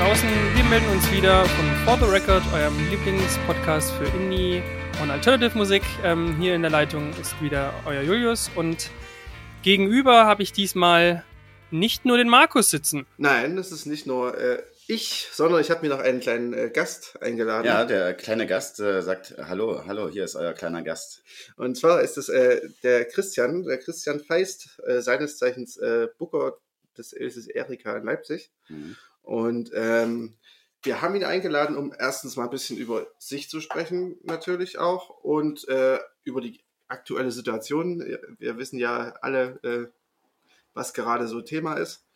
draußen. Wir melden uns wieder von For the Record, eurem Lieblingspodcast für Indie und Alternative Musik. Ähm, hier in der Leitung ist wieder euer Julius und gegenüber habe ich diesmal nicht nur den Markus sitzen. Nein, das ist nicht nur äh, ich, sondern ich habe mir noch einen kleinen äh, Gast eingeladen. Ja, der kleine Gast äh, sagt, hallo, hallo, hier ist euer kleiner Gast. Und zwar ist es äh, der Christian, der Christian Feist, äh, seines Zeichens äh, Booker des Ilses Erika in Leipzig. Mhm. Und ähm, wir haben ihn eingeladen, um erstens mal ein bisschen über sich zu sprechen, natürlich auch, und äh, über die aktuelle Situation. Wir wissen ja alle, äh, was gerade so Thema ist.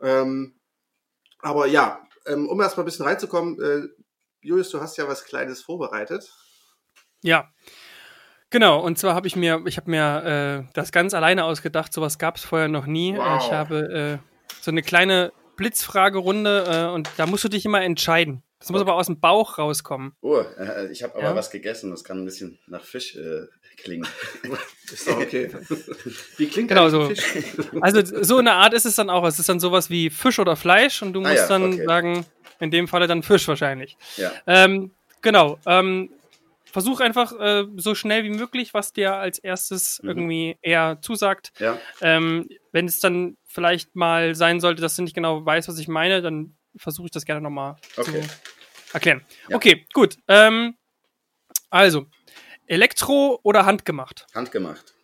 Ähm, aber ja, ähm, um erstmal ein bisschen reinzukommen, äh, Julius, du hast ja was Kleines vorbereitet. Ja. Genau, und zwar habe ich mir, ich habe mir äh, das ganz alleine ausgedacht, sowas gab es vorher noch nie. Wow. Ich habe äh, so eine kleine Blitzfragerunde äh, und da musst du dich immer entscheiden. Das muss Okay. aber aus dem Bauch rauskommen. Oh, äh, ich habe aber Ja. was gegessen, das kann ein bisschen nach Fisch äh, klingen. Ist doch okay. Wie klingt Genau so. Fisch? Also so eine Art ist es dann auch. Es ist dann sowas wie Fisch oder Fleisch und du Ah musst ja, dann okay. sagen, in dem Falle dann Fisch wahrscheinlich. Ja, Ähm, genau. Ähm, versuch einfach äh, so schnell wie möglich, was dir als erstes Mhm. irgendwie eher zusagt. ja, Ähm, wenn es dann vielleicht mal sein sollte, dass du nicht genau weißt, was ich meine, dann versuche ich das gerne nochmal Okay. zu erklären. Ja. Okay, gut. Ähm, also, Elektro oder handgemacht? handgemacht,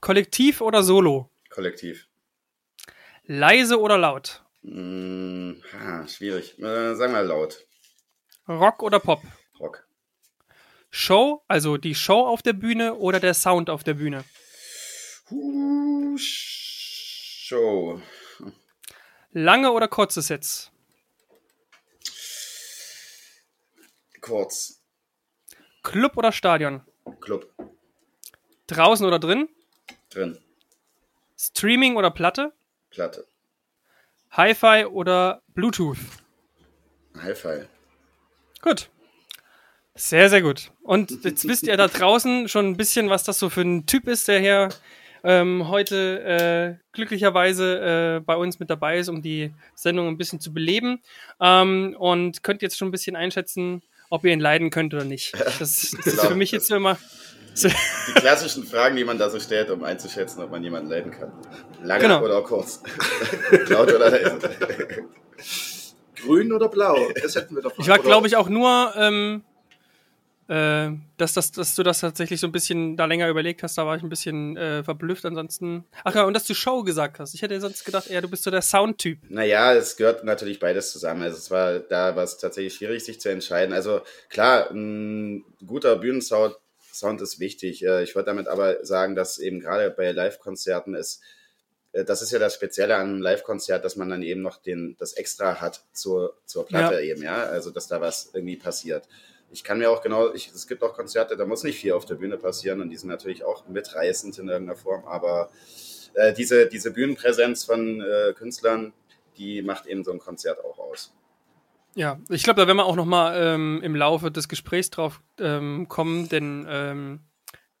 Kollektiv oder Solo? kollektiv. Leise oder laut? Hm, ha, schwierig. Äh, sagen wir laut. Rock oder Pop? Show, also die Show auf der Bühne oder der Sound auf der Bühne? Huh, Show. Lange oder kurze Sets? Kurz. Club oder Stadion? Club. Draußen oder drin? Drin. Streaming oder Platte? Platte. Hi-Fi oder Bluetooth? Hi-Fi. Gut. Sehr, sehr gut. Und jetzt wisst ihr da draußen schon ein bisschen, was das so für ein Typ ist, der hier ähm, heute äh, glücklicherweise äh, bei uns mit dabei ist, um die Sendung ein bisschen zu beleben. Ähm, und könnt jetzt schon ein bisschen einschätzen, ob ihr ihn leiden könnt oder nicht. Das, das ist Genau. für mich jetzt immer. Die klassischen Fragen, die man da so stellt, um einzuschätzen, ob man jemanden leiden kann. Lange Genau. oder kurz. laut oder leise. Grün oder blau? Das hätten wir doch Ich war, glaube ich, auch nur, ähm, äh, dass, das, dass du das tatsächlich so ein bisschen da länger überlegt hast, da war ich ein bisschen äh, verblüfft. Ansonsten. Ach ja, und dass du Show gesagt hast. Ich hätte sonst gedacht, eher du bist so der Soundtyp. Naja, es gehört natürlich beides zusammen. Also es war da war es tatsächlich schwierig, sich zu entscheiden. Also klar, ein guter Bühnensound Sound ist wichtig. Äh, Ich wollte damit aber sagen, dass eben gerade bei Live-Konzerten ist, äh, das ist ja das Spezielle an einem Live-Konzert, dass man dann eben noch den, das Extra hat zur, zur Platte Ja. eben, ja. Also dass da was irgendwie passiert. Ich kann mir auch genau, ich, es gibt auch Konzerte, da muss nicht viel auf der Bühne passieren und die sind natürlich auch mitreißend in irgendeiner Form, aber äh, diese, diese Bühnenpräsenz von äh, Künstlern, die macht eben so ein Konzert auch aus. Ja, ich glaube, da werden wir auch noch mal ähm, im Laufe des Gesprächs drauf ähm, kommen, denn ähm,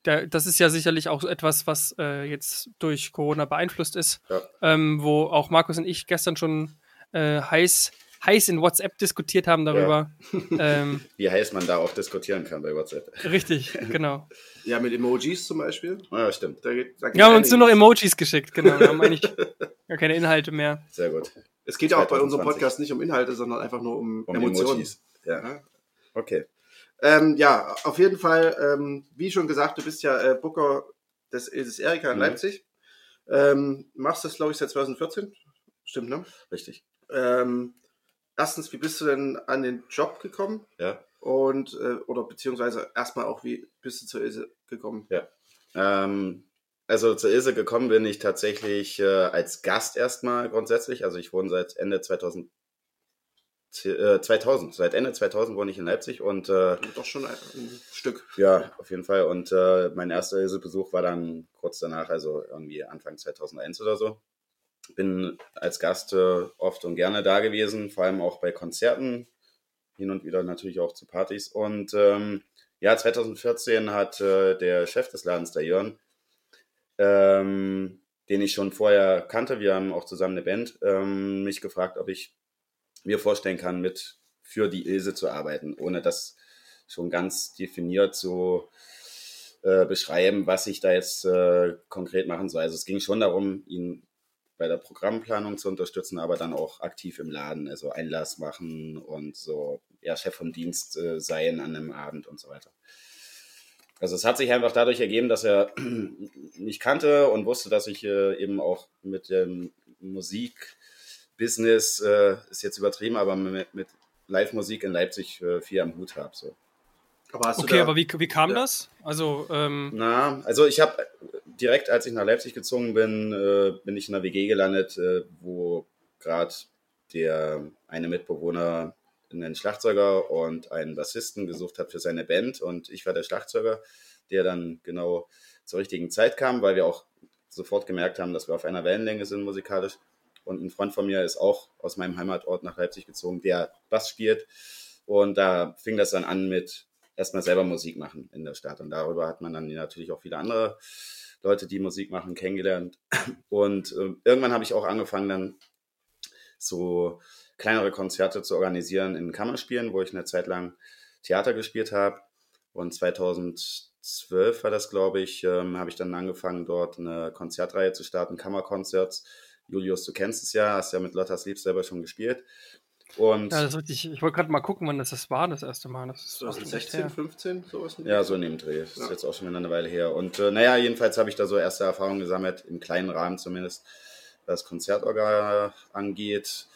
der, das ist ja sicherlich auch etwas, was äh, jetzt durch Corona beeinflusst ist, Ja. ähm, wo auch Markus und ich gestern schon äh, heiß, heiß in WhatsApp diskutiert haben darüber. ähm, Wie heiß man da auch diskutieren kann bei WhatsApp. richtig, genau. Ja, mit Emojis zum Beispiel. Ja, stimmt. Da geht, da geht Wir haben uns nur noch. Emojis geschickt, genau. Wir haben eigentlich gar keine Inhalte mehr. Sehr gut. Es geht ja auch bei unserem 2020. Podcast nicht um Inhalte, sondern einfach nur um, Um Emotionen. Emojis. Ja. Ja. Okay. Ähm, ja, auf jeden Fall, ähm, wie schon gesagt, du bist ja äh, Booker des Ilses Erika in Mhm. Leipzig. Ähm, machst das, glaube ich, seit 2014. Stimmt, ne? Richtig. Ähm, erstens, wie bist du denn an den Job gekommen? Ja. Und, äh, oder beziehungsweise erstmal auch, wie bist du zur Ilse gekommen? Ähm, also zur Ilse gekommen bin ich tatsächlich äh, als Gast erstmal grundsätzlich. Also ich wohne seit Ende 2000, äh, 2000. Seit Ende 2000 wohne ich in Leipzig und äh, Doch schon ein, ein Stück. ja, auf jeden Fall. Und äh, mein erster Ilse-Besuch war dann kurz danach, also irgendwie Anfang 2001 oder so. Bin als Gast äh, oft und gerne da gewesen, vor allem auch bei Konzerten, hin und wieder natürlich auch zu Partys. Und ähm, ja, 2014 hat äh, der Chef des Ladens, der Jörn, ähm, den ich schon vorher kannte, wir haben auch zusammen eine Band, ähm, mich gefragt, ob ich mir vorstellen kann, mit für die Ilse zu arbeiten, ohne das schon ganz definiert so äh, beschreiben, was ich da jetzt äh, konkret machen soll. Also es ging schon darum, ihn bei der Programmplanung zu unterstützen, aber dann auch aktiv im Laden, also Einlass machen und so ja, Chef vom Dienst äh, sein an einem Abend und so weiter. Also es hat sich einfach dadurch ergeben, dass er mich kannte und wusste, dass ich äh, eben auch mit dem Musikbusiness, äh, ist jetzt übertrieben, aber mit, mit Live-Musik in Leipzig äh, viel am Hut habe. So. Aber okay, aber wie, wie kam ja. das? Also, ähm Na, also ich habe direkt, als ich nach Leipzig gezogen bin, äh, bin ich in einer WG gelandet, äh, wo gerade der eine Mitbewohner einen Schlagzeuger und einen Bassisten gesucht hat für seine Band und ich war der Schlagzeuger, der dann genau zur richtigen Zeit kam, weil wir auch sofort gemerkt haben, dass wir auf einer Wellenlänge sind musikalisch. Und ein Freund von mir ist auch aus meinem Heimatort nach Leipzig gezogen, der Bass spielt. Und da fing das dann an mit erstmal selber Musik machen in der Stadt. Und darüber hat man dann natürlich auch viele andere Leute, die Musik machen, kennengelernt. Und äh, irgendwann habe ich auch angefangen, dann so kleinere Konzerte zu organisieren in Kammerspielen, wo ich eine Zeit lang Theater gespielt habe. Und 2012 war das, glaube ich, ähm, habe ich dann angefangen, dort eine Konzertreihe zu starten, Kammerkonzerts. Julius, du kennst es ja, hast ja mit Lotta Sleep selber schon gespielt. Und ja, das ist richtig. Ich wollte gerade mal gucken, wann das, das war, das erste Mal. Das ist 2016, 15, sowas? Ja, so in dem Dreh. Das ja. ist jetzt auch schon wieder eine Weile her. Und äh, naja, jedenfalls habe ich da so erste Erfahrungen gesammelt, im kleinen Rahmen zumindest, was Konzertorgan angeht.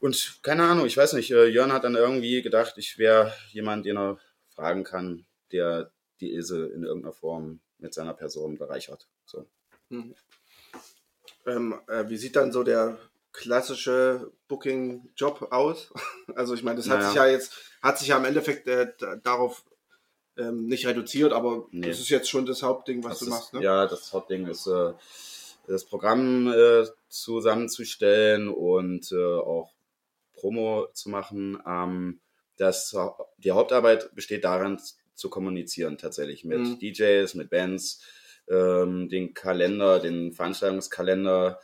Und keine Ahnung, ich weiß nicht, äh, Jörn hat dann irgendwie gedacht, ich wäre jemand, den er fragen kann, der die Ilse in irgendeiner Form mit seiner Person bereichert. So. Hm. Ähm, äh, wie sieht dann so der klassische Booking-Job aus? Also ich meine, das naja. hat sich ja jetzt, hat sich ja im Endeffekt äh, darauf ähm, nicht reduziert, aber nee. das ist jetzt schon das Hauptding, was das du ist, machst. Ne? Ja, das Hauptding ist äh, das Programm äh, zusammenzustellen und äh, auch Promo zu machen. Ähm, das, die Hauptarbeit besteht darin, zu kommunizieren tatsächlich mit mhm. DJs, mit Bands, ähm, den Kalender, den Veranstaltungskalender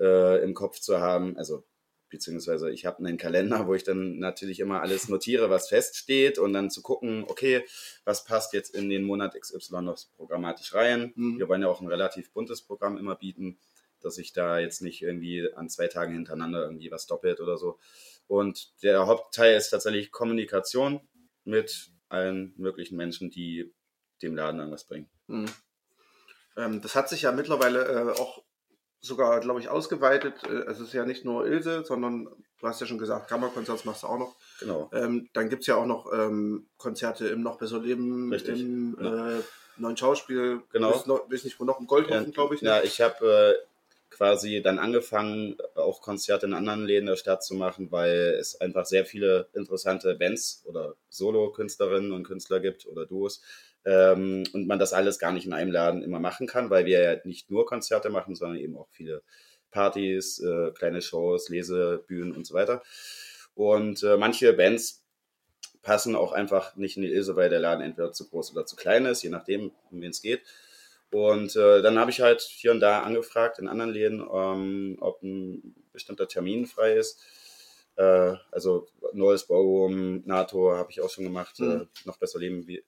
äh, im Kopf zu haben. Also beziehungsweise ich habe einen Kalender, wo ich dann natürlich immer alles notiere, was feststeht und dann zu gucken, okay, was passt jetzt in den Monat XY noch programmatisch rein. Mhm. Wir wollen ja auch ein relativ buntes Programm immer bieten, dass sich da jetzt nicht irgendwie an zwei Tagen hintereinander irgendwie was doppelt oder so. Und der Hauptteil ist tatsächlich Kommunikation mit allen möglichen Menschen, die dem Laden irgendwas bringen. Mhm. Ähm, das hat sich ja mittlerweile äh, auch sogar, glaube ich, ausgeweitet. Äh, es ist ja nicht nur Ilse, sondern du hast ja schon gesagt, Kammerkonzerte machst du auch noch. Genau. Ähm, dann gibt es ja auch noch ähm, Konzerte im Noch besser Leben, Richtig. im ja. äh, neuen Schauspiel. Genau. Weiß nicht, wo noch im Goldhofen, ja, glaube ich. Ne? Ja, ich habe äh, quasi dann angefangen, auch Konzerte in anderen Läden der Stadt zu machen, weil es einfach sehr viele interessante Bands oder Solo-Künstlerinnen und Künstler gibt oder Duos. Ähm, und man das alles gar nicht in einem Laden immer machen kann, weil wir ja nicht nur Konzerte machen, sondern eben auch viele Partys, äh, kleine Shows, Lesebühnen und so weiter. Und äh, manche Bands passen auch einfach nicht in die Ilse, weil der Laden entweder zu groß oder zu klein ist, je nachdem, um wen es geht. Und äh, dann habe ich halt hier und da angefragt in anderen Läden, ähm, ob ein bestimmter Termin frei ist. Äh, also Neues Bauroom, NATO habe ich auch schon gemacht, mhm. äh, noch besser leben wie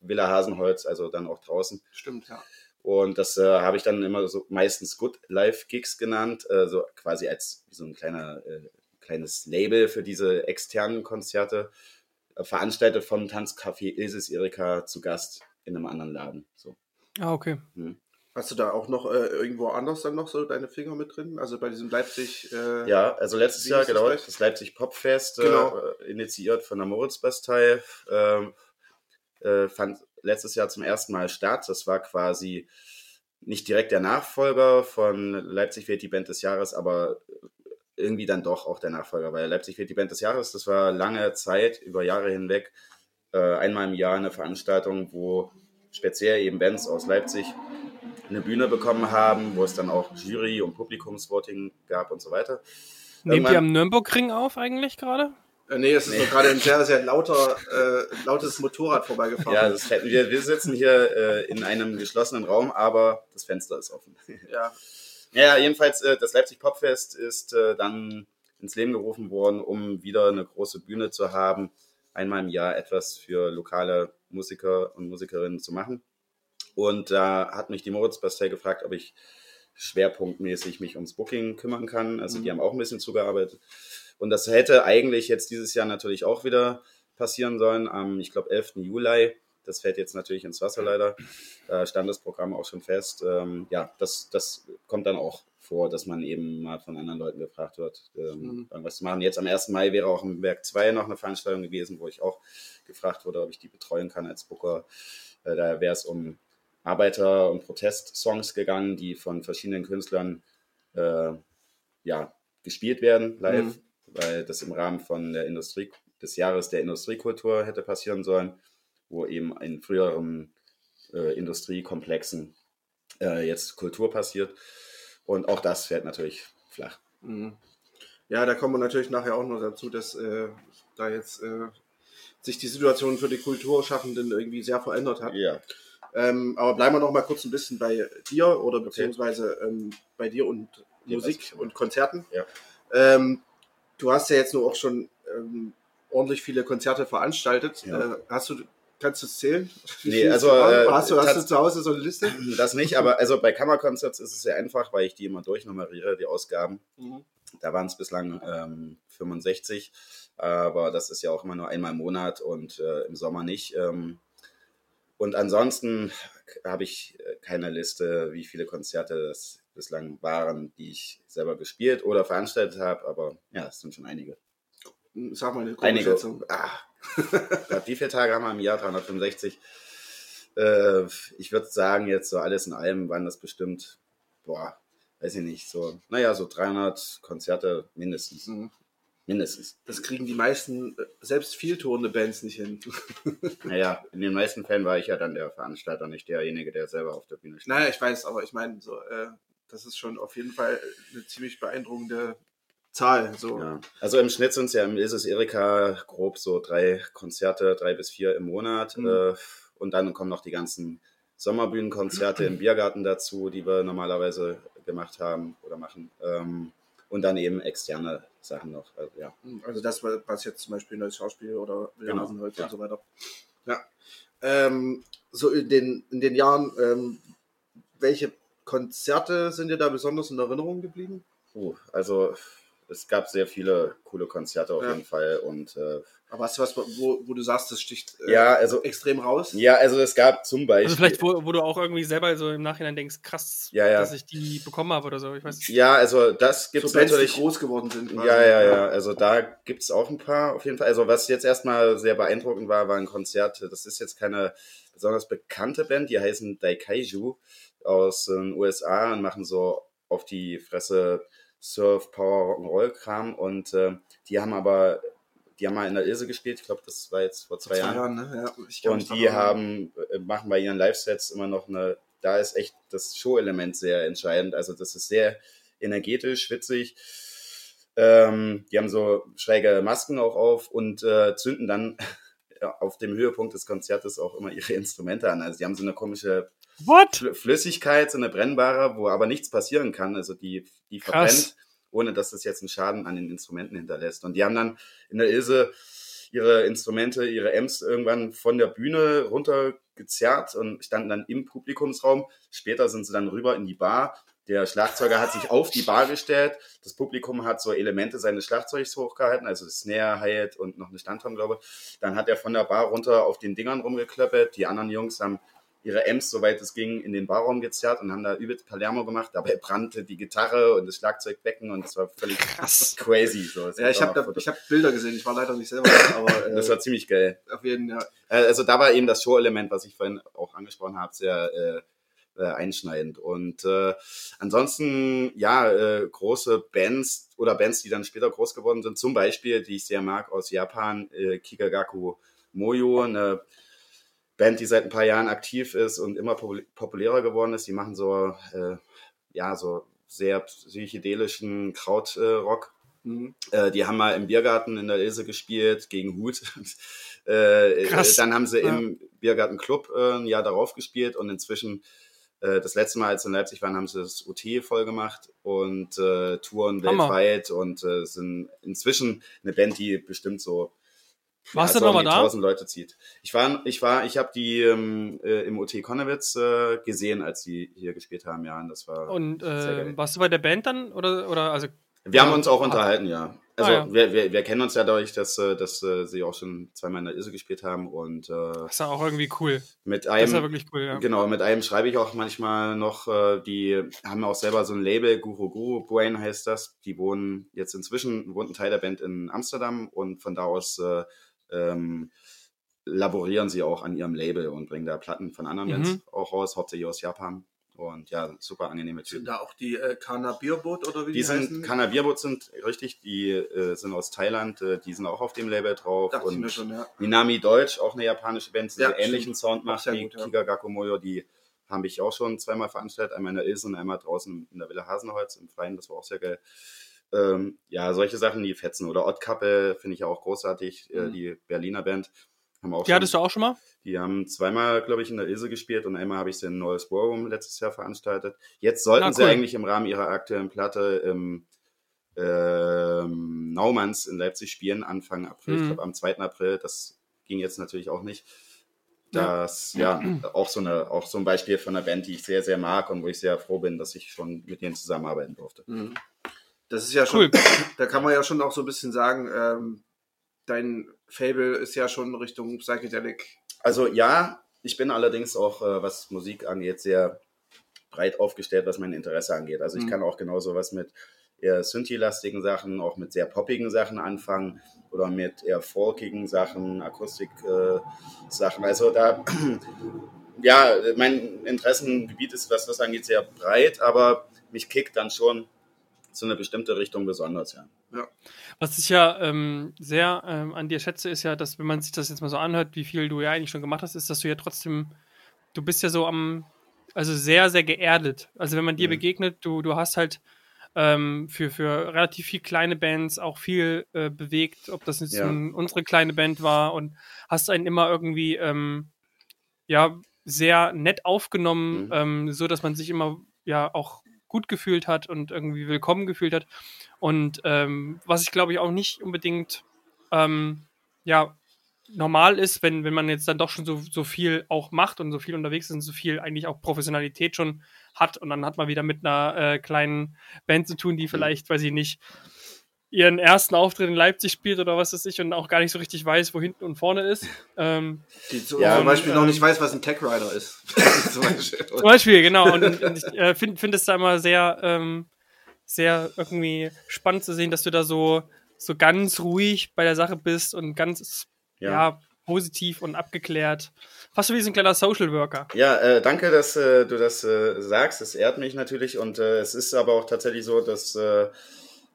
Villa Hasenholz, also dann auch draußen. Stimmt, ja. Und das äh, habe ich dann immer so meistens Good Live Gigs genannt, äh, so quasi als so ein kleiner, äh, kleines Label für diese externen Konzerte, äh, veranstaltet vom Tanzcafé Ilses Erika zu Gast in einem anderen Laden. So. Ah, okay. Hm. Hast du da auch noch äh, irgendwo anders dann noch so deine Finger mit drin? Also bei diesem Leipzig. Äh, ja, also letztes Jahr, genau, das, Leipzig Popfest, genau. äh, initiiert von der Moritz-Bastei, ähm, äh, fand letztes Jahr zum ersten Mal statt. Das war quasi nicht direkt der Nachfolger von Leipzig wird die Band des Jahres, aber irgendwie dann doch auch der Nachfolger, weil Leipzig wird die Band des Jahres, das war lange Zeit, über Jahre hinweg, äh, einmal im Jahr eine Veranstaltung, wo speziell eben Bands aus Leipzig eine Bühne bekommen haben, wo es dann auch Jury- und Publikumsvoting gab und so weiter. Nehmt ihr am Nürnbergring auf eigentlich gerade? Äh, nee, es ist nee. gerade ein sehr, sehr lauter, äh, lautes Motorrad vorbeigefahren. Ja, das, wir, wir sitzen hier äh, in einem geschlossenen Raum, aber das Fenster ist offen. Ja. Ja, jedenfalls, äh, das Leipzig Popfest ist äh, dann ins Leben gerufen worden, um wieder eine große Bühne zu haben, einmal im Jahr etwas für lokale Musiker und Musikerinnen zu machen. Und da hat mich die Moritz Bastel gefragt, ob ich schwerpunktmäßig mich ums Booking kümmern kann. Also mhm. die haben auch ein bisschen zugearbeitet. Und das hätte eigentlich jetzt dieses Jahr natürlich auch wieder passieren sollen, am, ich glaube, 11. Juli. Das fällt jetzt natürlich ins Wasser leider. Da stand das Programm auch schon fest. Ähm, ja, das, das kommt dann auch vor, dass man eben mal von anderen Leuten gefragt wird, ähm, mhm. irgendwas zu machen. Jetzt am 1. Mai wäre auch im Werk 2 noch eine Veranstaltung gewesen, wo ich auch gefragt wurde, ob ich die betreuen kann als Booker. Äh, da wäre es um Arbeiter- und Protestsongs gegangen, die von verschiedenen Künstlern äh, ja, gespielt werden live. Mhm weil das im Rahmen von der Industrie, des Jahres der Industriekultur hätte passieren sollen, wo eben in früheren äh, Industriekomplexen äh, jetzt Kultur passiert. Und auch das fällt natürlich flach. Mhm. Ja, da kommen wir natürlich nachher auch noch dazu, dass äh, da jetzt äh, sich die Situation für die Kulturschaffenden irgendwie sehr verändert hat. Ja. Ähm, aber bleiben wir noch mal kurz ein bisschen bei dir oder beziehungsweise ähm, bei dir und Musik und Konzerten. Ja. Ähm, du hast ja jetzt nur auch schon ähm, ordentlich viele Konzerte veranstaltet. Ja. Äh, hast du, kannst du es zählen? Wie nee, also äh, hast, du, hast du zu Hause so eine Liste? Das nicht, aber also bei Kammerkonzerts ist es sehr einfach, weil ich die immer durchnummeriere, die Ausgaben. Mhm. Da waren es bislang ähm, 65, aber das ist ja auch immer nur einmal im Monat und äh, im Sommer nicht. Ähm, und ansonsten habe ich äh, keine Liste, wie viele Konzerte das bislang waren, die ich selber gespielt oder veranstaltet habe, aber ja, es sind schon einige. Sag mal eine Einige. Ah, wie viele Tage haben wir im Jahr? 365. Äh, ich würde sagen, jetzt so alles in allem waren das bestimmt, boah, weiß ich nicht, so, naja, so 300 Konzerte mindestens. Mhm. Mindestens. Das kriegen die meisten, äh, selbst vieltourende Bands nicht hin. naja, in den meisten Fällen war ich ja dann der Veranstalter, nicht derjenige, der selber auf der Bühne steht. Naja, ich weiß, aber ich meine, so, äh, das ist schon auf jeden Fall eine ziemlich beeindruckende Zahl. So. Ja. Also im Schnitt sind es ja im Isis Erika grob so drei Konzerte, drei bis vier im Monat. Mhm. Äh, und dann kommen noch die ganzen Sommerbühnenkonzerte im Biergarten dazu, die wir normalerweise gemacht haben oder machen. Ähm, und dann eben externe Sachen noch. Also, ja. Mhm. also das, was jetzt zum Beispiel neues Schauspiel oder Wilhelmsenholz genau. ja. und so weiter. Ja. Ähm, so in den, in den Jahren, ähm, welche Konzerte sind dir da besonders in Erinnerung geblieben? Uh, also es gab sehr viele coole Konzerte auf ja. jeden Fall und äh, aber hast du was, wo, wo du sagst, das sticht äh, ja, also, extrem raus? Ja, also es gab zum Beispiel. Also vielleicht, wo, wo du auch irgendwie selber so im Nachhinein denkst, krass, ja, ja. dass ich die bekommen habe oder so. Ich weiß. Ja, also das gibt es so natürlich. Die groß geworden sind. Quasi. Ja, ja, ja. Also da gibt es auch ein paar auf jeden Fall. Also was jetzt erstmal sehr beeindruckend war, war ein Konzert. Das ist jetzt keine besonders bekannte Band, die heißen Daikaiju aus den USA und machen so auf die Fresse Surf, Power, Rock'n'Roll-Kram und äh, die haben aber, die haben mal in der Ilse gespielt, ich glaube, das war jetzt vor zwei, vor zwei Jahren. Jahren ne? ja, und die haben, äh, machen bei ihren Live-Sets immer noch eine, da ist echt das Show-Element sehr entscheidend, also das ist sehr energetisch, witzig. Ähm, die haben so schräge Masken auch auf und äh, zünden dann auf dem Höhepunkt des Konzertes auch immer ihre Instrumente an. Also die haben so eine komische What? Flüssigkeit, so eine brennbare, wo aber nichts passieren kann. Also die, die verbrennt, ohne dass das jetzt einen Schaden an den Instrumenten hinterlässt. Und die haben dann in der Ilse ihre Instrumente, ihre Amps irgendwann von der Bühne runtergezerrt und standen dann im Publikumsraum. Später sind sie dann rüber in die Bar. Der Schlagzeuger hat sich auf die Bar gestellt. Das Publikum hat so Elemente seines Schlagzeugs hochgehalten, also Snare, Hi-Hat und noch eine Standturm, glaube ich. Dann hat er von der Bar runter auf den Dingern rumgeklöppelt. Die anderen Jungs haben ihre Amps, soweit es ging, in den Barraum gezerrt und haben da übelst Palermo gemacht. Dabei brannte die Gitarre und das Schlagzeugbecken und es war völlig Krass. crazy. So, ja, ich habe hab Bilder gesehen, ich war leider nicht selber da, aber... Äh, das war ziemlich geil. Auf jeden Fall, ja. Äh, also da war eben das Show-Element, was ich vorhin auch angesprochen habe, sehr... Äh, äh, einschneidend. Und äh, ansonsten, ja, äh, große Bands oder Bands, die dann später groß geworden sind, zum Beispiel, die ich sehr mag aus Japan, äh, Kikagaku Moyo, eine Band, die seit ein paar Jahren aktiv ist und immer populärer geworden ist. Die machen so, äh, ja, so sehr psychedelischen Krautrock. Mhm. Äh, die haben mal im Biergarten in der Ilse gespielt gegen Hut. äh, Krass. Dann haben sie ja. im Biergarten Club äh, ein Jahr darauf gespielt und inzwischen äh, das letzte Mal, als sie in Leipzig waren, haben sie das UT voll gemacht und äh, touren Hammer. weltweit und sind inzwischen eine Band, die bestimmt so warst ja, du nochmal da? 1000 Leute zieht. Ich war, ich war, ich habe die ähm, äh, im OT Konnewitz äh, gesehen, als die hier gespielt haben, ja, und das war. Und äh, warst du bei der Band dann oder oder also? Wir haben uns auch unterhalten, ja. Also ah, ja. Wir, wir, wir kennen uns ja dadurch, dass, äh, dass äh, sie auch schon zweimal in der Isse gespielt haben und äh, das ist ja auch irgendwie cool. Mit einem, das ist ja wirklich cool, ja. Genau, mit einem schreibe ich auch manchmal noch, äh, die haben auch selber so ein Label, Guru Guru Brain heißt das. Die wohnen jetzt inzwischen, wohnt ein Teil der Band in Amsterdam und von da aus äh, ähm, laborieren sie auch an ihrem Label und bringen da Platten von anderen mhm. Bands auch raus, hauptsächlich aus Japan. Und ja, super angenehme Typen. Sind da auch die äh, Kana Bierboot oder wie die, die sind? Heißen? Kana Bierboot sind richtig, die äh, sind aus Thailand, äh, die sind auch auf dem Label drauf. Dachte und schon, ja. Minami Deutsch, auch eine japanische Band, die ja, ähnlichen Sound macht wie gut, ja. Kiga Gakumoyo, die habe ich auch schon zweimal veranstaltet, einmal in der Ilse und einmal draußen in der Villa Hasenholz im Freien, das war auch sehr geil. Ähm, ja, solche Sachen, die fetzen. Oder Ottkappe finde ich ja auch großartig, äh, mhm. die Berliner Band. Haben auch die schon, hattest du auch schon mal? Die haben zweimal, glaube ich, in der Ilse gespielt und einmal habe ich sie in Neues War Room letztes Jahr veranstaltet. Jetzt sollten Na, cool. sie eigentlich im Rahmen ihrer aktuellen Platte im ähm, Naumanns in Leipzig spielen, Anfang April, mhm. ich glaube am 2. April. Das ging jetzt natürlich auch nicht. Das, ja, ja auch, so eine, auch so ein Beispiel von einer Band, die ich sehr, sehr mag und wo ich sehr froh bin, dass ich schon mit denen zusammenarbeiten durfte. Mhm. Das ist ja schon, cool. da kann man ja schon auch so ein bisschen sagen, ähm, dein Fable ist ja schon Richtung Psychedelic. Also ja, ich bin allerdings auch, äh, was Musik angeht, sehr breit aufgestellt, was mein Interesse angeht. Also ich mhm. kann auch genauso was mit eher Synthi-lastigen Sachen, auch mit sehr poppigen Sachen anfangen oder mit eher folkigen Sachen, Akustik-Sachen. Äh, also da, ja, mein Interessengebiet ist, was das angeht, sehr breit, aber mich kickt dann schon so eine bestimmte Richtung besonders, ja. ja. Was ich ja ähm, sehr ähm, an dir schätze, ist ja, dass, wenn man sich das jetzt mal so anhört, wie viel du ja eigentlich schon gemacht hast, ist, dass du ja trotzdem, du bist ja so am, also sehr, sehr geerdet. Also wenn man dir mhm. begegnet, du, du hast halt ähm, für, für relativ viel kleine Bands auch viel äh, bewegt, ob das jetzt ja. ein, unsere kleine Band war und hast einen immer irgendwie, ähm, ja, sehr nett aufgenommen, mhm. ähm, so dass man sich immer ja auch gut gefühlt hat und irgendwie willkommen gefühlt hat. Und ähm, was ich glaube ich auch nicht unbedingt ähm, ja normal ist, wenn, wenn man jetzt dann doch schon so, so viel auch macht und so viel unterwegs ist und so viel eigentlich auch Professionalität schon hat und dann hat man wieder mit einer äh, kleinen Band zu tun, die mhm. vielleicht, weiß ich nicht, ihren ersten Auftritt in Leipzig spielt oder was weiß ich und auch gar nicht so richtig weiß, wo hinten und vorne ist. Ähm, Die zu, ja, zum Beispiel noch nicht ähm, weiß, was ein Tech Rider ist. zum, Beispiel. zum Beispiel, genau. Und, und ich äh, finde find es da immer sehr, ähm, sehr irgendwie spannend zu sehen, dass du da so, so ganz ruhig bei der Sache bist und ganz ja. ja positiv und abgeklärt. Fast so wie so ein kleiner Social Worker. Ja, äh, danke, dass äh, du das äh, sagst. Es ehrt mich natürlich und äh, es ist aber auch tatsächlich so, dass äh,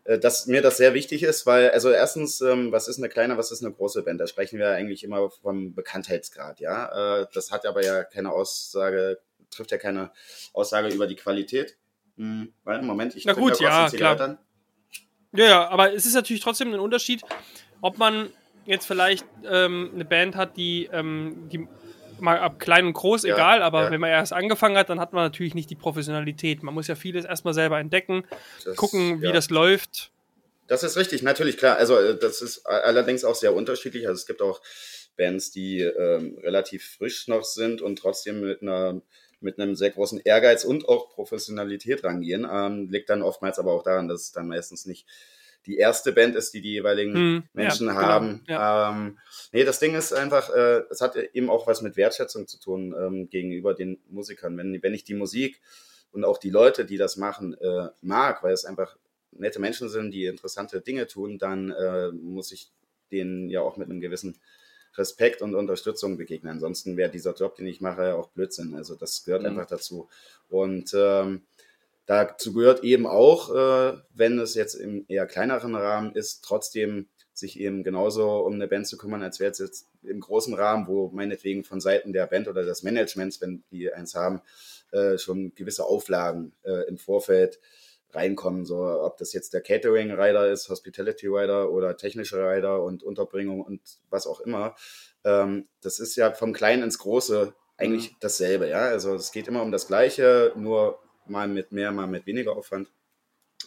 dass mir das sehr wichtig ist, weil, also erstens, ähm, was ist eine kleine, was ist eine große Band? Da sprechen wir eigentlich immer vom Bekanntheitsgrad, ja. Äh, das hat aber ja keine Aussage, trifft ja keine Aussage über die Qualität. Hm, weil, Moment, ich Na gut, ja, klar. An. Ja, ja, aber es ist natürlich trotzdem ein Unterschied, ob man jetzt vielleicht ähm, eine Band hat, die, ähm, die mal ab klein und groß, ja, egal, aber ja. wenn man erst angefangen hat, dann hat man natürlich nicht die Professionalität. Man muss ja vieles erstmal selber entdecken, das, gucken, wie ja. das läuft. Das ist richtig, natürlich, klar. Also äh, das ist allerdings auch sehr unterschiedlich. Also es gibt auch Bands, die ähm, relativ frisch noch sind und trotzdem mit einer mit einem sehr großen Ehrgeiz und auch Professionalität rangehen. Ähm, liegt dann oftmals aber auch daran, dass es dann meistens nicht die erste Band ist, die die jeweiligen hm, Menschen ja, genau, haben. Genau, ja. ähm, nee, das Ding ist einfach, äh, es hat eben auch was mit Wertschätzung zu tun ähm, gegenüber den Musikern. Wenn, wenn ich die Musik und auch die Leute, die das machen, äh, mag, weil es einfach nette Menschen sind, die interessante Dinge tun, dann äh, muss ich denen ja auch mit einem gewissen Respekt und Unterstützung begegnen. Ansonsten wäre dieser Job, den ich mache, auch Blödsinn. Also das gehört mhm. einfach dazu. Und ähm, Dazu gehört eben auch, äh, wenn es jetzt im eher kleineren Rahmen ist, trotzdem sich eben genauso um eine Band zu kümmern, als wäre es jetzt im großen Rahmen, wo meinetwegen von Seiten der Band oder des Managements, wenn die eins haben, äh, schon gewisse Auflagen äh, im Vorfeld reinkommen, so ob das jetzt der Catering Rider ist, Hospitality Rider oder technische Rider und Unterbringung und was auch immer. Ähm, das ist ja vom Kleinen ins Große eigentlich mhm. dasselbe, ja. Also es geht immer um das Gleiche, nur mal mit mehr, mal mit weniger Aufwand.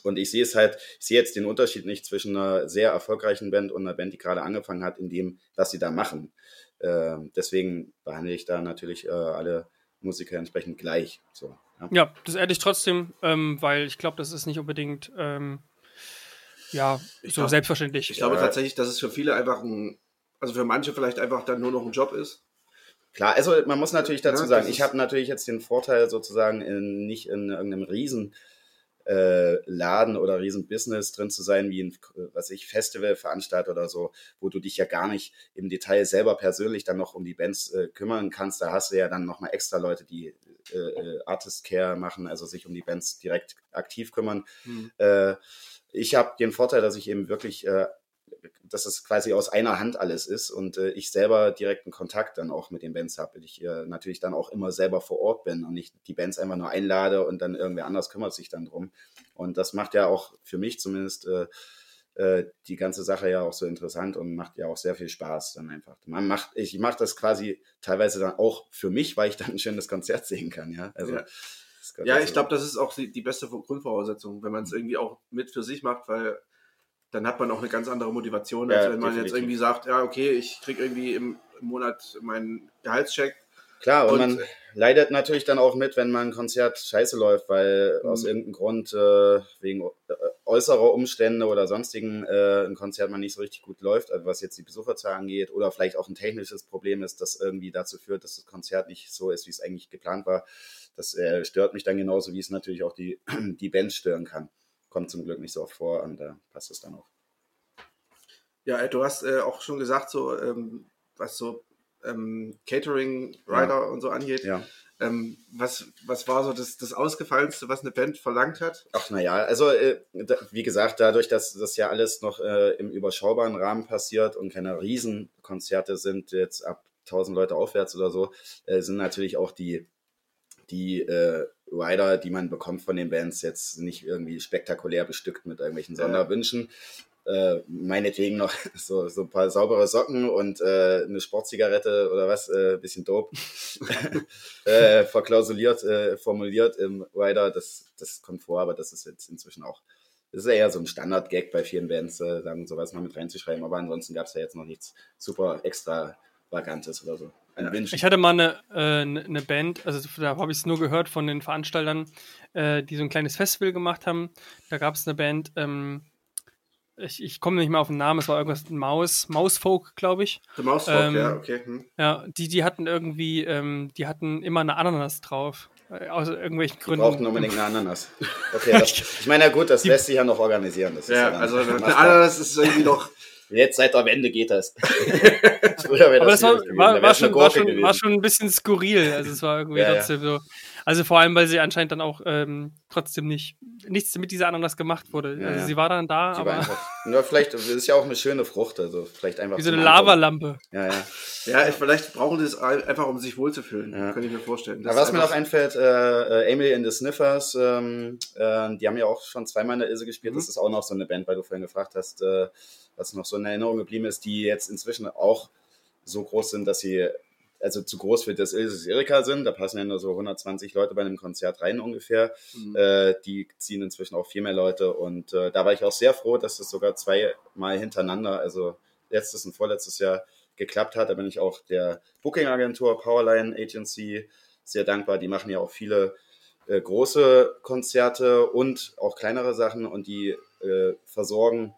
Und ich sehe es halt, ich sehe jetzt den Unterschied nicht zwischen einer sehr erfolgreichen Band und einer Band, die gerade angefangen hat, in dem, was sie da machen. Äh, deswegen behandle ich da natürlich äh, alle Musiker entsprechend gleich. So, ja. ja das ehrt ich trotzdem, ähm, weil ich glaube, das ist nicht unbedingt ähm, ja, ich so glaub, selbstverständlich. Ich glaube ja. tatsächlich, dass es für viele einfach ein, also für manche vielleicht einfach dann nur noch ein Job ist. Klar, also man muss natürlich dazu ja, sagen, ich habe natürlich jetzt den Vorteil sozusagen in, nicht in irgendeinem riesen äh, Laden oder Riesenbusiness drin zu sein, wie ein, was ich, Festivalveranstalter oder so, wo du dich ja gar nicht im Detail selber persönlich dann noch um die Bands äh, kümmern kannst. Da hast du ja dann nochmal extra Leute, die äh, äh, Artist Care machen, also sich um die Bands direkt aktiv kümmern. Mhm. Ich habe den Vorteil, dass ich eben wirklich äh, dass es quasi aus einer Hand alles ist und äh, ich selber direkten Kontakt dann auch mit den Bands habe. Ich äh, natürlich dann auch immer selber vor Ort bin und nicht die Bands einfach nur einlade und dann irgendwer anders kümmert sich dann drum. Und das macht ja auch für mich zumindest äh, äh die ganze Sache ja auch so interessant und macht ja auch sehr viel Spaß dann einfach. Man macht, ich mache das quasi teilweise dann auch für mich, weil ich dann ein schönes Konzert sehen kann, ja. Also ja. Ja, ich glaube, das ist auch die, die beste Grundvoraussetzung, wenn man es irgendwie auch mit für sich macht, weil dann hat man auch eine ganz andere Motivation, als ja, wenn man definitiv. jetzt irgendwie sagt, ja, okay, ich kriege irgendwie im, Monat meinen Gehaltscheck. Klar, und, und, man leidet natürlich dann auch mit, wenn man ein Konzert scheiße läuft, weil mhm. aus irgendeinem Grund, äh, wegen äh, äußerer Umstände oder sonstigen, äh, ein Konzert mal nicht so richtig gut läuft, also was jetzt die Besucherzahl angeht, oder vielleicht auch ein technisches Problem ist, das irgendwie dazu führt, dass das Konzert nicht so ist, wie es eigentlich geplant war. Das äh, stört mich dann genauso, wie es natürlich auch die, die Band stören kann kommt zum Glück nicht so oft vor und da passt es dann auch. Ja, du hast äh, auch schon gesagt, so ähm, was so ähm, Catering, Rider ja. und so angeht. Ja. Ähm, was, was war so das, das Ausgefallenste, was eine Band verlangt hat? Ach naja, also äh, da, wie gesagt, dadurch, dass das ja alles noch äh, im überschaubaren Rahmen passiert und keine Riesenkonzerte sind, jetzt ab 1000 Leute aufwärts oder so, äh, sind natürlich auch die, die äh, Rider, die man bekommt von den Bands, jetzt nicht irgendwie spektakulär bestückt mit irgendwelchen Sonderwünschen. Äh, meinetwegen noch so, so ein paar saubere Socken und äh, eine Sportzigarette oder was, äh, bisschen dope, äh, verklausuliert, äh, formuliert im Rider. Das, das kommt vor, aber das ist jetzt inzwischen auch, das ist eher so ein Standard-Gag bei vielen Bands, äh, sagen sowas mal mit reinzuschreiben, aber ansonsten gab es ja jetzt noch nichts super extravagantes oder so. Ja. Ich hatte mal eine, äh, eine Band, also da habe ich es nur gehört von den Veranstaltern, äh, die so ein kleines Festival gemacht haben. Da gab es eine Band, ähm, ich, ich komme nicht mehr auf den Namen, es war irgendwas Maus, Mausfolk, glaube ich. The Mausfolk, ähm, ja, okay. Hm. Ja, die, die hatten irgendwie, ähm, die hatten immer eine Ananas drauf. Äh, aus irgendwelchen Gründen. Die brauchten unbedingt eine Ananas. Okay, das, ich meine, ja gut, das die, lässt sich ja noch organisieren. ja, ja also eine Ananas ist irgendwie noch Jetzt seit der Wende geht das. Aber das, das war, war, war, schon, war, schon, war, schon, ein bisschen skurril. Also es war irgendwie ja, trotzdem ja. so. Also vor allem, weil sie anscheinend dann auch ähm, trotzdem nicht nichts mit dieser Ananas gemacht wurde. Ja, also sie war dann da, sie aber. Einfach, nur vielleicht das ist ja auch eine schöne Frucht, also vielleicht einfach. Wie so eine Lavalampe. Ja, ja. Ja, vielleicht brauchen sie es einfach, um sich wohlzufühlen. Ja. Kann ich mir vorstellen. Das was mir noch einfällt, äh, Emily and the Sniffers, ähm, äh, die haben ja auch schon zweimal in der Ilse gespielt. Mhm. Das ist auch noch so eine Band, weil du vorhin gefragt hast. Äh, was noch so in Erinnerung geblieben ist, die jetzt inzwischen auch so groß sind, dass sie also zu groß für das Ilses Erika sind. Da passen ja nur so 120 Leute bei einem Konzert rein ungefähr. Mhm. Äh, die ziehen inzwischen auch viel mehr Leute und äh, da war ich auch sehr froh, dass das sogar zweimal hintereinander, also letztes und vorletztes Jahr geklappt hat. Da bin ich auch der Booking-Agentur Powerline Agency sehr dankbar. Die machen ja auch viele äh, große Konzerte und auch kleinere Sachen und die äh, versorgen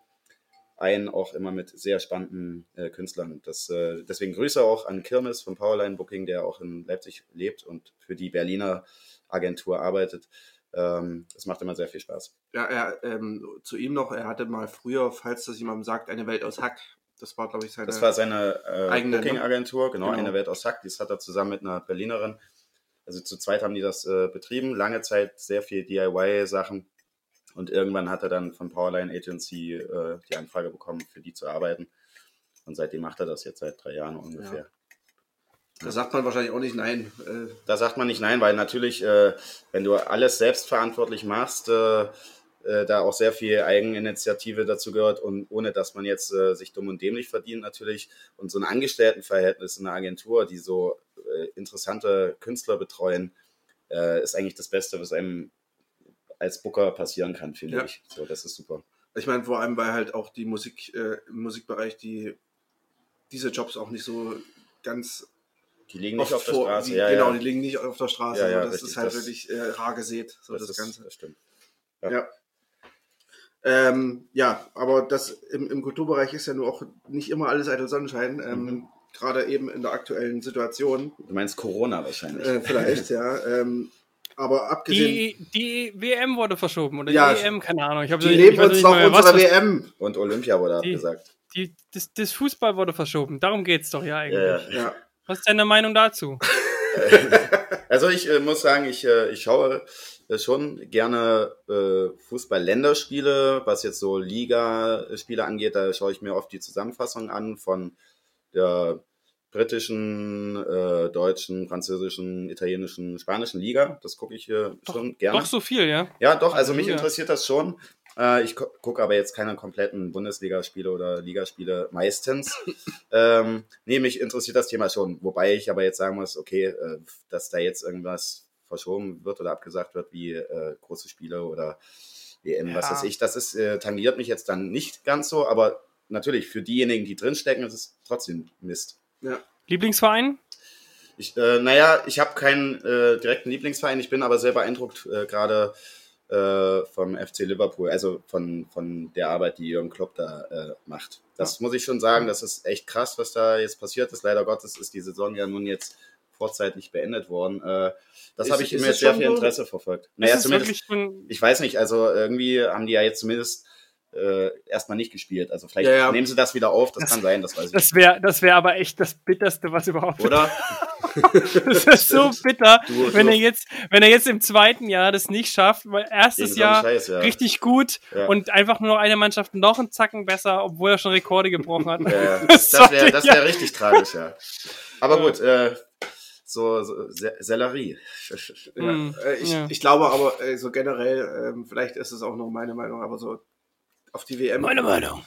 ein, auch immer mit sehr spannenden äh, Künstlern. Das, äh, deswegen Grüße auch an Kirmes von Powerline Booking, der auch in Leipzig lebt und für die Berliner Agentur arbeitet. Ähm, das macht immer sehr viel Spaß. Ja, er, ähm, zu ihm noch, er hatte mal früher, falls das jemandem sagt, eine Welt aus Hack. Das war, glaube ich, seine, das war seine äh, eigene ne? Booking-Agentur, genau, genau, eine Welt aus Hack. Das hat er zusammen mit einer Berlinerin. Also zu zweit haben die das äh, betrieben. Lange Zeit sehr viel DIY-Sachen. Und irgendwann hat er dann von Powerline Agency äh, die Anfrage bekommen, für die zu arbeiten. Und seitdem macht er das jetzt seit drei Jahren ungefähr. Ja. Da sagt man wahrscheinlich auch nicht nein. Äh. Da sagt man nicht nein, weil natürlich, äh, wenn du alles selbstverantwortlich machst, äh, äh, da auch sehr viel Eigeninitiative dazu gehört und ohne dass man jetzt äh, sich dumm und dämlich verdient natürlich. Und so ein Angestelltenverhältnis in einer Agentur, die so äh, interessante Künstler betreuen, ist eigentlich das Beste, was einem als Booker passieren kann, finde Ja. ich. So, das ist super. Ich meine, vor allem, weil halt auch die Musik, äh, im Musikbereich die diese Jobs auch nicht so ganz Die liegen nicht auf der vor- Straße. Die, ja, genau, ja. die liegen nicht auf der Straße. Ja, das richtig, ist halt das- wirklich äh, rar gesät, so das, ist, Ganze. Das stimmt. Ja. Ähm, ja, aber das im, im Kulturbereich ist ja nur auch nicht immer alles eitel Sonnenschein. Ähm, Mhm. Gerade eben in der aktuellen Situation. Du meinst Corona wahrscheinlich. Äh, vielleicht, ja. Ähm, aber abgesehen, Die, die WM wurde verschoben oder Ja, die EM, keine Ahnung. Ich, die leben uns nicht noch mehr, was unsere WM. Und Olympia wurde Die- abgesagt. Die, das, das Fußball wurde verschoben. Darum geht's doch ja eigentlich. Ja, ja. Ja. Was ist deine Meinung dazu? Also ich äh, muss sagen, ich, äh, ich schaue äh, schon gerne äh, Fußball-Länderspiele, was jetzt so Liga-Spiele angeht. Da schaue ich mir oft die Zusammenfassung an von der britischen, äh, deutschen, französischen, italienischen, spanischen Liga. Das gucke ich äh, schon gerne. Doch so viel, ja. Ja, doch, also mich Ja. interessiert das schon. Äh, ich gu- gucke aber jetzt keine kompletten Bundesligaspiele oder Ligaspiele meistens. ähm, nee, mich interessiert das Thema schon. Wobei ich aber jetzt sagen muss, okay, äh, dass da jetzt irgendwas verschoben wird oder abgesagt wird, wie äh, große Spiele oder WM, was Ja. weiß ich, das ist, äh, tangiert mich jetzt dann nicht ganz so, aber natürlich für diejenigen, die drinstecken, ist es trotzdem Mist. Lieblingsverein? Ich, äh, naja, ich habe keinen äh, direkten Lieblingsverein, ich bin aber sehr beeindruckt äh, gerade äh, vom FC Liverpool, also von, von der Arbeit, die Jürgen Klopp da äh, macht. Das muss ich schon sagen, das ist echt krass, was da jetzt passiert ist. Leider Gottes ist die Saison ja nun jetzt vorzeitig beendet worden. Äh, das habe ich mit es sehr viel? Interesse verfolgt. Naja, es zumindest, schon, ich weiß nicht, also irgendwie haben die ja jetzt zumindest äh, erstmal nicht gespielt. Also vielleicht Ja, ja. nehmen sie das wieder auf, das, Das- kann sein, das weiß ich das wäre das wär aber echt das Bitterste, was überhaupt. Oder? Das ist so bitter, Du- wenn du- er jetzt, wenn er jetzt im zweiten Jahr das nicht schafft, weil erstes so Jahr Scheiß, ja. richtig gut und einfach nur noch eine Mannschaft noch einen Zacken besser, obwohl er schon Rekorde gebrochen hat. Das wäre das wär richtig tragisch, ja. Aber gut, äh, so, so Se- Sellerie. Ja, Hm, äh, ich, ich glaube aber äh, so generell, ähm, vielleicht ist es auch nur meine Meinung, aber so auf die WM. Meine Meinung.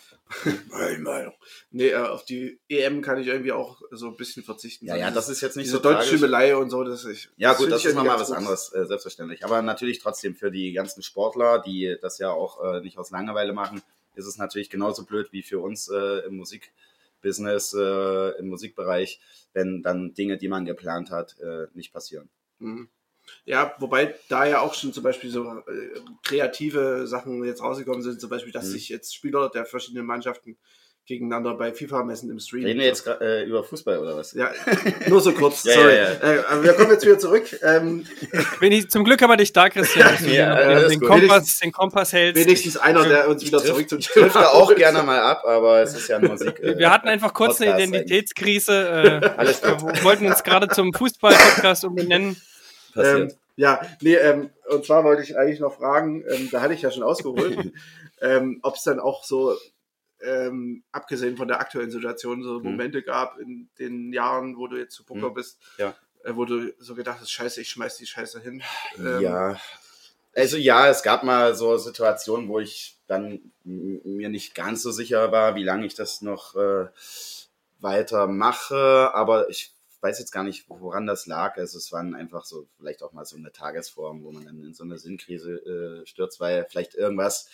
Meine Meinung. Nee, äh, auf die EM kann ich irgendwie auch so ein bisschen verzichten. Ja, ja, das ist jetzt nicht diese so deutsche. Schimmelei und so, das ich. Ja, gut, find das ich ist nochmal was gut. anderes, äh, selbstverständlich. Aber natürlich trotzdem für die ganzen Sportler, die das ja auch äh, nicht aus Langeweile machen, ist es natürlich genauso blöd wie für uns äh, im Musikbusiness, äh, im Musikbereich, wenn dann Dinge, die man geplant hat, äh, nicht passieren. Mhm. Ja, wobei da ja auch schon zum Beispiel so äh, kreative Sachen jetzt rausgekommen sind, zum Beispiel, dass Mhm. sich jetzt Spieler der verschiedenen Mannschaften gegeneinander bei FIFA messen im Stream. Reden wir jetzt äh, über Fußball oder was? Ja, nur so kurz, Ja, sorry. ja, Äh, aber wir kommen jetzt wieder zurück. Ähm, ich, zum Glück aber dich da, Christian, dass du Ja, alles den, gut. Kompass, den Kompass hältst. wenigstens einer, der uns wieder Ich zurück zum Ich drifte auch gerne mal ab, aber es ist ja ein Musik. äh, Wir hatten einfach kurz eine Podcast Identitätskrise. Äh, Alles wir wollten uns gerade zum Fußball-Podcast umbenennen. Passiert. Ähm, ja, nee, ähm, und zwar wollte ich eigentlich noch fragen, ähm, da hatte ich ja schon ausgeholt, ähm, ob es dann auch so, ähm, abgesehen von der aktuellen Situation, so Mhm. Momente gab in den Jahren, wo du jetzt zu Poker Mhm. bist, Ja. äh, wo du so gedacht hast, scheiße, ich schmeiß die Scheiße hin. Ähm, ja. Also ja, es gab mal so Situationen, wo ich dann mir nicht ganz so sicher war, wie lange ich das noch äh, weiter mache, aber ich weiß jetzt gar nicht, woran das lag. Also es waren einfach so vielleicht auch mal so eine Tagesform, wo man dann in so eine Sinnkrise äh, stürzt, weil vielleicht irgendwas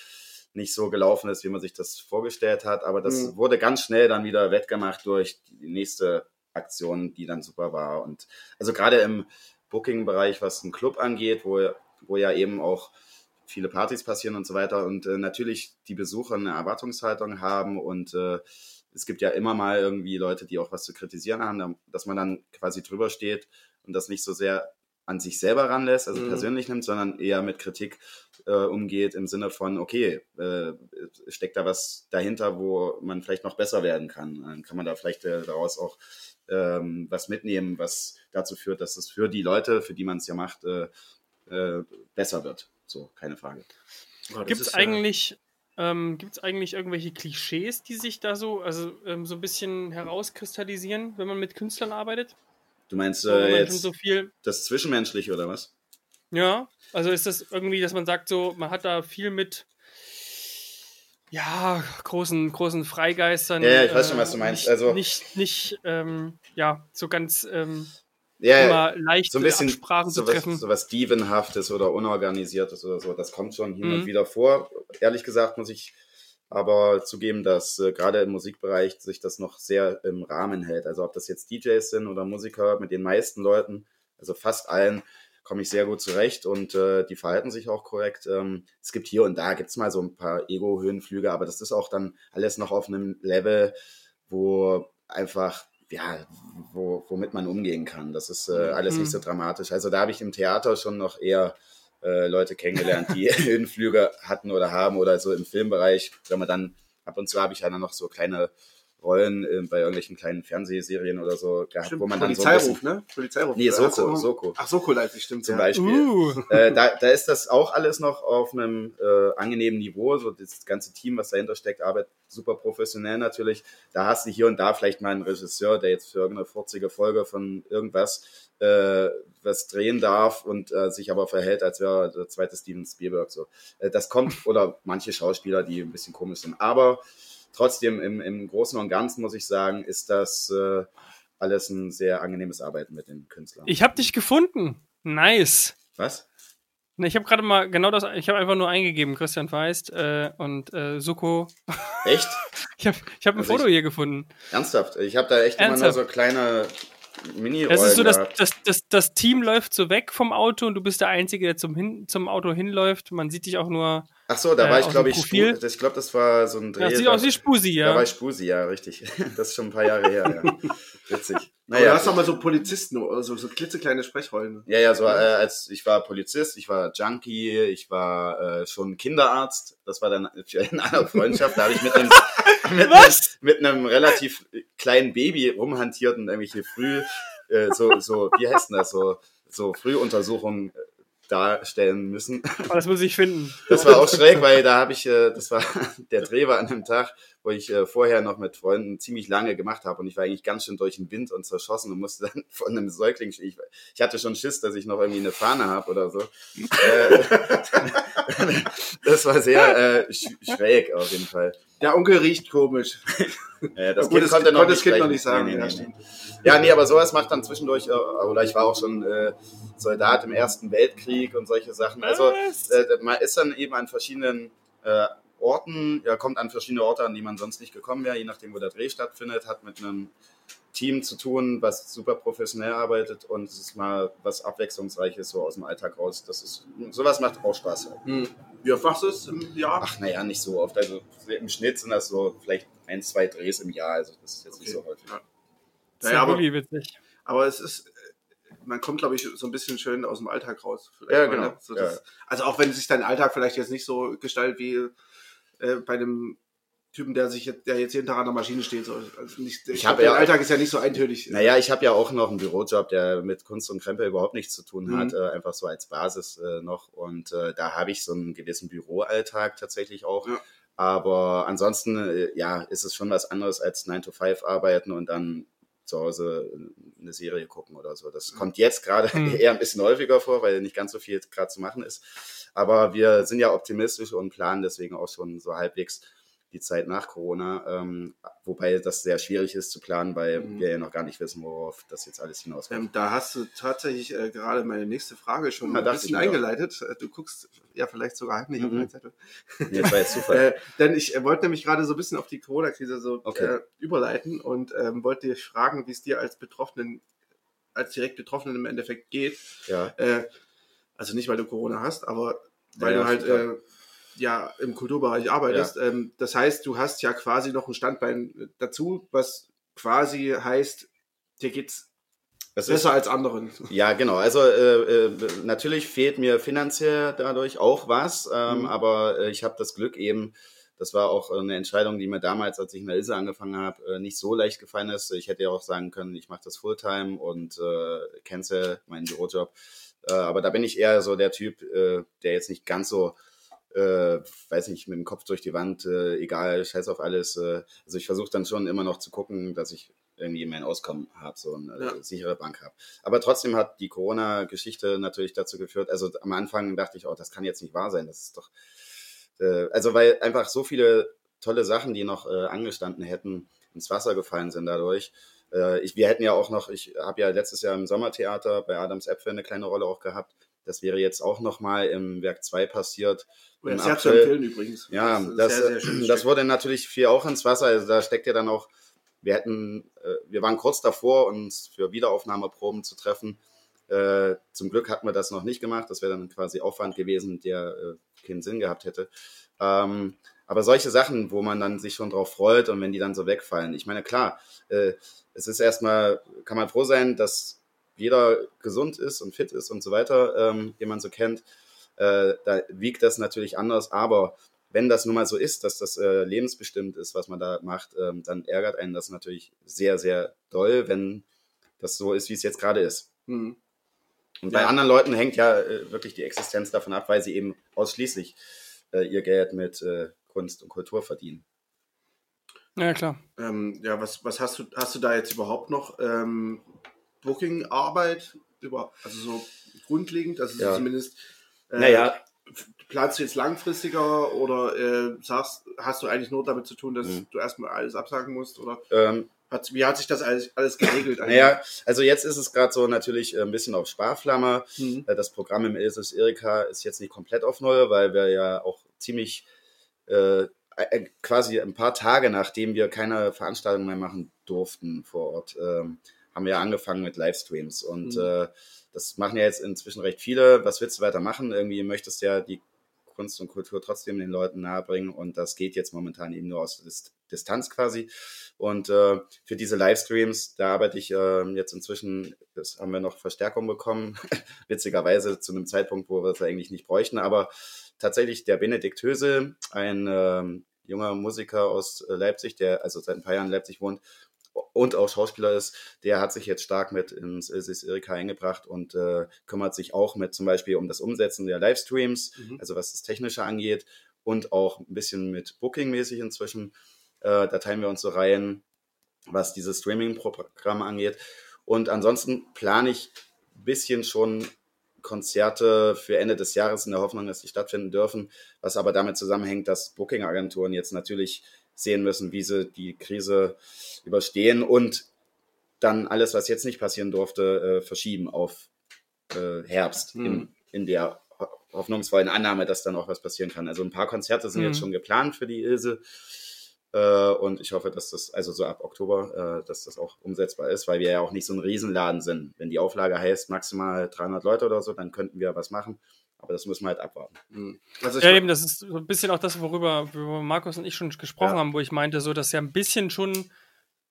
nicht so gelaufen ist, wie man sich das vorgestellt hat. Aber das Mhm. wurde ganz schnell dann wieder wettgemacht durch die nächste Aktion, die dann super war. Und also gerade im Booking-Bereich, was einen Club angeht, wo, wo ja eben auch viele Partys passieren und so weiter und äh, natürlich die Besucher eine Erwartungshaltung haben und äh, es gibt ja immer mal irgendwie Leute, die auch was zu kritisieren haben, dass man dann quasi drüber steht und das nicht so sehr an sich selber ranlässt, also Mhm. persönlich nimmt, sondern eher mit Kritik äh, umgeht im Sinne von, okay, äh, steckt da was dahinter, wo man vielleicht noch besser werden kann. Dann kann man da vielleicht äh, daraus auch ähm, was mitnehmen, was dazu führt, dass es für die Leute, für die man es ja macht, äh, äh, besser wird. So, keine Frage. oh, Gibt es eigentlich, ähm, gibt's eigentlich irgendwelche Klischees, die sich da so, also ähm, so ein bisschen herauskristallisieren, wenn man mit Künstlern arbeitet? Du meinst äh, jetzt so viel. das Zwischenmenschliche oder was? Ja, also ist das irgendwie, dass man sagt, so, man hat da viel mit ja, großen, großen Freigeistern. Ja, ja, ich weiß schon, was du meinst. Nicht, Also- nicht, nicht ähm, ja, so ganz ähm, Ja, immer leicht so ein bisschen Absprachen zu sowas, treffen. sowas Dievenhaftes oder Unorganisiertes oder so, das kommt schon hin Mhm. und wieder vor. Ehrlich gesagt muss ich aber zugeben, dass äh, gerade im Musikbereich sich das noch sehr im Rahmen hält. Also ob das jetzt DJs sind oder Musiker, mit den meisten Leuten, also fast allen, komme ich sehr gut zurecht und äh, die verhalten sich auch korrekt. Ähm, es gibt hier und da, gibt's mal so ein paar Ego-Höhenflüge, aber das ist auch dann alles noch auf einem Level, wo einfach, ja, wo, womit man umgehen kann. Das ist äh, alles Mhm. nicht so dramatisch. Also da habe ich im Theater schon noch eher äh, Leute kennengelernt, die Höhenflüge hatten oder haben oder so im Filmbereich, wenn man dann ab und zu habe ich ja dann noch so kleine Rollen äh, bei irgendwelchen kleinen Fernsehserien oder so gehabt, Stimmt, wo man dann so ein Polizeiruf, bisschen, ne? Polizeiruf. Nee, Soko, Soko. Ach, Soko Leipzig, stimmt. zum ja. Beispiel. Uh, Äh, da, da ist das auch alles noch auf einem äh, angenehmen Niveau. So das ganze Team, was dahinter steckt, arbeitet super professionell natürlich. Da hast du hier und da vielleicht mal einen Regisseur, der jetzt für irgendeine 40 Folge von irgendwas äh, was drehen darf und äh, sich aber verhält, als wäre der zweite Steven Spielberg. So, äh, das kommt oder manche Schauspieler, die ein bisschen komisch sind. Aber trotzdem im, im Großen und Ganzen muss ich sagen, ist das äh, alles ein sehr angenehmes Arbeiten mit den Künstlern. ich habe dich gefunden. Nice. was? Ne, ich habe gerade mal genau das, ich habe einfach nur eingegeben, Christian Feist äh, und äh, Suko. Echt? Ich habe ich hab ein Also Foto ich- hier gefunden. Ernsthaft, ich habe da echt Ernsthaft? immer nur so kleine mini Das ist so, dass das, das, das Team läuft so weg vom Auto und du bist der Einzige, der zum, hin, zum Auto hinläuft. Man sieht dich auch nur. Ach so, da äh, war ich, glaube ich, Profil. Spu- ich glaube, das war so ein Dreh. Ja, sieht da, aus wie Spusi, da war ja. ich Spusi, ja, richtig. Das ist schon ein paar Jahre her, ja. Witzig. Aber du Naja, hast doch mal so Polizisten so, so klitzekleine Sprechrollen. ja, ja, so äh, als ich war Polizist, ich war Junkie, ich war äh, schon Kinderarzt. Das war dann in einer Freundschaft, da habe ich mit einem, mit, Was? einem, mit einem relativ kleinen Baby rumhantiert und irgendwelche früh äh, so so wie heißt denn das so so Frühuntersuchungen äh, darstellen müssen. Aber das muss ich finden. Das war auch schräg, weil da habe ich, äh, das war der Dreh war an einem Tag, wo ich äh, vorher noch mit Freunden ziemlich lange gemacht habe und ich war eigentlich ganz schön durch den Wind und zerschossen und musste dann von einem Säugling, ich, ich hatte schon Schiss, dass ich noch irgendwie eine Fahne habe oder so. Äh, das war sehr äh, sch schräg auf jeden Fall. Der Onkel riecht komisch. Äh, das Gut, Kind das konnte noch das Kind noch nicht sagen, Nee, nee, ja, nee. Ja, nee, aber sowas macht dann zwischendurch, äh, oder ich war auch schon äh, Soldat im Ersten Weltkrieg und solche Sachen. Also äh, man ist dann eben an verschiedenen äh, Orten, ja, kommt an verschiedene Orte, an die man sonst nicht gekommen wäre, je nachdem, wo der Dreh stattfindet, hat mit einem Team zu tun, was super professionell arbeitet und es ist mal was Abwechslungsreiches so aus dem Alltag raus. Das ist, sowas macht auch Spaß. Halt. Hm. Wie oft machst du es im Jahr? Ach, naja, nicht so oft. Also im Schnitt sind das so vielleicht ein, zwei Drehs im Jahr. Also das ist jetzt nicht Okay. so häufig. Ja. Naja, aber- witzig. Aber es ist, man kommt, glaube ich, so ein bisschen schön aus dem Alltag raus. Ja, mal, genau. ne? So das, Also auch wenn sich dein Alltag vielleicht jetzt nicht so gestaltet wie äh, bei einem Typen, der sich jetzt, der jetzt jeden Tag an der Maschine steht. So. Also nicht, ich Ich glaub, habe der ja- Alltag ist ja nicht so eintönig. Naja, ich habe ja auch noch einen Bürojob, der mit Kunst und Krempel überhaupt nichts zu tun hat, Mhm. äh, einfach so als Basis äh, noch. Und äh, da habe ich so einen gewissen Büroalltag tatsächlich auch. Ja. Aber ansonsten, äh, ja, ist es schon was anderes als 9 to 5 arbeiten und dann zu Hause äh, eine Serie gucken oder so. Das kommt jetzt gerade Mhm. eher ein bisschen häufiger vor, weil nicht ganz so viel gerade zu machen ist. Aber wir sind ja optimistisch und planen deswegen auch schon so halbwegs die Zeit nach Corona, ähm, wobei das sehr schwierig ist zu planen, weil Mhm. wir ja noch gar nicht wissen, worauf das jetzt alles hinausläuft. Ähm, da hast du tatsächlich äh, gerade meine nächste Frage schon Ja, ein bisschen eingeleitet. Äh, Du guckst ja vielleicht sogar heimlich auf Mhm. meinen Zettel. Nee, das war jetzt Zufall. Äh, denn ich äh, wollte nämlich gerade so ein bisschen auf die Corona-Krise so Okay. äh, überleiten und ähm, wollte dich fragen, wie es dir als Betroffenen, als direkt Betroffenen im Endeffekt geht. ja, Äh, also nicht, weil du Corona hast, aber weil Ja, du halt äh, ja im Kulturbereich arbeitest. Ähm, das heißt, du hast ja quasi noch ein Standbein dazu, was quasi heißt, dir geht's das ist, besser als anderen. ja, genau. Also äh, äh, natürlich fehlt mir finanziell dadurch auch was, ähm, Mhm. aber äh, ich habe das Glück eben, das war auch eine Entscheidung, die mir damals, als ich in der Ilse angefangen habe, äh, nicht so leicht gefallen ist. Ich hätte ja auch sagen können, ich mache das Fulltime und äh, cancel meinen Bürojob. Äh, aber da bin ich eher so der Typ, der jetzt nicht ganz so äh, weiß nicht, mit dem Kopf durch die Wand, äh, egal, scheiß auf alles. Äh, also ich versuche dann schon immer noch zu gucken, dass ich irgendwie mein Auskommen habe, so eine Ja. sichere Bank habe. Aber trotzdem hat die Corona-Geschichte natürlich dazu geführt, also am Anfang dachte ich, oh, das kann jetzt nicht wahr sein, das ist doch, äh, also weil einfach so viele tolle Sachen, die noch äh, angestanden hätten, ins Wasser gefallen sind dadurch. Äh, ich, wir hätten ja auch noch, ich habe ja letztes Jahr im Sommertheater bei Adams Äpfel eine kleine Rolle auch gehabt. Das wäre jetzt auch noch mal im Werk 2 passiert. Ja, Im sehr zu April. empfehlen übrigens. Ja, das, sehr, sehr das wurde natürlich viel auch ins Wasser. Also da steckt ja dann auch, wir hätten, äh, wir waren kurz davor, uns für Wiederaufnahmeproben zu treffen. Äh, zum Glück hatten wir das noch nicht gemacht. Das wäre dann quasi Aufwand gewesen, der äh, keinen Sinn gehabt hätte. Ähm, aber solche Sachen, wo man dann sich schon drauf freut und wenn die dann so wegfallen. Ich meine, klar, es ist erstmal, kann man froh sein, dass jeder gesund ist und fit ist und so weiter, ähm, den man so kennt. Äh, da wiegt das natürlich anders, aber wenn das nun mal so ist, dass das äh, lebensbestimmt ist, was man da macht, ähm, dann ärgert einen das natürlich sehr, sehr doll, wenn das so ist, wie es jetzt gerade ist. Hm. Und bei Ja. anderen Leuten hängt ja äh, wirklich die Existenz davon ab, weil sie eben ausschließlich äh, ihr Geld mit äh, Kunst und Kultur verdienen. Ja, klar. Ähm, ja, was, was hast du, hast du da jetzt überhaupt noch ähm, Booking-Arbeit? Über, also so grundlegend, also Ja. zumindest äh, Naja, planst du jetzt langfristiger oder äh, sagst, hast du eigentlich nur damit zu tun, dass Mhm. du erstmal alles absagen musst? Oder ähm, hat, wie hat sich das alles, alles geregelt eigentlich? naja, also jetzt ist es gerade so natürlich äh, ein bisschen auf Sparflamme. Hm. Äh, Das Programm im Ilses Erika ist jetzt nicht komplett auf Null, weil wir ja auch ziemlich äh, quasi ein paar Tage nachdem wir keine Veranstaltungen mehr machen durften vor Ort, ähm, haben wir angefangen mit Livestreams. Und Mhm. äh, das machen ja jetzt inzwischen recht viele. Was willst du weiter machen? Irgendwie möchtest du ja die Kunst und Kultur trotzdem den Leuten nahebringen und das geht jetzt momentan eben nur aus Dist Distanz quasi. Und äh, für diese Livestreams, da arbeite ich äh, jetzt inzwischen, das haben wir noch Verstärkung bekommen, witzigerweise zu einem Zeitpunkt, wo wir es eigentlich nicht bräuchten, aber tatsächlich der Benedikt Hösel, ein ähm, junger Musiker aus äh, Leipzig, der also seit ein paar Jahren in Leipzig wohnt und auch Schauspieler ist, der hat sich jetzt stark mit ins Ilsis Erika eingebracht und äh, kümmert sich auch mit zum Beispiel um das Umsetzen der Livestreams, Mhm. also was das Technische angeht und auch ein bisschen mit Booking-mäßig inzwischen. Äh, da teilen wir uns so Reihen, was dieses Streaming-Programm angeht. Und ansonsten plane ich ein bisschen schon Konzerte für Ende des Jahres in der Hoffnung, dass die stattfinden dürfen, was aber damit zusammenhängt, dass Booking-Agenturen jetzt natürlich sehen müssen, wie sie die Krise überstehen und dann alles, was jetzt nicht passieren durfte, äh, verschieben auf äh, Herbst Mhm. in, in der ho- hoffnungsvollen Annahme, dass dann auch was passieren kann. Also ein paar Konzerte sind Mhm. jetzt schon geplant für die Ilse äh, und ich hoffe, dass das, also so ab Oktober, äh, dass das auch umsetzbar ist, weil wir ja auch nicht so ein Riesenladen sind. Wenn die Auflage heißt maximal 300 Leute oder so, dann könnten wir was machen, aber das müssen wir halt abwarten. Hm. Also ich, Ja, eben, das ist so ein bisschen auch das, worüber, worüber Markus und ich schon gesprochen Ja. haben, wo ich meinte, so, dass ja ein bisschen schon,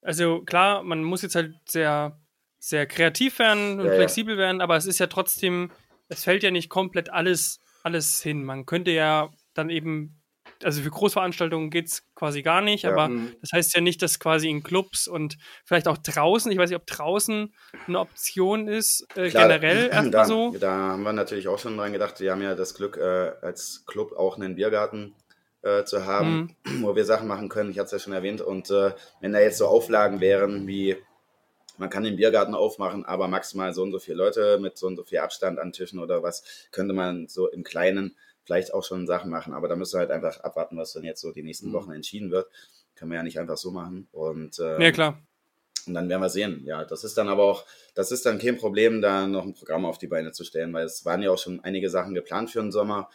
also klar, man muss jetzt halt sehr, sehr kreativ werden und Ja, ja. flexibel werden, aber es ist ja trotzdem, es fällt ja nicht komplett alles, alles hin. Man könnte ja dann eben, also für Großveranstaltungen geht es quasi gar nicht, Ja. aber Hm. das heißt ja nicht, dass quasi in Clubs und vielleicht auch draußen, ich weiß nicht, ob draußen eine Option ist, äh, Klar, generell erstmal da, so. Da haben wir natürlich auch schon dran gedacht. Wir haben ja das Glück, äh, als Club auch einen Biergarten äh, zu haben, Mhm. wo wir Sachen machen können. Ich hatte es ja schon erwähnt. Und äh, wenn da jetzt so Auflagen wären, wie man kann den Biergarten aufmachen, aber maximal so und so viele Leute mit so und so viel Abstand an Tischen oder was, könnte man so im Kleinen vielleicht auch schon Sachen machen. Aber da müssen wir halt einfach abwarten, was dann jetzt so die nächsten Mhm. Wochen entschieden wird. Können wir ja nicht einfach so machen. Und ähm, Ja, klar. und dann werden wir sehen. Ja, das ist dann aber auch, das ist dann kein Problem, da noch ein Programm auf die Beine zu stellen, weil es waren ja auch schon einige Sachen geplant für den Sommer.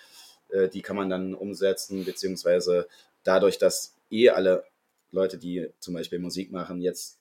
Äh, die kann man dann umsetzen, beziehungsweise dadurch, dass eh alle Leute, die zum Beispiel Musik machen, jetzt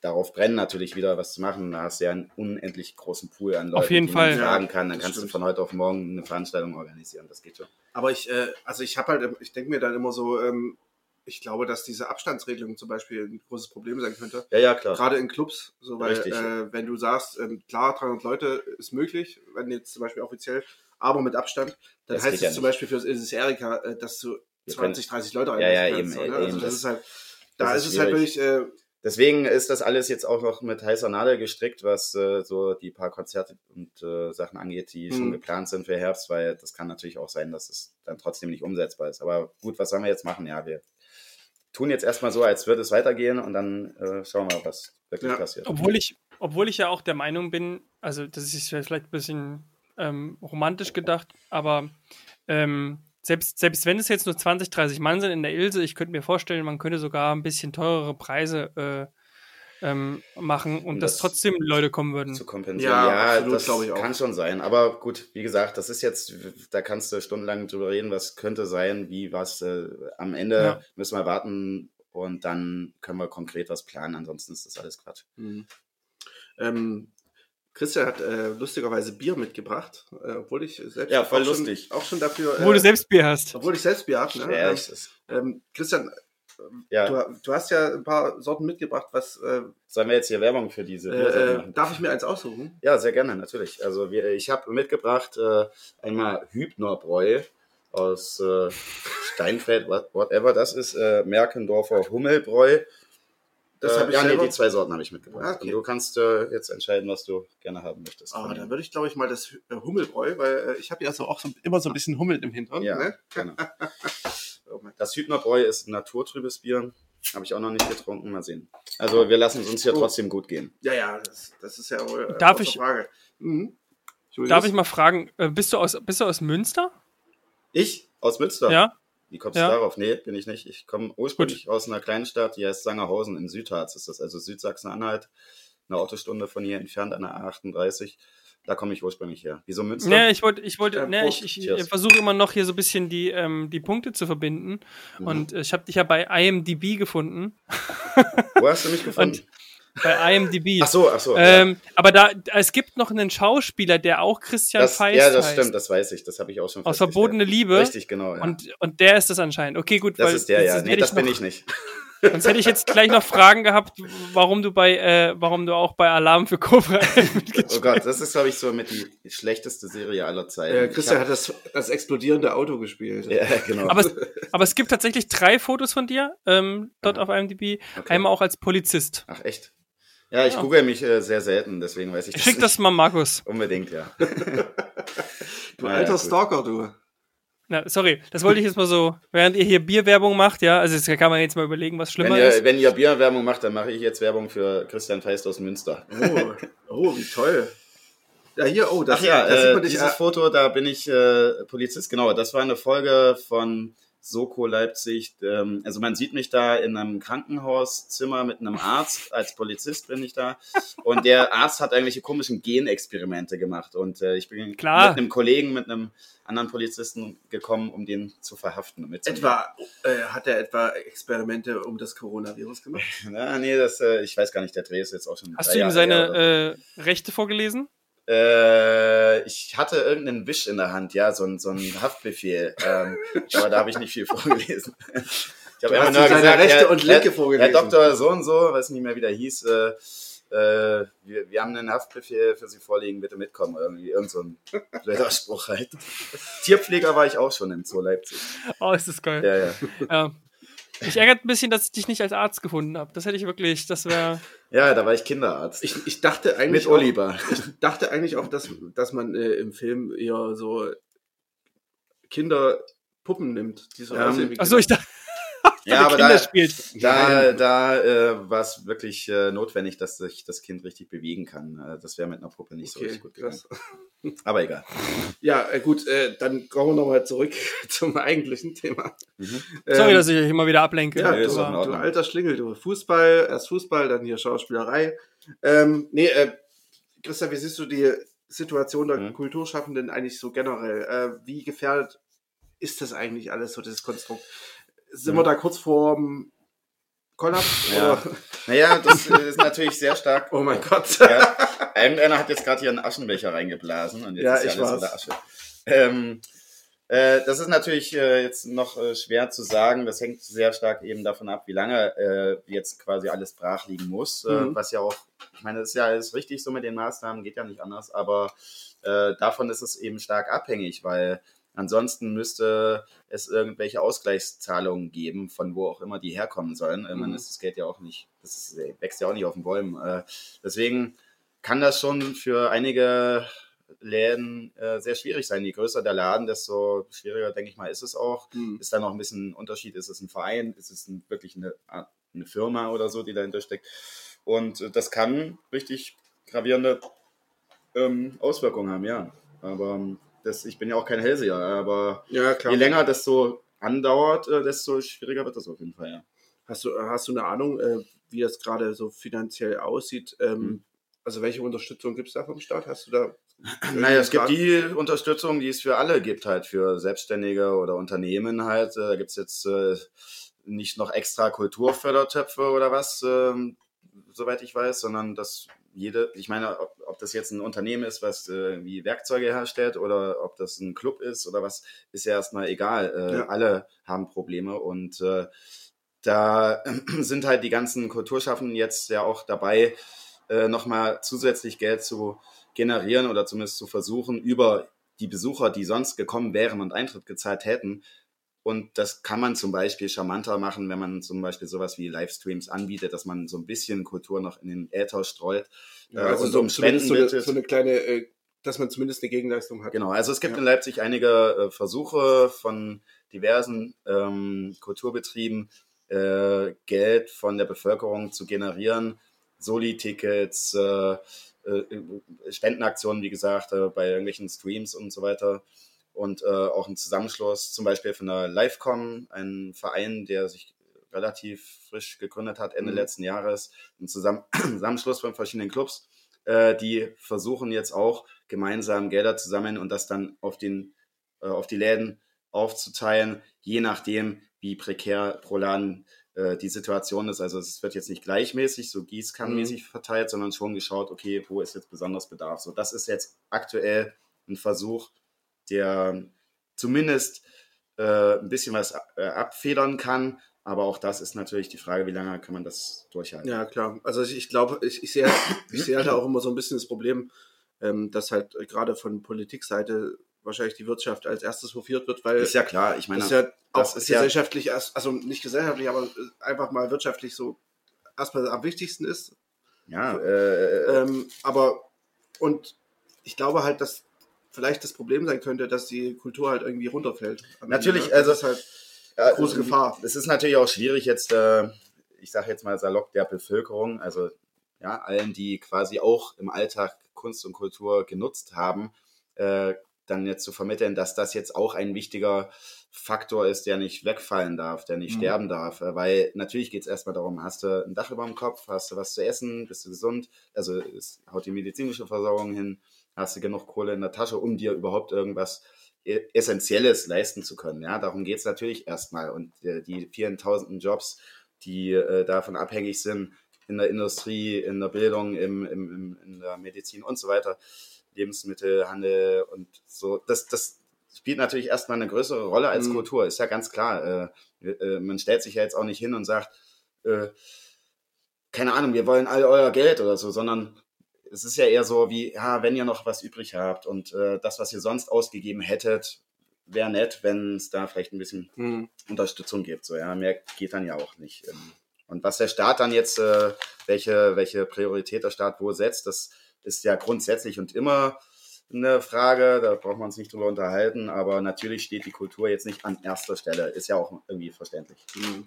darauf brennen, natürlich wieder was zu machen. Da hast du ja einen unendlich großen Pool an Leuten, Auf jeden die Fall. man fragen Ja, kann. Dann das kannst stimmt. du von heute auf morgen eine Veranstaltung organisieren. Das geht schon. Aber ich, äh, also ich habe halt, ich denke mir dann immer so, ähm, ich glaube, dass diese Abstandsregelung zum Beispiel ein großes Problem sein könnte. Ja, ja, klar. Gerade in Clubs, so weil äh, wenn du sagst, ähm, klar, 300 Leute ist möglich, wenn jetzt zum Beispiel offiziell, aber mit Abstand, dann Das heißt es ja zum nicht. Beispiel für das Isis Erika, äh, dass du Wir 20, 30 Leute Ja, ja, einlassen eben, kannst, so, ne? Also eben, das, das- ist halt, da ist, ist es halt wirklich, äh, Deswegen ist das alles jetzt auch noch mit heißer Nadel gestrickt, was äh, so die paar Konzerte und äh, Sachen angeht, die schon Mhm. geplant sind für Herbst, weil das kann natürlich auch sein, dass es dann trotzdem nicht umsetzbar ist. Aber gut, was sollen wir jetzt machen? Ja, wir tun jetzt erstmal so, als würde es weitergehen und dann äh, schauen wir was wirklich Ja. passiert. Obwohl ich, obwohl ich ja auch der Meinung bin, also das ist vielleicht ein bisschen ähm, romantisch gedacht, aber ähm, selbst, selbst wenn es jetzt nur 20, 30 Mann sind in der Ilse, ich könnte mir vorstellen, man könnte sogar ein bisschen teurere Preise äh, ähm, machen und Und dass das- trotzdem Leute kommen würden. zu kompensieren. Ja, Ja, absolut, das glaube ich auch. kann schon sein. Aber gut, wie gesagt, das ist jetzt, da kannst du stundenlang drüber reden, was könnte sein, wie was. Äh, am Ende Ja. müssen wir warten und dann können wir konkret was planen. Ansonsten ist das alles Quatsch. Mhm. Ähm, Christian hat äh, lustigerweise Bier mitgebracht, äh, obwohl ich selbst Ja, voll auch schon, lustig. auch schon dafür. Obwohl du selbst Bier hast. obwohl ich selbst Bier habe. Ne? Ja, ähm, ähm, Christian, ja. du, du hast ja ein paar Sorten mitgebracht. Was äh, sollen wir jetzt hier Werbung für diese äh, machen? darf ich mir eins aussuchen? Ja, sehr gerne, natürlich. Also wir, ich habe mitgebracht äh, einmal Hübnerbräu aus äh, Steinfeld, what, whatever das ist, äh, Merkendorfer Hummelbräu. Das äh, habe ich ja, nee, die zwei Sorten habe ich mitgebracht. Ah, okay. Und du kannst äh, jetzt entscheiden, was du gerne haben möchtest. Ah, von da denen. würde ich, glaube ich, mal das äh, Hummelbräu, weil äh, ich habe ja so auch so, immer so ein bisschen Hummel im Hintern. ja, Ne? genau. Oh Das Hübnerbräu ist ein naturtrübes Bier. Habe ich auch noch nicht getrunken. Mal sehen. Also wir lassen es uns hier Oh. trotzdem gut gehen. ja, ja, das, das ist ja wohl. Äh, Darf ich- Frage. Mhm. Darf ich mal fragen, äh, bist, du aus, bist du aus Münster? Ich aus Münster. Ja. Wie kommst Ja. du darauf? Nee, bin ich nicht. Ich komme ursprünglich aus einer kleinen Stadt, die heißt Sangerhausen im Südharz. Ist das also Südsachsen-Anhalt, eine Autostunde von hier entfernt an der A38. Da komme ich ursprünglich her. Wieso Münster? Nee, ich wollte, ich wollte, Ja, nee, ich, ich Cheers. versuche immer noch hier so ein bisschen die, ähm, die Punkte zu verbinden. Mhm. Und äh, ich habe dich ja bei IMDb gefunden. Wo hast du mich gefunden? Bei IMDb. ach so, ach so. ja. Ähm, aber da, es gibt noch einen Schauspieler, der auch Christian das, Feist ja, das heißt. stimmt, das weiß ich. Das habe ich auch schon Aus verbotene Liebe. Richtig, genau. Ja. Und, und der ist das anscheinend. Okay, gut. das weil ist der, ja. Nee, das bin noch, ich nicht. Sonst hätte ich jetzt gleich noch Fragen gehabt, warum du bei, äh, warum du auch bei Alarm für Cobra Oh Gott, das ist, glaube ich, so mit die schlechteste Serie aller Zeiten. Äh, Ich Christian hab- hat das, das explodierende Auto gespielt. Ja, genau. aber, es, aber es gibt tatsächlich drei Fotos von dir ähm, dort auf IMDb. Okay. Einmal auch als Polizist. Ach, echt? Ja, ich Ja. google mich äh, sehr selten, deswegen weiß ich das Schick das mal Markus. nicht. Unbedingt, ja. Du alter gut. Stalker, du. Na, sorry, das wollte ich jetzt mal so, während ihr hier Bierwerbung macht, ja, also jetzt kann man jetzt mal überlegen, was Wenn schlimmer ihr, ist. wenn ihr Bierwerbung macht, dann mache ich jetzt Werbung für Christian Feist aus Münster. Oh, oh wie toll. Ja, hier, oh, das, Ach ja, das sieht äh, man dich. dieses Foto, da bin ich äh, Polizist, genau. Das war eine Folge von Soko Leipzig. Ähm, also man sieht mich da in einem Krankenhauszimmer mit einem Arzt. Als Polizist bin ich da. Und der Arzt hat irgendwelche komischen Genexperimente gemacht. Und äh, ich bin Klar. mit einem Kollegen, mit einem anderen Polizisten gekommen, um den zu verhaften. etwa, äh, hat er etwa Experimente um das Coronavirus gemacht? Ja, nee, das, äh, ich weiß gar nicht, der Dreh ist jetzt auch schon. Hast drei du ihm seine äh, Rechte vorgelesen? Äh, ich hatte irgendeinen Wisch in der Hand, ja, so ein, so ein Haftbefehl. Ähm, aber da habe ich nicht viel vorgelesen. Ich habe hast ihm seine rechte und linke vorgelesen. Herr Doktor so und so, weiß nicht mehr, wie der hieß, äh, äh, wir, wir haben einen Haftbefehl für Sie vorliegen, bitte mitkommen. Irgendwie irgend so ein blöder Spruch halt. Tierpfleger war ich auch schon im Zoo Leipzig. Oh, ist das geil. Ja, ja. Ja. Ich ärgert ein bisschen, dass ich dich nicht als Arzt gefunden habe. Das hätte ich wirklich, das wäre. ja, da war ich Kinderarzt. Ich, ich dachte eigentlich mit Oliver. Auch, ich dachte eigentlich auch, dass, dass man äh, im Film eher so Kinderpuppen nimmt, die so Ähm, aussehen wie Achso, ich dachte, Ja, aber Kinder da, spielt. Da, da äh, war es wirklich äh, notwendig, dass sich das Kind richtig bewegen kann. Äh, das wäre mit einer Puppe nicht so Okay, richtig gut gegangen. krass. Aber egal. Ja, äh, gut, äh, dann kommen wir nochmal zurück zum eigentlichen Thema. Mhm. Sorry, Ähm, dass ich euch immer wieder ablenke. Ja, Nee, ist du, du alter Schlingel, du. Fußball, erst Fußball, dann hier Schauspielerei. Ähm, nee, äh, Christian, wie siehst du die Situation der Mhm. Kulturschaffenden eigentlich so generell? Äh, wie gefährdet ist das eigentlich alles, so dieses Konstrukt? Sind Mhm. wir da kurz vorm Kollaps? Ja. Naja, das äh, ist natürlich sehr stark. Oh mein Gott. Ja, irgendeiner hat jetzt gerade hier einen Aschenbecher reingeblasen und jetzt Ja, ist ja ich alles war's. unter Asche. Ähm, äh, das ist natürlich äh, jetzt noch äh, schwer zu sagen. Das hängt sehr stark eben davon ab, wie lange äh, jetzt quasi alles brach liegen muss. Äh, Mhm. was ja auch, ich meine, das ist ja alles richtig so mit den Maßnahmen, geht ja nicht anders, aber davon ist es eben stark abhängig, weil ansonsten müsste es irgendwelche Ausgleichszahlungen geben, von wo auch immer die herkommen sollen. Äh, Man Mhm. ist das Geld ja auch nicht, das ist, äh, wächst ja auch nicht auf den Bäumen. Äh, deswegen kann das schon für einige Läden äh, sehr schwierig sein. Je größer der Laden, desto schwieriger, denke ich mal, ist es auch. Mhm. Ist da noch ein bisschen ein Unterschied? Ist es ein Verein? Ist es ein, wirklich eine, eine Firma oder so, die dahinter steckt? Und das kann richtig gravierende ähm, Auswirkungen haben, ja. Aber ähm, das, ich bin ja auch kein Hellseher, aber ja, je länger das so andauert, äh, desto schwieriger wird das auf jeden Fall, ja. Hast du, hast du eine Ahnung, äh, wie das gerade so finanziell aussieht? Ähm, mhm. Also welche Unterstützung gibt es da vom Staat? Hast du da naja, es gibt die Unterstützung, die es für alle gibt, halt für Selbstständige oder Unternehmen halt. Da gibt es jetzt äh, nicht noch extra Kulturfördertöpfe oder was, äh, soweit ich weiß, sondern dass jede, ich meine, ob, ob das jetzt ein Unternehmen ist, was äh, wie Werkzeuge herstellt oder ob das ein Club ist oder was, ist ja erstmal egal. Äh, ja. Alle haben Probleme und äh, da sind halt die ganzen Kulturschaffenden jetzt ja auch dabei, äh, nochmal zusätzlich Geld zu generieren oder zumindest zu versuchen, über die Besucher, die sonst gekommen wären und Eintritt gezahlt hätten, und das kann man zum Beispiel charmanter machen, wenn man zum Beispiel sowas wie Livestreams anbietet, dass man so ein bisschen Kultur noch in den Äther streut. Ja, also, also so, um Spenden so eine, so eine kleine, äh, dass man zumindest eine Gegenleistung hat. Genau, also es gibt ja. in Leipzig einige äh, Versuche von diversen ähm, Kulturbetrieben, äh, Geld von der Bevölkerung zu generieren. Soli-Tickets, äh, äh, Spendenaktionen, wie gesagt, äh, bei irgendwelchen Streams und so weiter und äh, auch ein Zusammenschluss zum Beispiel von der Livecom, ein Verein, der sich relativ frisch gegründet hat, Ende mhm. letzten Jahres, ein Zusammen Zusammenschluss von verschiedenen Clubs, äh, die versuchen jetzt auch gemeinsam Gelder zu sammeln und das dann auf, den, äh, auf die Läden aufzuteilen, je nachdem, wie prekär pro Laden äh, die Situation ist. Also es wird jetzt nicht gleichmäßig, so gießkannenmäßig mhm. verteilt, sondern schon geschaut, okay, wo ist jetzt besonders Bedarf. So, das ist jetzt aktuell ein Versuch, der zumindest äh, ein bisschen was äh, abfedern kann. Aber auch das ist natürlich die Frage, wie lange kann man das durchhalten. Ja, klar. Also ich, ich glaube, ich, ich sehe ich sehe halt auch immer so ein bisschen das Problem, ähm, dass halt gerade von Politikseite wahrscheinlich die Wirtschaft als erstes hofiert wird, weil ist ja klar. Ich meine, ist ja auch ist gesellschaftlich, ja also nicht gesellschaftlich, aber einfach mal wirtschaftlich so erstmal am wichtigsten ist. Ja. Äh, ähm, aber und ich glaube halt, dass vielleicht das Problem sein könnte, dass die Kultur halt irgendwie runterfällt. Natürlich, also das ist halt ja, große Gefahr. Es ist natürlich auch schwierig jetzt, äh, ich sage jetzt mal salopp der Bevölkerung, also ja, allen, die quasi auch im Alltag Kunst und Kultur genutzt haben, äh, dann jetzt zu vermitteln, dass das jetzt auch ein wichtiger Faktor ist, der nicht wegfallen darf, der nicht mhm. sterben darf. Äh, weil natürlich geht es erstmal darum, hast du ein Dach über dem Kopf, hast du was zu essen, bist du gesund, also es haut die medizinische Versorgung hin, hast du genug Kohle in der Tasche, um dir überhaupt irgendwas e-, Essentielles leisten zu können. Ja, darum geht es natürlich erstmal. Und äh, die vielen tausenden Jobs, die äh, davon abhängig sind, in der Industrie, in der Bildung, im, im, in der Medizin und so weiter, Lebensmittelhandel und so, das, das spielt natürlich erstmal eine größere Rolle als mhm. Kultur, ist ja ganz klar. Äh, man stellt sich ja jetzt auch nicht hin und sagt, keine Ahnung, wir wollen all euer Geld oder so, sondern es ist ja eher so wie, ja, wenn ihr noch was übrig habt und äh, das, was ihr sonst ausgegeben hättet, wäre nett, wenn es da vielleicht ein bisschen mhm. Unterstützung gibt. So, ja, mehr geht dann ja auch nicht. Ähm. Und was der Staat dann jetzt, äh, welche, welche Priorität der Staat wo setzt, das ist ja grundsätzlich und immer eine Frage, da brauchen wir uns nicht drüber unterhalten, aber natürlich steht die Kultur jetzt nicht an erster Stelle, ist ja auch irgendwie verständlich. Mhm.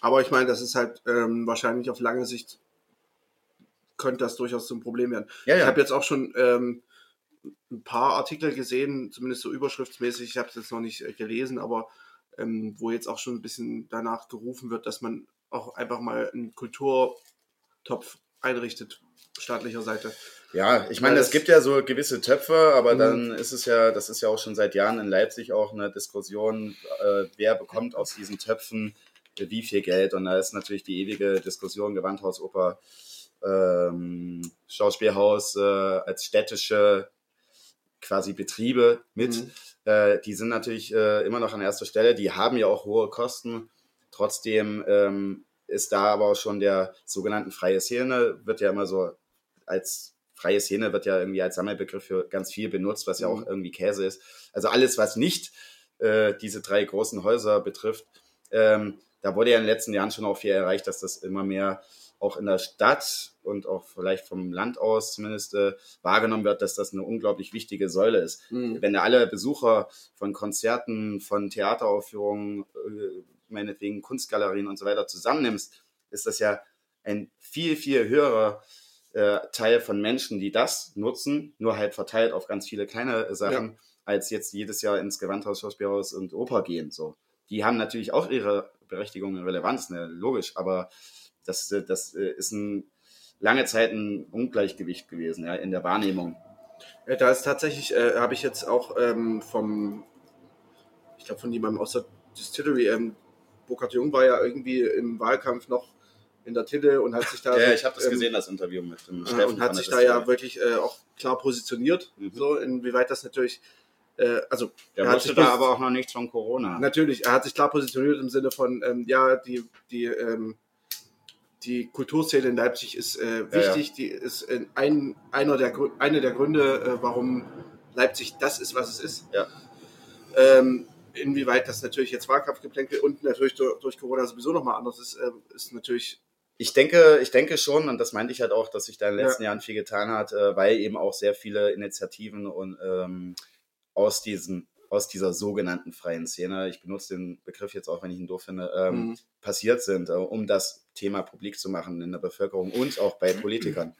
Aber ich meine, das ist halt ähm, wahrscheinlich auf lange Sicht könnte das durchaus zum Problem werden. Ja, ja. Ich habe jetzt auch schon ähm, ein paar Artikel gesehen, zumindest so überschriftsmäßig, ich habe es jetzt noch nicht äh, gelesen, aber ähm, wo jetzt auch schon ein bisschen danach gerufen wird, dass man auch einfach mal einen Kulturtopf einrichtet, staatlicher Seite. Ja, ich meine, es gibt ja so gewisse Töpfe, aber mhm. dann ist es ja, das ist ja auch schon seit Jahren in Leipzig auch eine Diskussion, äh, wer bekommt aus diesen Töpfen äh, wie viel Geld. Und da ist natürlich die ewige Diskussion Gewandhausoper ähm, Schauspielhaus äh, als städtische quasi Betriebe mit. Mhm. Äh, die sind natürlich äh, immer noch an erster Stelle. Die haben ja auch hohe Kosten. Trotzdem ähm, ist da aber auch schon der sogenannten freie Szene, wird ja immer so als freie Szene wird ja irgendwie als Sammelbegriff für ganz viel benutzt, was ja auch mhm. irgendwie Käse ist. Also alles, was nicht äh, diese drei großen Häuser betrifft, ähm, da wurde ja in den letzten Jahren schon auch viel erreicht, dass das immer mehr auch in der Stadt und auch vielleicht vom Land aus zumindest äh, wahrgenommen wird, dass das eine unglaublich wichtige Säule ist. Mhm. Wenn du alle Besucher von Konzerten, von Theateraufführungen, äh, meinetwegen Kunstgalerien und so weiter zusammennimmst, ist das ja ein viel, viel höherer äh, Teil von Menschen, die das nutzen, nur halt verteilt auf ganz viele kleine Sachen, ja. als jetzt jedes Jahr ins Gewandhaus, Schauspielhaus und Oper gehen. So. Die haben natürlich auch ihre Berechtigung und Relevanz, ne, logisch, aber das, äh, das äh, ist ein, lange Zeit ein Ungleichgewicht gewesen, ja, in der Wahrnehmung. Ja, da ist tatsächlich, äh, habe ich jetzt auch ähm, vom, ich glaube von jemandem aus der Distillery, ähm, Burkhard Jung war ja irgendwie im Wahlkampf noch in der Tille und hat sich da. ja, ich habe das ähm, gesehen, das Interview mit dem äh, Und hat sich da ja wirklich äh, auch klar positioniert, mhm. so inwieweit das natürlich. Äh, also der er wusste da aber auch noch nichts von Corona. Natürlich, er hat sich klar positioniert im Sinne von, ähm, ja, die, die, ähm, die Kulturszene in Leipzig ist äh, wichtig, ja, ja. die ist ein, einer der, eine der Gründe, äh, warum Leipzig das ist, was es ist. Ja. Ähm, inwieweit das natürlich jetzt Wahlkampfgeplänkel und natürlich durch, durch Corona sowieso nochmal anders ist, äh, ist natürlich ich denke, ich denke schon, und das meinte ich halt auch, dass sich da in den letzten ja. Jahren viel getan hat, äh, weil eben auch sehr viele Initiativen und ähm, aus diesen aus dieser sogenannten freien Szene, ich benutze den Begriff jetzt auch, wenn ich ihn doof finde, ähm, mhm. passiert sind, äh, um das Thema publik zu machen in der Bevölkerung und auch bei Politikern.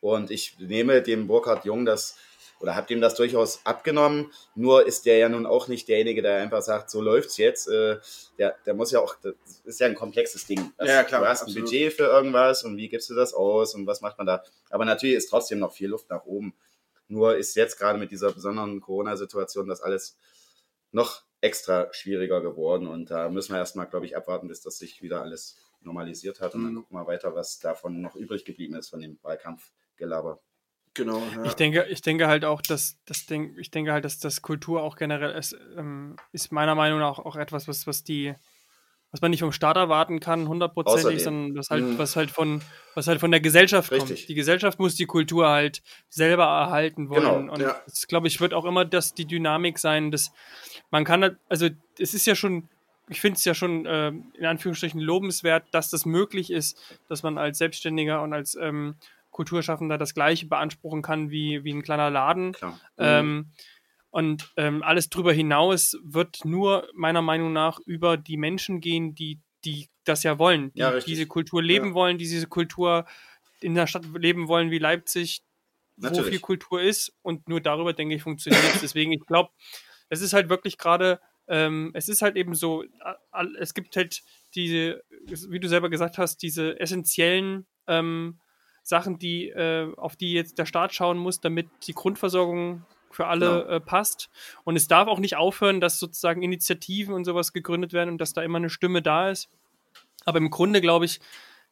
Und ich nehme dem Burkhard Jung das oder habt ihm das durchaus abgenommen. Nur ist der ja nun auch nicht derjenige, der einfach sagt, so läuft's jetzt. Äh, der, der muss ja auch, das ist ja ein komplexes Ding. Das, ja, klar. Du hast absolut. ein Budget für irgendwas und wie gibst du das aus und was macht man da? Aber natürlich ist trotzdem noch viel Luft nach oben. Nur ist jetzt gerade mit dieser besonderen Corona-Situation das alles noch extra schwieriger geworden und da müssen wir erstmal, glaube ich, abwarten, bis das sich wieder alles normalisiert hat und mhm. dann gucken wir weiter, was davon noch übrig geblieben ist von dem Wahlkampfgelaber. Genau. Ja. Ich denke, ich denke halt auch, dass das Ding, ich denke halt, dass das Kultur auch generell ist, ähm, ist meiner Meinung nach auch etwas, was, was die, was man nicht vom Staat erwarten kann, hundertprozentig, sondern was halt, mhm. was halt von, was halt von der Gesellschaft Richtig. kommt. Die Gesellschaft muss die Kultur halt selber erhalten wollen. Genau, und ja. das, glaube ich, wird auch immer das die Dynamik sein, dass man kann halt, also es ist ja schon, ich finde es ja schon äh, in Anführungsstrichen lobenswert, dass das möglich ist, dass man als Selbstständiger und als ähm, Kulturschaffender das gleiche beanspruchen kann wie, wie ein kleiner Laden. Mhm. Ähm, und ähm, alles darüber hinaus wird nur meiner Meinung nach über die Menschen gehen, die, die das ja wollen, die ja, diese Kultur leben ja. wollen, die diese Kultur in der Stadt leben wollen wie Leipzig, Natürlich. wo viel Kultur ist. Und nur darüber, denke ich, funktioniert es. Deswegen, ich glaube, es ist halt wirklich gerade, ähm, es ist halt eben so, es gibt halt diese, wie du selber gesagt hast, diese essentiellen ähm, Sachen, die, äh, auf die jetzt der Staat schauen muss, damit die Grundversorgung für alle äh, passt. Und es darf auch nicht aufhören, dass sozusagen Initiativen und sowas gegründet werden und dass da immer eine Stimme da ist. Aber im Grunde, glaube ich,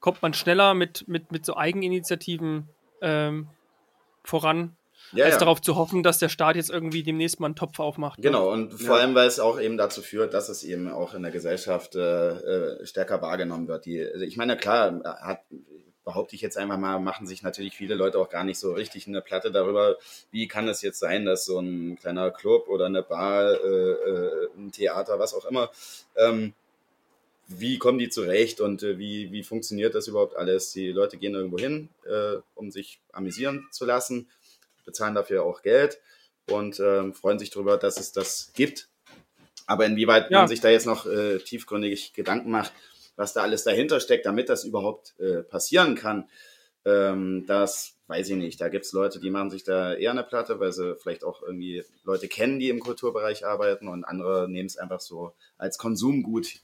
kommt man schneller mit, mit, mit so Eigeninitiativen ähm, voran, ja, als ja. darauf zu hoffen, dass der Staat jetzt irgendwie demnächst mal einen Topf aufmacht. Ne? Genau, und vor ja. allem, weil es auch eben dazu führt, dass es eben auch in der Gesellschaft äh, äh stärker wahrgenommen wird. Die, also ich meine, klar, hat, behaupte ich jetzt einfach mal, machen sich natürlich viele Leute auch gar nicht so richtig eine Platte darüber, wie kann es jetzt sein, dass so ein kleiner Club oder eine Bar, äh, äh, ein Theater, was auch immer, ähm, wie kommen die zurecht und äh, wie, wie funktioniert das überhaupt alles? Die Leute gehen irgendwo hin, äh, um sich amüsieren zu lassen, bezahlen dafür auch Geld und ähm, freuen sich darüber, dass es das gibt. Aber inwieweit ja. man sich da jetzt noch äh, tiefgründig Gedanken macht, was da alles dahinter steckt, damit das überhaupt äh, passieren kann, ähm, das weiß ich nicht. Da gibt es Leute, die machen sich da eher eine Platte, weil sie vielleicht auch irgendwie Leute kennen, die im Kulturbereich arbeiten und andere nehmen es einfach so als Konsumgut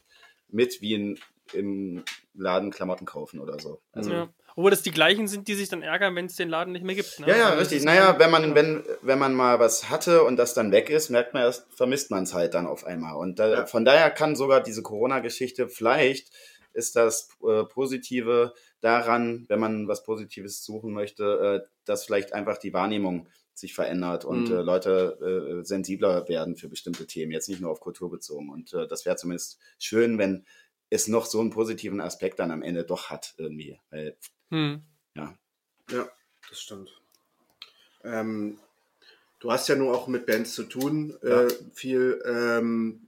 mit, wie in, im Laden Klamotten kaufen oder so. Also, ja. Obwohl das die gleichen sind, die sich dann ärgern, wenn es den Laden nicht mehr gibt. Ne? Ja, ja, also richtig. Naja, wenn man, wenn, wenn man mal was hatte und das dann weg ist, merkt man erst, vermisst man es halt dann auf einmal. Und da, ja. von daher kann sogar diese Corona-Geschichte vielleicht ist das äh, Positive daran, wenn man was Positives suchen möchte, äh, dass vielleicht einfach die Wahrnehmung sich verändert und mhm. äh, Leute äh, sensibler werden für bestimmte Themen, jetzt nicht nur auf Kultur bezogen. Und äh, das wäre zumindest schön, wenn es noch so einen positiven Aspekt dann am Ende doch hat irgendwie. Weil hm. Ja. Ja, das stimmt. Ähm, du hast ja nur auch mit Bands zu tun, äh, ja. äh, viel. Ähm,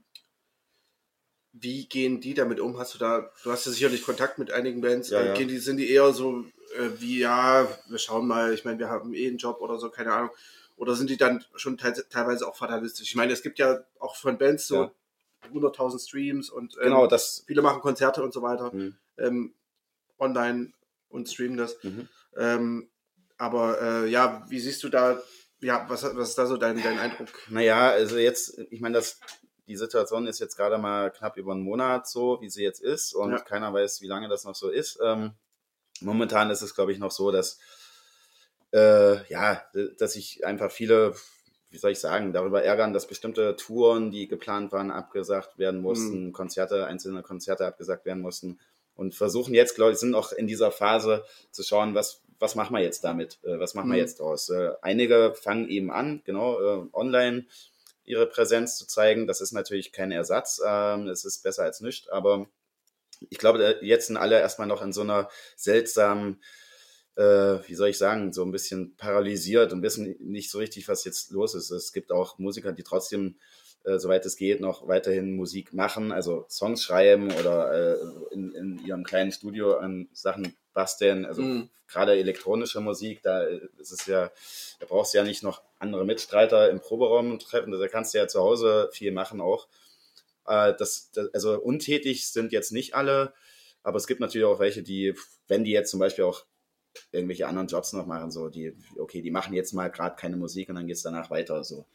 wie gehen die damit um? Hast du da, du hast ja sicherlich Kontakt mit einigen Bands. Ja, Äh. Gehen die, sind die eher so äh, wie, ja, wir schauen mal, ich meine, wir haben eh einen Job oder so, keine Ahnung. Oder sind die dann schon te teilweise auch fatalistisch? Ich meine, es gibt ja auch von Bands so Ja. 100.000 Streams und ähm, Genau, das. viele machen Konzerte und so weiter Mhm. ähm, online und streamen das. Mhm. Ähm, aber äh, ja, wie siehst du da, ja, was, was ist da so dein, dein Eindruck? Naja, also jetzt, ich meine, das, die Situation ist jetzt gerade mal knapp über einen Monat so, wie sie jetzt ist und Ja. keiner weiß, wie lange das noch so ist. Ähm, momentan ist es, glaube ich, noch so, dass, äh, ja, dass sich einfach viele, wie soll ich sagen, darüber ärgern, dass bestimmte Touren, die geplant waren, abgesagt werden mussten, Konzerte, einzelne Konzerte abgesagt werden mussten und versuchen jetzt, glaube ich, sind noch in dieser Phase zu schauen, was, was machen wir jetzt damit, äh, was machen wir Mhm. jetzt draus. Äh, einige fangen eben an, genau, äh, online ihre Präsenz zu zeigen. Das ist natürlich kein Ersatz, ähm, es ist besser als nichts, aber ich glaube, jetzt sind alle erstmal noch in so einer seltsamen, wie soll ich sagen, so ein bisschen paralysiert und wissen nicht so richtig, was jetzt los ist. Es gibt auch Musiker, die trotzdem, äh, soweit es geht, noch weiterhin Musik machen, also Songs schreiben oder äh, in, in ihrem kleinen Studio an Sachen basteln. Also Mhm. gerade elektronische Musik, da ist es ja, da brauchst du ja nicht noch andere Mitstreiter im Proberaum treffen, da kannst du ja zu Hause viel machen auch. Äh, das, das, also untätig sind jetzt nicht alle, aber es gibt natürlich auch welche, die, wenn die jetzt zum Beispiel auch irgendwelche anderen Jobs noch machen, so die, okay, die machen jetzt mal gerade keine Musik und dann geht es danach weiter so.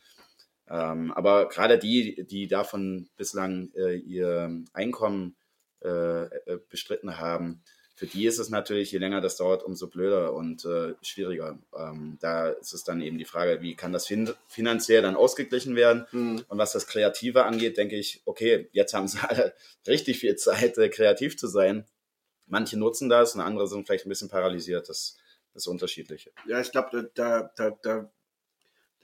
Ähm, aber gerade die, die davon bislang äh, ihr Einkommen äh, äh, bestritten haben, für die ist es natürlich, je länger das dauert, umso blöder und äh, schwieriger. Ähm, da ist es dann eben die Frage, wie kann das fin finanziell dann ausgeglichen werden? Mhm. Und was das Kreative angeht, denke ich, okay, jetzt haben sie alle richtig viel Zeit, äh, kreativ zu sein. Manche nutzen das und andere sind vielleicht ein bisschen paralysiert. Das, das ist unterschiedlich. Ja, ich glaube, da, da, da,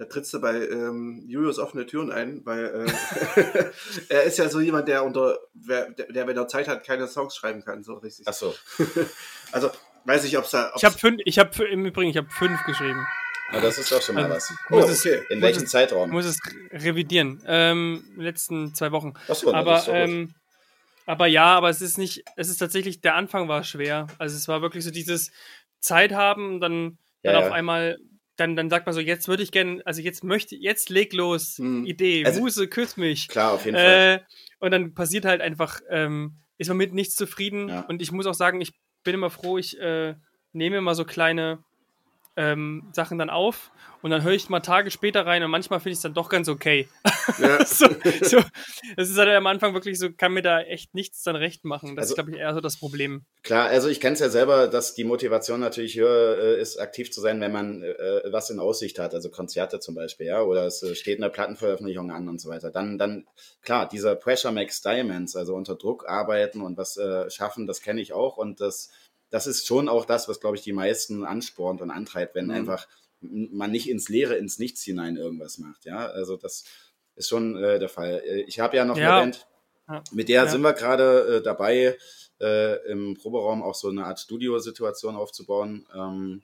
da, trittst du bei ähm, Julius offene Türen ein, weil äh, er ist ja so jemand, der unter, wer, der, der, wenn er Zeit hat, keine Songs schreiben kann, so richtig. Ach so, Also, weiß ich, ob es da. ob's- Ich habe fünf, ich habe im Übrigen, ich habe fünf geschrieben. na, das ist doch schon mal Also, was. muss Oh, es- okay. In welchem es- Zeitraum? Muss es revidieren. Ähm, letzten zwei Wochen. Ach so, na, das aber, ähm, aber ja, aber es ist nicht, es ist tatsächlich, der Anfang war schwer. Also es war wirklich so dieses Zeit haben, dann, Ja, dann ja. auf einmal, dann, dann sagt man so, jetzt würde ich gerne, also jetzt möchte, jetzt leg los, Hm. Idee, Also- Muse, küss mich. Klar, auf jeden Fall. Äh, und dann passiert halt einfach, ähm, ist man mit nichts zufrieden. Ja. Und ich muss auch sagen, ich bin immer froh, ich äh, nehme immer so kleine ähm, Sachen dann auf und dann höre ich mal Tage später rein und manchmal finde ich es dann doch ganz okay. Ja. so, so, das ist halt am Anfang wirklich so, kann mir da echt nichts dann recht machen. Das Also- ist, glaube ich, eher so das Problem. Klar, also ich kenne es ja selber, dass die Motivation natürlich höher äh, ist, aktiv zu sein, wenn man äh, was in Aussicht hat, also Konzerte zum Beispiel, ja, oder es äh, steht eine Plattenveröffentlichung an und so weiter. Dann, dann, klar, dieser Pressure makes diamonds, also unter Druck arbeiten und was äh, schaffen, das kenne ich auch und das, das ist schon auch das, was, glaube ich, die meisten anspornt und antreibt, wenn Mhm. einfach man nicht ins Leere, ins Nichts hinein irgendwas macht, ja, also das ist schon äh, der Fall. Äh, Ich habe ja noch Ja. eine Band, mit der Ja. sind wir gerade äh, dabei, äh, im Proberaum auch so eine Art Studiosituation aufzubauen ähm,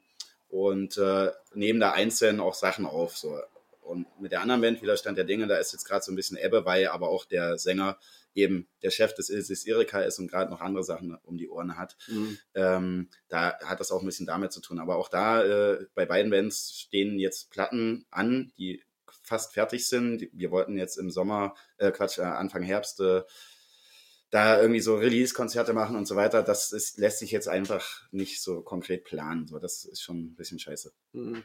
und äh, nehmen da einzeln auch Sachen auf. So. Und mit der anderen Band, Widerstand der Dinge, da ist jetzt gerade so ein bisschen Ebbe, weil aber auch der Sänger eben der Chef des Ilsis Erika ist und gerade noch andere Sachen um die Ohren hat. Mhm. Ähm, da hat das auch ein bisschen damit zu tun. Aber auch da, äh, bei beiden Bands stehen jetzt Platten an, die fast fertig sind. Wir wollten jetzt im Sommer, äh, Quatsch, äh, Anfang Herbst, äh, da irgendwie so Release-Konzerte machen und so weiter. Das ist, lässt sich jetzt einfach nicht so konkret planen. So, das ist schon ein bisschen scheiße. Mhm.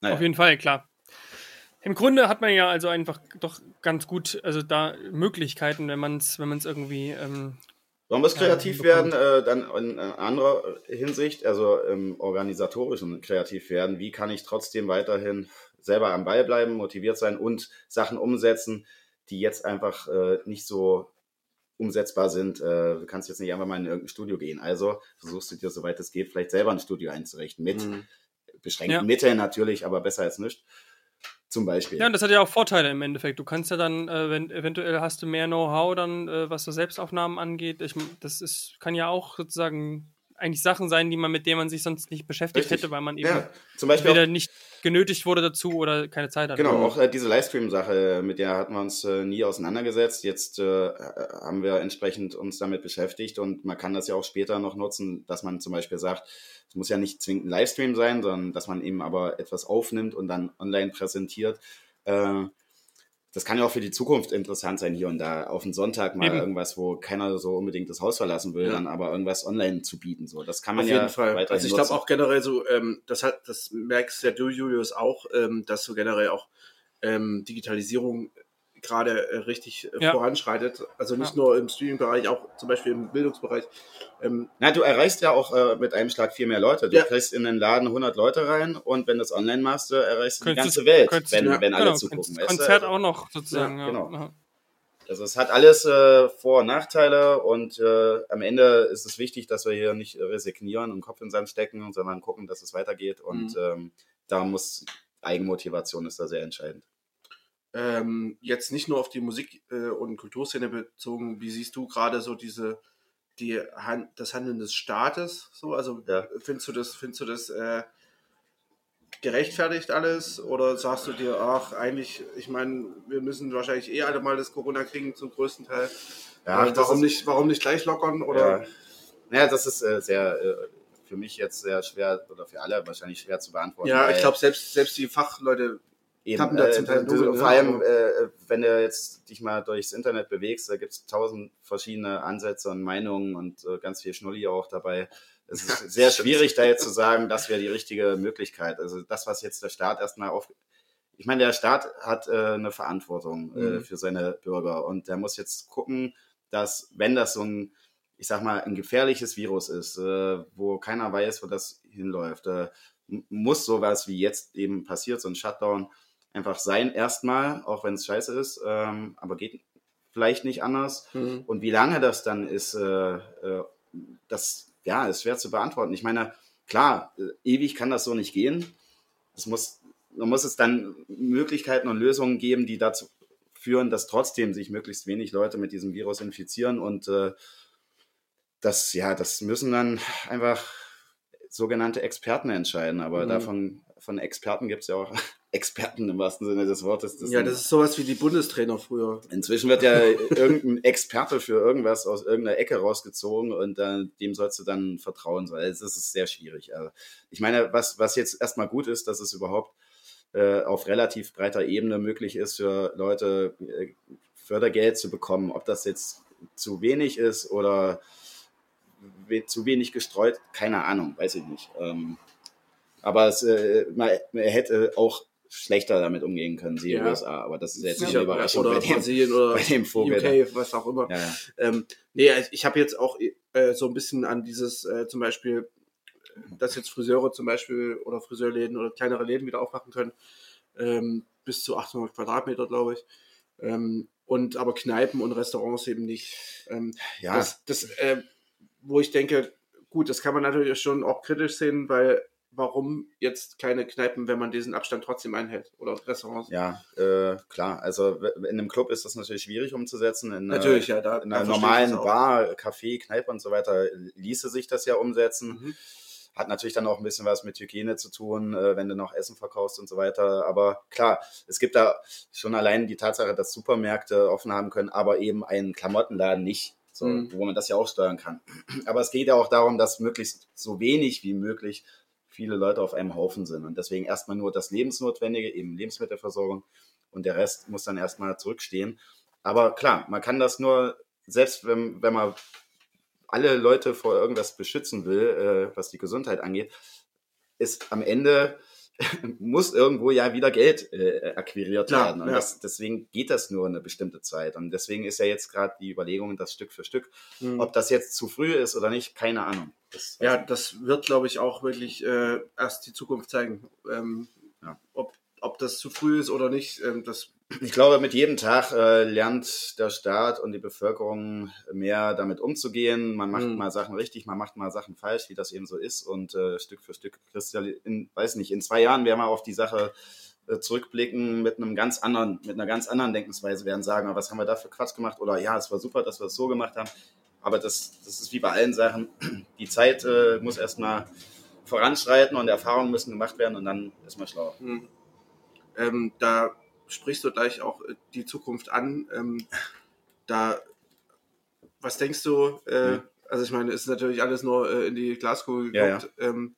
Naja. Auf jeden Fall, klar. Im Grunde hat man ja also einfach doch ganz gut, also da Möglichkeiten, wenn man es wenn irgendwie ähm, Man muss Ja, kreativ bekommt. werden, äh, dann in äh, anderer Hinsicht, also im organisatorischen kreativ werden. Wie kann ich trotzdem weiterhin selber am Ball bleiben, motiviert sein und Sachen umsetzen, die jetzt einfach äh, nicht so umsetzbar sind. Äh, du kannst jetzt nicht einfach mal in irgendein Studio gehen. Also versuchst du dir, soweit es geht, vielleicht selber ein Studio einzurichten. Mit Mhm. beschränkten Ja. Mitteln natürlich, aber besser als nichts. Zum Beispiel. Ja, und das hat ja auch Vorteile im Endeffekt. Du kannst ja dann, äh, wenn eventuell hast du mehr Know-how dann, äh, was so Selbstaufnahmen angeht. Ich, das ist, kann ja auch sozusagen eigentlich Sachen sein, die man mit denen man sich sonst nicht beschäftigt Richtig. hätte, weil man eben ja, zum Beispiel auch, nicht genötigt wurde dazu oder keine Zeit hatte. Genau, auch äh, diese Livestream-Sache, mit der hatten wir uns äh, nie auseinandergesetzt. Jetzt äh, haben wir entsprechend uns damit beschäftigt und man kann das ja auch später noch nutzen, dass man zum Beispiel sagt, es muss ja nicht zwingend ein Livestream sein, sondern dass man eben aber etwas aufnimmt und dann online präsentiert. Äh, das kann ja auch für die Zukunft interessant sein, hier und da auf den Sonntag mal Eben. irgendwas, wo keiner so unbedingt das Haus verlassen will, ja. dann aber irgendwas online zu bieten. So, das kann man auf ja jeden Fall. Also ich glaube auch generell so, ähm, das hat, das merkst ja du, Julius, auch, ähm, dass so generell auch ähm, Digitalisierung gerade äh, richtig äh, ja. voranschreitet. Also nicht ja. nur im Streaming-Bereich, auch zum Beispiel im Bildungsbereich. Ähm, Na, du erreichst ja auch äh, mit einem Schlag viel mehr Leute. Du ja. kriegst in den Laden 100 Leute rein und wenn du es online machst, erreichst du die ganze Welt, wenn, wenn alle genau, zugucken. Konzert auch noch sozusagen. genau. Also es hat alles äh, Vor- und Nachteile und äh, am Ende ist es wichtig, dass wir hier nicht resignieren und Kopf in den Sand stecken, sondern gucken, dass es weitergeht und mhm. ähm, da muss Eigenmotivation ist da sehr entscheidend ähm, jetzt nicht nur auf die Musik- äh, und Kulturszene bezogen, wie siehst du gerade so diese, die, das Handeln des Staates so? Also ja. findest du das, findest du das äh, gerechtfertigt alles? Oder sagst du dir, ach, eigentlich, ich meine, wir müssen wahrscheinlich eh alle mal das Corona kriegen zum größten Teil. Ja, äh, warum, ist, nicht, warum nicht gleich lockern? Oder? Ja, ja das ist äh, sehr äh, für mich jetzt sehr schwer oder für alle wahrscheinlich schwer zu beantworten. Ja, ich glaube, selbst, selbst die Fachleute Eben, äh, du, vor allem, äh, wenn du jetzt dich mal durchs Internet bewegst, da gibt es tausend verschiedene Ansätze und Meinungen und äh, ganz viel Schnulli auch dabei. Es ist sehr schwierig, da jetzt zu sagen, das wäre die richtige Möglichkeit. Also das, was jetzt der Staat erstmal auf... Ich meine, der Staat hat äh, eine Verantwortung äh, mhm. für seine Bürger und der muss jetzt gucken, dass, wenn das so ein, ich sag mal, ein gefährliches Virus ist, äh, wo keiner weiß, wo das hinläuft, muss sowas wie jetzt eben passiert, so ein Shutdown, einfach sein erstmal, auch wenn es scheiße ist, ähm, aber geht vielleicht nicht anders. Mhm. Und wie lange das dann ist, äh, äh, das ja, ist schwer zu beantworten. Ich meine, klar, äh, ewig kann das so nicht gehen. Es muss, man muss es dann Möglichkeiten und Lösungen geben, die dazu führen, dass trotzdem sich möglichst wenig Leute mit diesem Virus infizieren und äh, das, ja, das müssen dann einfach sogenannte Experten entscheiden. Aber mhm. davon, von Experten gibt es ja auch Experten im wahrsten Sinne des Wortes. Das ja, das ist sowas wie die Bundestrainer früher. Inzwischen wird ja irgendein Experte für irgendwas aus irgendeiner Ecke rausgezogen und äh, dem sollst du dann vertrauen. Also, das ist sehr schwierig. Also, ich meine, was, was jetzt erstmal gut ist, dass es überhaupt äh, auf relativ breiter Ebene möglich ist für Leute äh, Fördergeld zu bekommen. Ob das jetzt zu wenig ist oder we zu wenig gestreut, keine Ahnung, weiß ich nicht. Ähm, aber es, äh, man, man hätte auch schlechter damit umgehen können, sie ja. USA. Aber das ist jetzt nicht eine Überraschung oder bei dem, Brasilien oder bei dem Vogel. UK, was auch immer. Ja, ja. Ähm, nee, also ich habe jetzt auch äh, so ein bisschen an dieses äh, zum Beispiel, dass jetzt Friseure zum Beispiel oder Friseurläden oder kleinere Läden wieder aufmachen können, ähm, bis zu 800 Quadratmeter, glaube ich. Ähm, und aber Kneipen und Restaurants eben nicht. Ähm, ja. Das, das äh, wo ich denke, gut, das kann man natürlich schon auch kritisch sehen, weil warum jetzt keine Kneipen, wenn man diesen Abstand trotzdem einhält oder Restaurants? Ja, äh, klar. Also in einem Club ist das natürlich schwierig umzusetzen. In natürlich, ja. Da, in einer normalen Bar, Café, Kneipe und so weiter ließe sich das ja umsetzen. Mhm. Hat natürlich dann auch ein bisschen was mit Hygiene zu tun, äh, wenn du noch Essen verkaufst und so weiter. Aber klar, es gibt da schon allein die Tatsache, dass Supermärkte offen haben können, aber eben einen Klamottenladen nicht. So, mhm. wo man das ja auch steuern kann. Aber es geht ja auch darum, dass möglichst so wenig wie möglich viele Leute auf einem Haufen sind. Und deswegen erstmal nur das Lebensnotwendige, eben Lebensmittelversorgung und der Rest muss dann erstmal zurückstehen. Aber klar, man kann das nur, selbst wenn, wenn man alle Leute vor irgendwas beschützen will, äh, was die Gesundheit angeht, ist am Ende muss irgendwo ja wieder Geld äh, akquiriert ja, werden. Und ja. das, deswegen geht das nur eine bestimmte Zeit. Und deswegen ist ja jetzt gerade die Überlegung, das Stück für Stück. Mhm. Ob das jetzt zu früh ist oder nicht, keine Ahnung. Das, ja, das wird, glaube ich, auch wirklich äh, erst die Zukunft zeigen. Ähm, ja. ob, ob das zu früh ist oder nicht, ähm, das ich glaube, mit jedem Tag äh, lernt der Staat und die Bevölkerung mehr damit umzugehen. Man macht mhm. mal Sachen richtig, man macht mal Sachen falsch, wie das eben so ist. Und äh, Stück für Stück in, weiß nicht, in zwei Jahren werden wir auf die Sache äh, zurückblicken mit einem ganz anderen, mit einer ganz anderen Denkensweise, werden sagen, was haben wir da für Quatsch gemacht? Oder ja, es war super, dass wir es so gemacht haben. Aber das, das ist wie bei allen Sachen. Die Zeit äh, muss erstmal voranschreiten und Erfahrungen müssen gemacht werden und dann ist man schlauer. Hm. Ähm, da sprichst du gleich auch äh, die Zukunft an. Ähm, da, was denkst du? Äh, Ja. Also ich meine, es ist natürlich alles nur äh, in die Glaskugel Ja, geguckt. Ähm,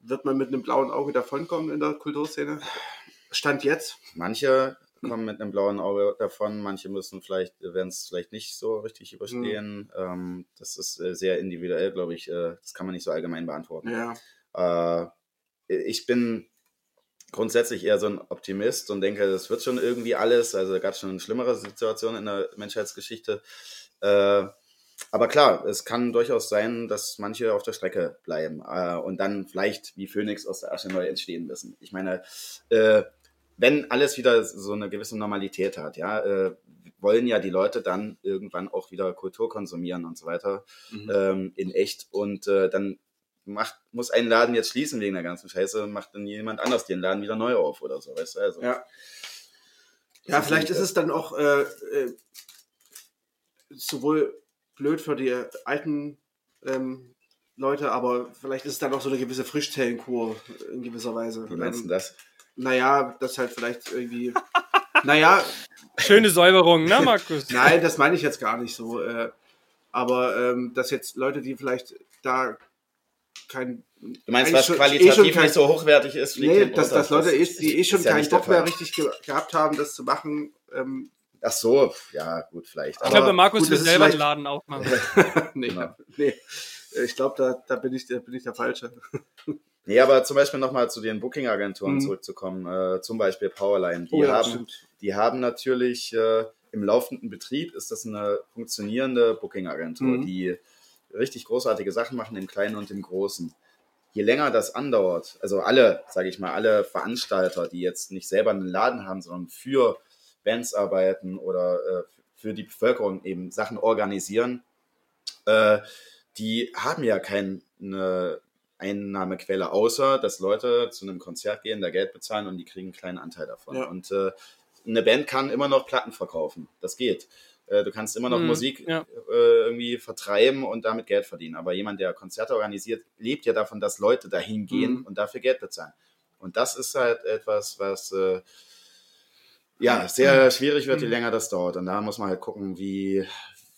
wird man mit einem blauen Auge davonkommen in der Kulturszene? Stand jetzt? Manche kommen mit einem blauen Auge davon, manche müssen vielleicht, werden es vielleicht nicht so richtig überstehen. Ähm, das ist äh, sehr individuell, glaube ich. Äh, das kann man nicht so allgemein beantworten. Ja. Ich bin grundsätzlich eher so ein Optimist und denke, das wird schon irgendwie alles. Also da gab es schon schlimmere Situationen in der Menschheitsgeschichte. Äh, aber klar, es kann durchaus sein, dass manche auf der Strecke bleiben äh, und dann vielleicht wie Phönix aus der Asche neu entstehen müssen. Ich meine, äh, wenn alles wieder so eine gewisse Normalität hat, ja, äh, wollen ja die Leute dann irgendwann auch wieder Kultur konsumieren und so weiter Mhm. ähm, in echt und äh, dann macht, muss ein Laden jetzt schließen wegen der ganzen Scheiße, macht dann jemand anders den Laden wieder neu auf oder so, weißt du? Also, Ja. Ja, vielleicht ist es dann auch äh, äh, sowohl blöd für die alten ähm, Leute, aber vielleicht ist es dann auch so eine gewisse Frischzellenkur in gewisser Weise. Wie meinst du Ähm, das? Naja, das halt vielleicht irgendwie. naja, Schöne Säuberung, ne, Markus? nein, das meine ich jetzt gar nicht so. Äh, aber ähm, dass jetzt Leute, die vielleicht da kein. Du meinst, was schon- qualitativ eh schon kein- nicht so hochwertig ist, fliegt Nee, dass, dass Leute, eh, die eh schon ist ja keinen nicht der Bock mehr richtig ge gehabt haben, das zu machen. Ähm, Ach so, ja, gut, vielleicht. Ich glaube, Markus gut, will ist selber einen Laden aufmachen. nee, Genau. nee. Ich glaube, da, da, bin ich, da bin ich der Falsche. Nee, aber zum Beispiel nochmal zu den Booking-Agenturen Mhm. zurückzukommen, äh, zum Beispiel Powerline. Die, Oh ja, haben, stimmt. die haben natürlich äh, im laufenden Betrieb ist das eine funktionierende Booking-Agentur, Mhm. die richtig großartige Sachen machen, im Kleinen und im Großen. Je länger das andauert, also alle, sage ich mal, alle Veranstalter, die jetzt nicht selber einen Laden haben, sondern für Bands arbeiten oder äh, für die Bevölkerung eben Sachen organisieren, äh, die haben ja keine Einnahmequelle, außer dass Leute zu einem Konzert gehen, da Geld bezahlen und die kriegen einen kleinen Anteil davon. Ja. Und äh, eine Band kann immer noch Platten verkaufen. Das geht. Äh, du kannst immer noch Mhm, Musik ja. äh, irgendwie vertreiben und damit Geld verdienen. Aber jemand, der Konzerte organisiert, lebt ja davon, dass Leute dahin gehen Mhm. und dafür Geld bezahlen. Und das ist halt etwas, was äh, ja sehr schwierig wird, je Mhm. länger das dauert. Und da muss man halt gucken, wie,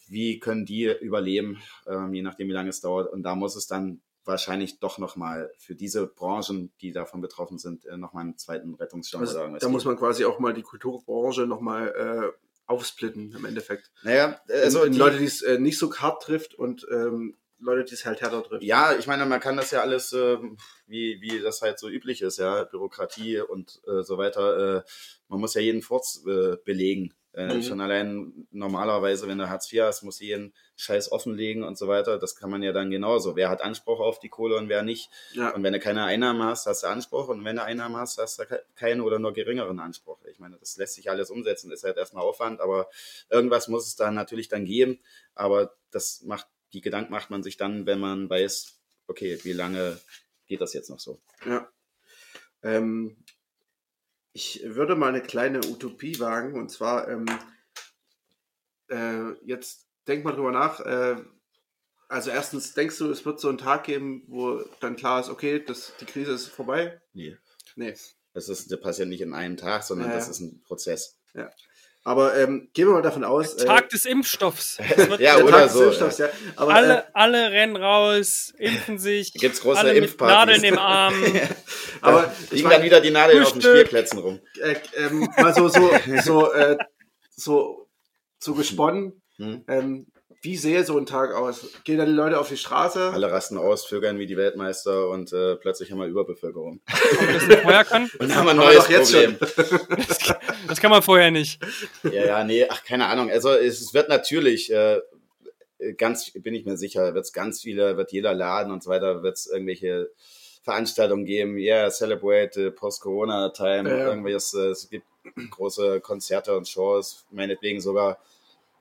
wie können die überleben, ähm, je nachdem, wie lange es dauert. Und da muss es dann wahrscheinlich doch nochmal für diese Branchen, die davon betroffen sind, äh, nochmal einen zweiten Rettungsschirm Also, da muss man quasi auch mal die Kulturbranche nochmal äh, aufsplitten im Endeffekt. Naja, äh, also in, in die, Leute, die es äh, nicht so hart trifft und ähm, Leute, die es halt härter trifft. Ja, ich meine, man kann das ja alles, ähm, wie, wie das halt so üblich ist, ja, Bürokratie und äh, so weiter. Äh, man muss ja jeden Furz äh, belegen. Äh, Mhm. Schon allein normalerweise, wenn du Hartz IV hast, muss jeden Scheiß offenlegen und so weiter. Das kann man ja dann genauso. Wer hat Anspruch auf die Kohle und wer nicht. Ja. Und wenn du keine Einnahmen hast, hast du Anspruch. Und wenn du Einnahmen hast, hast du ke- keinen oder nur geringeren Anspruch. Ich meine, das lässt sich alles umsetzen. Ist halt erstmal Aufwand, aber irgendwas muss es dann natürlich dann geben. Aber das macht, die Gedanken macht man sich dann, wenn man weiß, okay, wie lange geht das jetzt noch so? Ja. Ähm, ich würde mal eine kleine Utopie wagen und zwar ähm, äh, jetzt denk mal drüber nach. Äh, also erstens denkst du, es wird so einen Tag geben, wo dann klar ist, okay, das, die Krise ist vorbei? Nee. Nee. Das, ist, das passiert nicht in einem Tag, sondern Ja, das ja. ist ein Prozess. Aber ähm, gehen wir mal davon aus. äh, Tag des Impfstoffs. Ja, der oder Tag des so, Impfstoffs, ja. Aber, äh, alle, alle rennen raus, impfen sich. Gibt's große alle mit Impfpartys. Nadeln im Arm. aber Da ich liegen mein, dann wieder die Nadeln auf den. Spielplätzen rum. äh, ähm, mal so, so, so, äh, so, so gesponnen. Hm? Ähm, wie sähe so ein Tag aus? Gehen dann die Leute auf die Straße? Alle rasten aus, vögern wie die Weltmeister und äh, plötzlich haben wir Überbevölkerung. Man das nicht vorher kann? Und dann haben wir ein neues Problem. Das, das kann man vorher nicht. Ja, ja, nee, ach, keine Ahnung. Also es wird natürlich, äh, ganz, bin ich mir sicher, wird es ganz viele, wird jeder Laden und so weiter, wird es irgendwelche Veranstaltungen geben, ja, yeah, Celebrate äh, Post-Corona-Time, Ja, ja. irgendwelches, äh, es gibt große Konzerte und Shows, meinetwegen sogar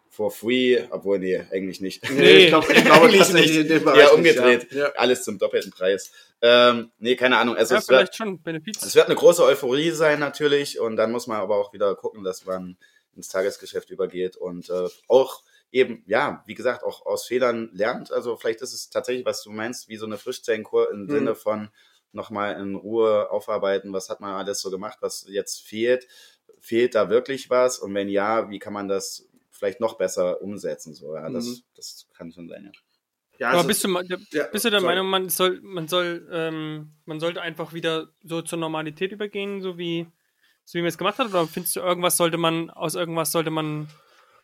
for free, obwohl, nee, eigentlich nicht. Nee. ich glaube, ich glaube Eigentlich nicht. in dem Bereich Ja, nicht, umgedreht. Ja. Alles zum doppelten Preis. Ähm, nee, keine Ahnung. Also Ja, es wird, vielleicht schon. Benefiz. es wird eine große Euphorie sein natürlich und dann muss man aber auch wieder gucken, dass man ins Tagesgeschäft übergeht und äh, auch eben, ja, wie gesagt, auch aus Fehlern lernt. Also vielleicht ist es tatsächlich, was du meinst, wie so eine Frischzellenkur im mhm. Sinne von nochmal in Ruhe aufarbeiten, was hat man alles so gemacht, was jetzt fehlt. Fehlt da wirklich was? Und wenn ja, wie kann man das vielleicht noch besser umsetzen? So, ja, das, mhm. das kann schon sein, ja. Ja, Aber also, bist, du, ja, bist du der sorry. Meinung, man soll, man soll, ähm, man sollte einfach wieder so zur Normalität übergehen, so wie, so wie man es gemacht hat? Oder findest du, irgendwas sollte man, aus irgendwas sollte man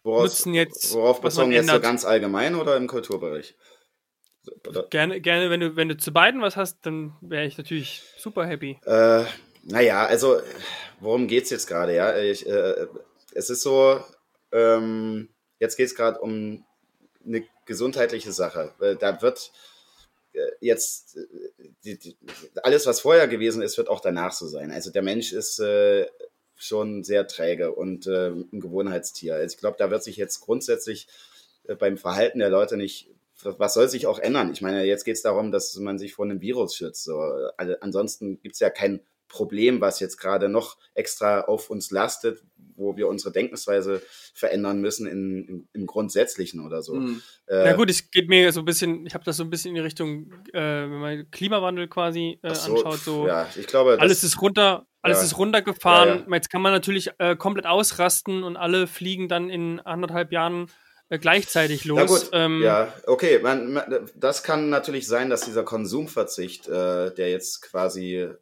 woraus, nutzen jetzt? Worauf bezogen jetzt so ganz allgemein oder im Kulturbereich? Oder? Gerne, gerne, wenn du, wenn du zu beiden was hast, dann wäre ich natürlich super happy. Äh, naja, also, worum geht es jetzt gerade, ja? Ich, äh, es ist so, ähm, jetzt geht es gerade um eine gesundheitliche Sache. Da wird äh, jetzt äh, die, die, alles, was vorher gewesen ist, wird auch danach so sein. Also der Mensch ist äh, schon sehr träge und äh, ein Gewohnheitstier. Also ich glaube, da wird sich jetzt grundsätzlich äh, beim Verhalten der Leute nicht, was soll sich auch ändern? Ich meine, jetzt geht es darum, dass man sich vor einem Virus schützt. So. Also ansonsten gibt es ja kein Problem, was jetzt gerade noch extra auf uns lastet, wo wir unsere Denkensweise verändern müssen in, in, im Grundsätzlichen oder so. Mhm. Äh, Na gut, es geht mir so ein bisschen, ich habe das so ein bisschen in die Richtung, äh, wenn man Klimawandel quasi äh, so, anschaut, so ja, ich glaube, alles ist runter, alles ja, ist runtergefahren. Ja, Jetzt kann man natürlich äh, komplett ausrasten und alle fliegen dann in anderthalb Jahren äh, gleichzeitig los. Na gut, ähm, ja, okay, man, man, das kann natürlich sein, dass dieser Konsumverzicht, äh, der jetzt quasi äh,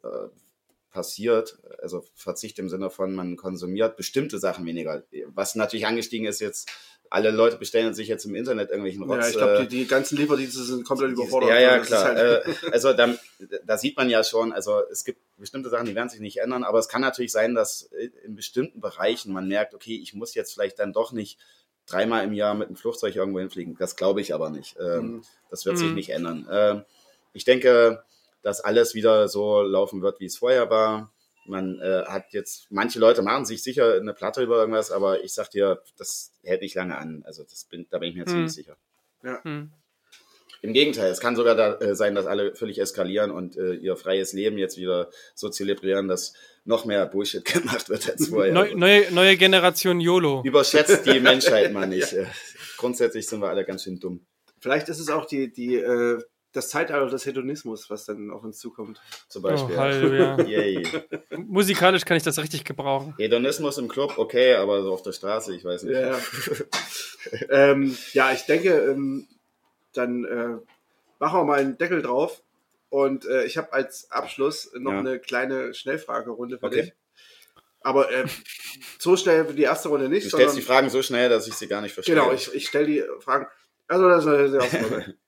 passiert, also Verzicht im Sinne von, man konsumiert bestimmte Sachen weniger. Was natürlich angestiegen ist jetzt, alle Leute bestellen sich jetzt im Internet irgendwelchen Rotz. Ja, ich glaube, die, die, ganzen Lieferdienste sind komplett überfordert. Ja, ja, klar. Halt äh, also da, da, sieht man ja schon, also es gibt bestimmte Sachen, die werden sich nicht ändern, aber es kann natürlich sein, dass in bestimmten Bereichen man merkt, okay, ich muss jetzt vielleicht dann doch nicht dreimal im Jahr mit einem Flugzeug irgendwo hinfliegen. Das glaube ich aber nicht. Ähm, mhm. Das wird sich mhm. nicht ändern. Ähm, ich denke, dass alles wieder so laufen wird, wie es vorher war. Man äh, hat jetzt, manche Leute machen sich sicher eine Platte über irgendwas, aber ich sag dir, das hält nicht lange an. Also das bin, da bin ich mir hm. ziemlich sicher. Ja. Hm. Im Gegenteil, es kann sogar da, äh, sein, dass alle völlig eskalieren und äh, ihr freies Leben jetzt wieder so zelebrieren, dass noch mehr Bullshit gemacht wird als vorher. Neu, neue, neue Generation YOLO. Überschätzt die Menschheit mal nicht. ja. Grundsätzlich sind wir alle ganz schön dumm. Vielleicht ist es auch die, die äh, das Zeitalter des Hedonismus, was dann auf uns zukommt. Zum Beispiel. Oh, Halleluja. Musikalisch kann ich das richtig gebrauchen. Hedonismus im Club, okay, aber so auf der Straße, ich weiß nicht. Ja, ähm, ja ich denke, ähm, dann äh, machen wir mal einen Deckel drauf. Und äh, ich habe als Abschluss noch ja. eine kleine Schnellfragerunde für okay. dich. Aber äh, so schnell wie die erste Runde nicht. Du stellst die Fragen so schnell, dass ich sie gar nicht verstehe. Genau, ich, ich stelle die Fragen. Also, das ist die erste Runde.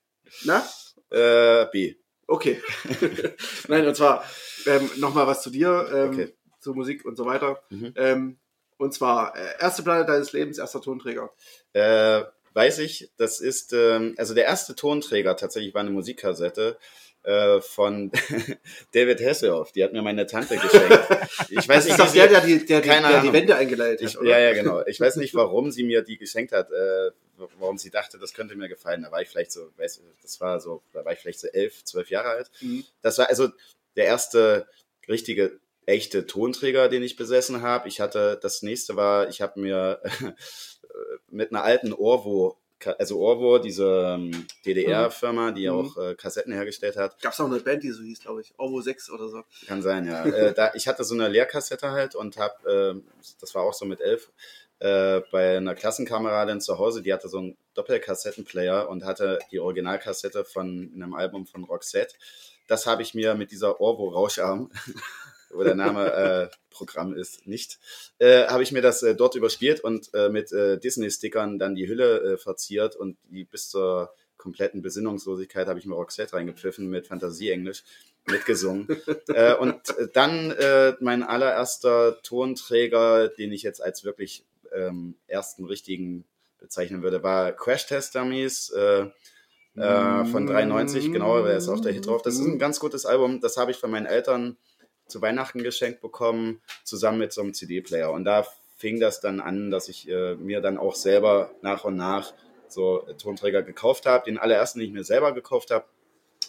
Na? Äh, B. Okay. Nein, und zwar ähm, nochmal was zu dir, ähm, okay. zur Musik und so weiter. Mhm. Ähm, und zwar, äh, erste Platte deines Lebens, erster Tonträger. Äh, weiß ich, das ist, ähm, also der erste Tonträger tatsächlich war eine Musikkassette äh, von David Hasselhoff. Die hat mir meine Tante geschenkt. Ich weiß nicht, das ist der, der die, der, der, der die Wände eingeleitet hat, oder? Ja, ja, genau. Ich weiß nicht, warum sie mir die geschenkt hat, äh, warum sie dachte, das könnte mir gefallen. Da war ich vielleicht so, weiß, das war so, da war ich vielleicht so elf, zwölf Jahre alt. Mhm. Das war also der erste richtige echte Tonträger, den ich besessen habe. Ich hatte, das nächste war, ich habe mir mit einer alten Orvo also Orvo, diese ähm, DDR-Firma, die mhm. auch äh, Kassetten hergestellt hat. Gab es auch eine Band, die so hieß, glaube ich. Orvo 6 oder so. Kann sein, ja. äh, da, ich hatte so eine Leerkassette halt und habe, äh, das war auch so mit elf, äh, bei einer Klassenkameradin zu Hause, die hatte so einen Doppelkassettenplayer und hatte die Originalkassette von einem Album von Roxette. Das habe ich mir mit dieser Orvo Rauscharm wo der Name äh, Programm ist, nicht, äh, habe ich mir das äh, dort überspielt und äh, mit Disney-Stickern dann die Hülle verziert und die bis zur kompletten Besinnungslosigkeit habe ich mir Roxette reingepfiffen mit Fantasie-Englisch mitgesungen. äh, und dann äh, mein allererster Tonträger, den ich jetzt als wirklich ähm, ersten richtigen bezeichnen würde, war Crash Test Dummies. Äh, äh, von 93, genau, da ist auch der Hit drauf. Das ist ein ganz gutes Album. Das habe ich von meinen Eltern zu Weihnachten geschenkt bekommen, zusammen mit so einem CD-Player. Und da fing das dann an, dass ich äh, mir dann auch selber nach und nach so Tonträger gekauft habe. Den allerersten, den ich mir selber gekauft habe,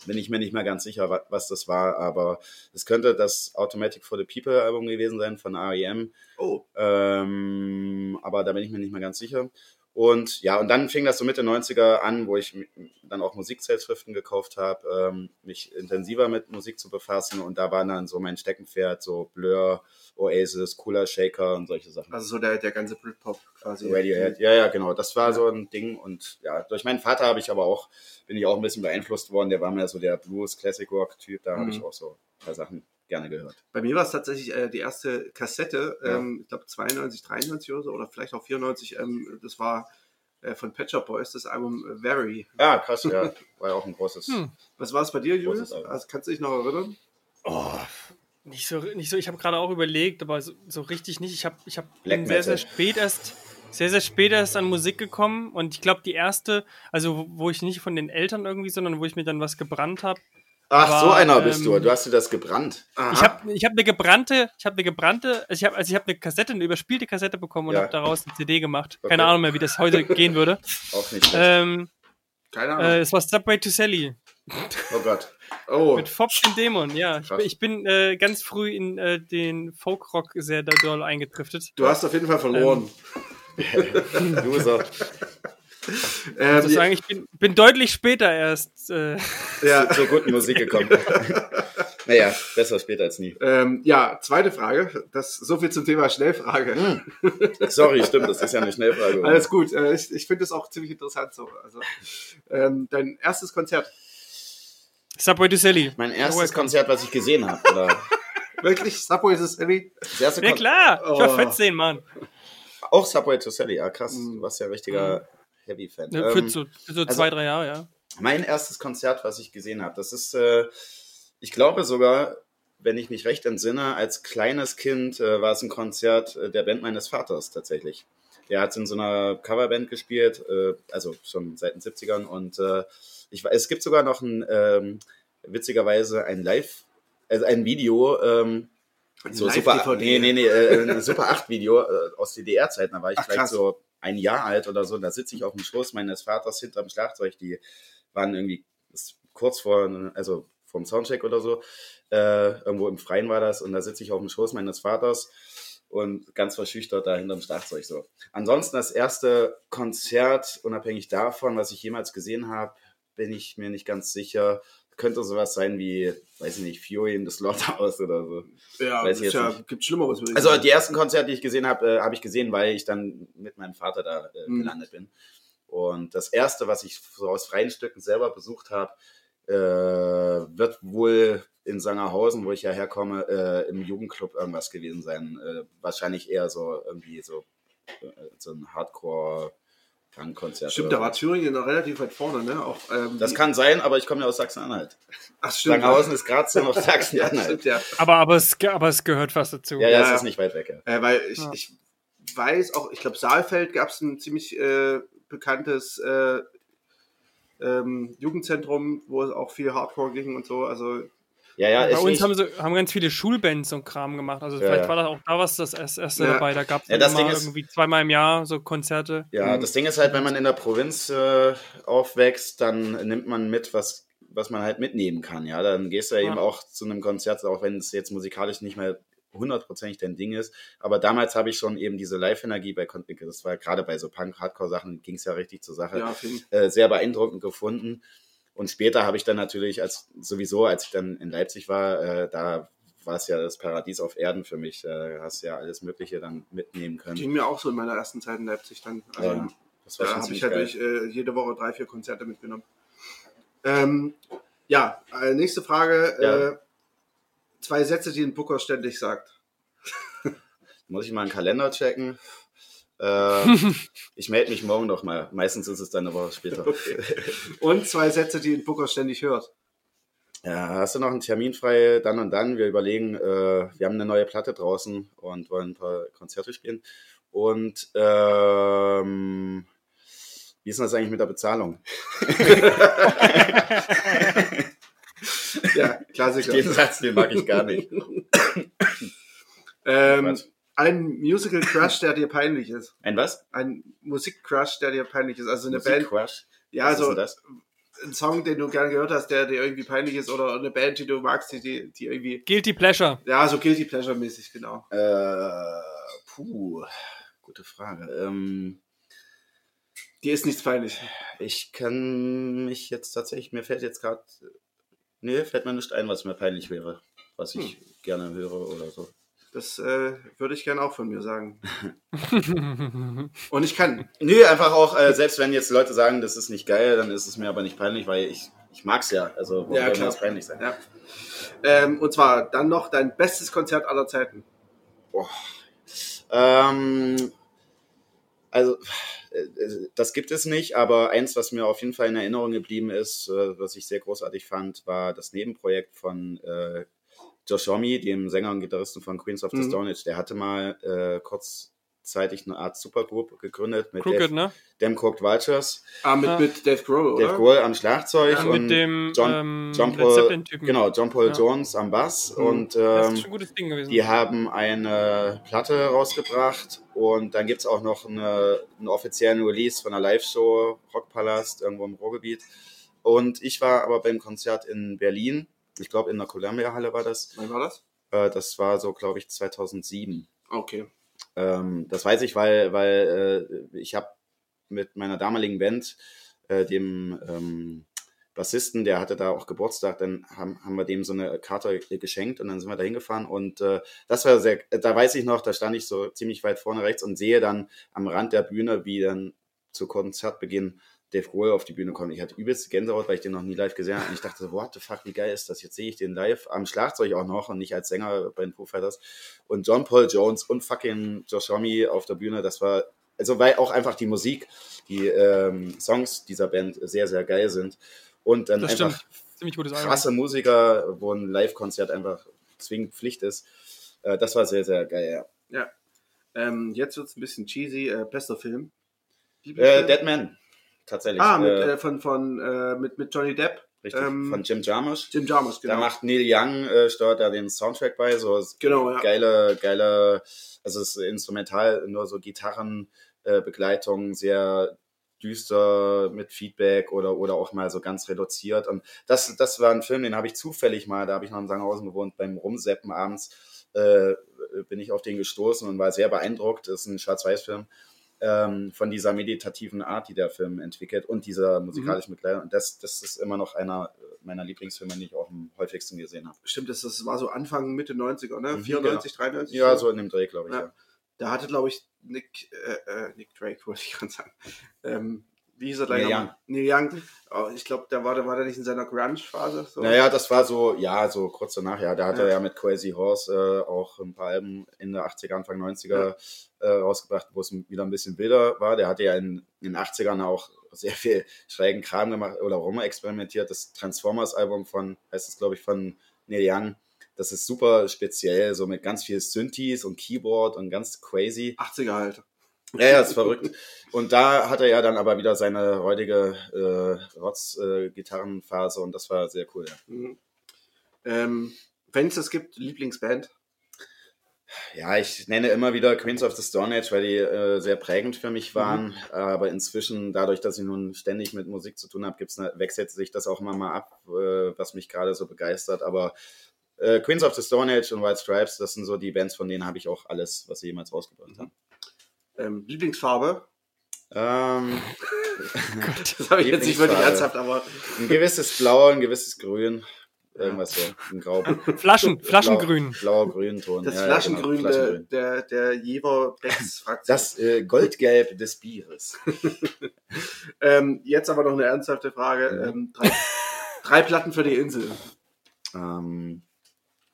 bin ich mir nicht mehr ganz sicher, was das war, aber es könnte das Automatic for the People Album gewesen sein von REM. Oh. Ähm, aber da bin ich mir nicht mehr ganz sicher. Und ja, und dann fing das so Mitte 90er an, wo ich dann auch Musikzeitschriften gekauft habe, ähm, mich intensiver mit Musik zu befassen. Und da war dann so mein Steckenpferd, so Blur, Oasis, Cooler Shaker und solche Sachen. Also so der, der ganze Britpop quasi. Radiohead, ja, ja, genau. Das war so ein Ding. Und ja, durch meinen Vater habe ich aber auch, bin ich auch ein bisschen beeinflusst worden. Der war mehr so der Blues, Classic Rock Typ. Da mhm. habe ich auch so ein paar Sachen gerne gehört. Bei mir war es tatsächlich äh, die erste Kassette, ja. ähm, ich glaube 92, 93 oder so, oder vielleicht auch 94. Ähm, das war äh, von Pet Shop Boys, das Album äh, Very. Ja, krass, ja. War ja auch ein großes. Hm. Was war es bei dir, Julius? Also, kannst du dich noch erinnern? Oh, nicht so, nicht so. Ich habe gerade auch überlegt, aber so, so, richtig nicht. Ich habe, ich habe sehr, sehr spät erst, sehr, sehr spät erst an Musik gekommen und ich glaube die erste, also wo ich nicht von den Eltern irgendwie, sondern wo ich mir dann was gebrannt habe, Ach, war, so einer bist ähm, du. Du hast dir das gebrannt. Aha. Ich habe ich hab eine gebrannte, ich habe eine gebrannte, also ich habe also ich habe eine Kassette, eine überspielte Kassette bekommen und ja. habe daraus eine CD gemacht. Okay. Keine Ahnung mehr, wie das heute gehen würde. Auch nicht. Ähm, Keine Ahnung. Äh, es war Subway to Sally. Oh Gott. Oh. Mit Fox den Dämon, ja. Ich, ich bin äh, ganz früh in äh, den Folkrock sehr doll eingedriftet. Du hast auf jeden Fall verloren. Ähm. Loser. Ähm, ich sagen, ich bin, bin, deutlich später erst äh, ja. zur guten Musik gekommen. naja, besser später als nie. Ähm, ja, zweite Frage. Das, so viel zum Thema Schnellfrage. Hm. Sorry, stimmt, das ist ja eine Schnellfrage. Oder? Alles gut. Äh, ich, ich finde es auch ziemlich interessant so. Also, ähm, dein erstes Konzert. Subway to Sally. Mein erstes Konzert, was ich gesehen habe. Wirklich? Subway to Sally? ja, klar. Ich war 14, Mann. Auch Subway to Sally, ja krass. Du warst ja richtiger hm. Heavy-Fan. Ja, für, ähm, so, für so also zwei, drei Jahre, ja. Mein erstes Konzert, was ich gesehen habe, das ist, äh, ich glaube sogar, wenn ich mich recht entsinne, als kleines Kind äh, war es ein Konzert äh, der Band meines Vaters tatsächlich. Der hat in so einer Coverband gespielt, äh, also schon seit den 70ern und äh, ich, es gibt sogar noch ein, ähm, witzigerweise ein Live, also ein Video, ähm, so Super, nee, nee, nee, äh, ein Super 8 Video äh, aus DDR-Zeiten, da war ich Ach, vielleicht krass. so ein Jahr alt oder so. Da sitze ich auf dem Schoß meines Vaters hinterm Schlagzeug. Die waren irgendwie kurz vor, also vom Soundcheck oder so. Äh, irgendwo im Freien war das. Und da sitze ich auf dem Schoß meines Vaters und ganz verschüchtert da hinterm Schlagzeug so. Ansonsten das erste Konzert, unabhängig davon, was ich jemals gesehen habe, bin ich mir nicht ganz sicher könnte sowas sein wie, weiß ich nicht, Fury in the Slaughterhouse oder so. Ja, weiß ich ja, gibt Schlimmeres. Also die ersten Konzerte, die ich gesehen habe, äh, habe ich gesehen, weil ich dann mit meinem Vater da äh, mhm. gelandet bin. Und das erste, was ich so aus freien Stücken selber besucht habe, äh, wird wohl in Sangerhausen, wo ich ja herkomme, äh, im Jugendclub irgendwas gewesen sein. Äh, wahrscheinlich eher so irgendwie so, äh, so ein Hardcore- Punkkonzert. Stimmt, da war Thüringen noch relativ weit vorne, ne? Auch, ähm, das kann sein, aber ich komme ja aus Sachsen-Anhalt. Ach, stimmt. Langhausen ist gerade noch Sachsen-Anhalt. ja, Aber, aber, es, aber es gehört fast dazu. Ja, ja, ja. es ist nicht weit weg. Ja. Äh, weil ich, ja. ich weiß auch, ich glaube, Saalfeld gab es ein ziemlich äh, bekanntes äh, ähm, Jugendzentrum, wo es auch viel Hardcore ging und so. Also ja, ja, Bei uns haben, sie, haben ganz viele Schulbands und Kram gemacht. Also ja, vielleicht war das auch da was das erste ja. dabei. Da gab es ja, immer irgendwie zweimal im Jahr so Konzerte. Ja, mhm. das Ding ist halt, wenn man in der Provinz äh, aufwächst, dann nimmt man mit, was, was man halt mitnehmen kann. Ja, dann gehst du ja, eben auch zu einem Konzert, auch wenn es jetzt musikalisch nicht mehr hundertprozentig dein Ding ist. Aber damals habe ich schon eben diese Live-Energie bei Kontinke, das war gerade bei so Punk-Hardcore-Sachen, ging es ja richtig zur Sache, ja, äh, sehr beeindruckend gefunden. Und später habe ich dann natürlich, als sowieso, als ich dann in Leipzig war, äh, da war es ja das Paradies auf Erden für mich. Da hast ja alles Mögliche dann mitnehmen können. Ging mir auch so in meiner ersten Zeit in Leipzig dann. Also, ja, das war da habe ich halt äh, jede Woche drei, vier Konzerte mitgenommen. Ähm, ja, äh, nächste Frage. Ja. Äh, zwei Sätze, die ein Booker ständig sagt. Muss ich mal einen Kalender checken? Äh, ich melde mich morgen noch mal. Meistens ist es dann eine Woche später. Okay. Und zwei Sätze, die ein Booker ständig hört. Ja, hast du noch einen Termin frei? Dann und dann. Wir überlegen, äh, wir haben eine neue Platte draußen und wollen ein paar Konzerte spielen. Und ähm, wie ist das eigentlich mit der Bezahlung? ja, Klassiker. Den Satz, den mag ich gar nicht. ähm, ein Musical Crush, der dir peinlich ist. Ein was? Ein Musik Crush, der dir peinlich ist. Also eine Musik Band. Crush? Ja, also ein Song, den du gerne gehört hast, der dir irgendwie peinlich ist oder eine Band, die du magst, die, die irgendwie. Guilty Pleasure. Ja, so Guilty Pleasure mäßig, genau. Äh, puh, gute Frage. Ähm, Die ist nichts peinlich. Ich kann mich jetzt tatsächlich, mir fällt jetzt gerade, nee, fällt mir nicht ein, was mir peinlich wäre, was ich hm. gerne höre oder so. Das äh, würde ich gerne auch von mir sagen. Und ich kann. Nö, einfach auch, äh, selbst wenn jetzt Leute sagen, das ist nicht geil, dann ist es mir aber nicht peinlich, weil ich, ich mag es ja. Also, warum ja, klar. peinlich sein? Ja. Ähm, und zwar dann noch dein bestes Konzert aller Zeiten. Boah. Ähm, also, äh, das gibt es nicht, aber eins, was mir auf jeden Fall in Erinnerung geblieben ist, äh, was ich sehr großartig fand, war das Nebenprojekt von äh, Josh Homme, dem Sänger und Gitarristen von Queens of the mhm. Stone Age. Der hatte mal äh, kurz zeitig eine Art Supergroup gegründet mit Crooked, Dave, ne? Dem Cooked Vultures. Ah, mit, ja. mit Dave Grohl, Dave Grohl am Schlagzeug ja, und mit dem John, ähm, John Paul, genau, John Paul ja. Jones am Bass mhm. und ähm, das ist ein gutes Ding gewesen. die haben eine Platte rausgebracht und dann gibt es auch noch eine, einen offiziellen Release von einer Live-Show Rockpalast irgendwo im Ruhrgebiet und ich war aber beim Konzert in Berlin, ich glaube in der Columbia-Halle war das. Wann war das? Äh, das war so, glaube ich, 2007. Okay. Ähm, das weiß ich, weil, weil äh, ich habe mit meiner damaligen Band, äh, dem ähm, Bassisten, der hatte da auch Geburtstag, dann haben, haben wir dem so eine Karte geschenkt und dann sind wir da hingefahren und äh, das war sehr, da weiß ich noch, da stand ich so ziemlich weit vorne rechts und sehe dann am Rand der Bühne, wie dann zu Konzertbeginn Dave Grohl auf die Bühne kommt. Ich hatte übelst Gänsehaut, weil ich den noch nie live gesehen habe. Und ich dachte so, what the fuck, wie geil ist das? Jetzt sehe ich den live am Schlagzeug auch noch und nicht als Sänger bei den Foo Fighters. Und John Paul Jones und fucking Josh Homme auf der Bühne, das war, also weil auch einfach die Musik, die ähm, Songs dieser Band sehr, sehr geil sind. Und dann das einfach krasse Musiker, wo ein Live-Konzert einfach zwingend Pflicht ist. Äh, das war sehr, sehr geil, ja. Ja. Ähm, jetzt wird es ein bisschen cheesy. Äh, bester Film? Äh, Dead Man tatsächlich. Ah, mit, äh, äh, von, von, äh, mit, mit Johnny Depp. Richtig, ähm, von Jim Jarmusch. Jim Jarmusch, genau. Da macht Neil Young, äh, steuert da den Soundtrack bei, so genau, ja. geile, geile, also es ist instrumental, nur so Gitarrenbegleitung, äh, sehr düster mit Feedback oder, oder auch mal so ganz reduziert. Und das, das war ein Film, den habe ich zufällig mal, da habe ich noch in Sangerhausen gewohnt, beim Rumseppen abends äh, bin ich auf den gestoßen und war sehr beeindruckt. Das ist ein Schwarz-Weiß-Film ähm, von dieser meditativen Art, die der Film entwickelt und dieser musikalischen mhm. Begleitung. Und das, das ist immer noch einer meiner Lieblingsfilme, die ich auch am häufigsten gesehen habe. Stimmt, das, das war so Anfang, Mitte 90er, ne? Mhm, 94, genau. 93? Ja, so in dem Dreh, glaube ich, ja. ja. Da hatte, glaube ich, Nick, äh, äh, Nick Drake, wollte ich gerade sagen, ähm, wie hieß er gleich Neil Young. Neil Young. Oh, ich glaube, da war, da war der nicht in seiner Grunge-Phase. So. Naja, das war so, ja, so kurz danach, ja. Da hat ja. er ja mit Crazy Horse äh, auch ein paar Alben in der 80er, Anfang 90er ja. äh, rausgebracht, wo es wieder ein bisschen wilder war. Der hatte ja in, in den 80ern auch sehr viel schrägen Kram gemacht oder rum experimentiert. Das Transformers-Album von, heißt es, glaube ich, von Neil Young. Das ist super speziell, so mit ganz viel Synthes und Keyboard und ganz crazy. 80er halt. Ja, ja, ist verrückt. Und da hat er ja dann aber wieder seine räudige äh, Rotz-Gitarrenphase äh, und das war sehr cool. Ja. Mhm. Ähm, Wenn es das gibt, Lieblingsband? Ja, ich nenne immer wieder Queens of the Stone Age, weil die äh, sehr prägend für mich waren. Mhm. Aber inzwischen, dadurch, dass ich nun ständig mit Musik zu tun habe, gibt's eine, wechselt sich das auch immer mal ab, äh, was mich gerade so begeistert. Aber äh, Queens of the Stone Age und White Stripes, das sind so die Bands, von denen habe ich auch alles, was sie jemals rausgebracht mhm. haben. Ähm, Lieblingsfarbe? Ähm, das habe ich jetzt nicht wirklich ernsthaft, aber. Ein gewisses Blau, ein gewisses Grün. Irgendwas so, ein Grau. Flaschen, Flaschengrün. Blau, blauer Grünton. Das ja, Flaschengrün, genau, Flaschengrün. Der, der, der Jever Becks Fraktion. Das äh, Goldgelb des Bieres. ähm, jetzt aber noch eine ernsthafte Frage. Ja. Ähm, drei, drei, Platten für die Insel. Ähm,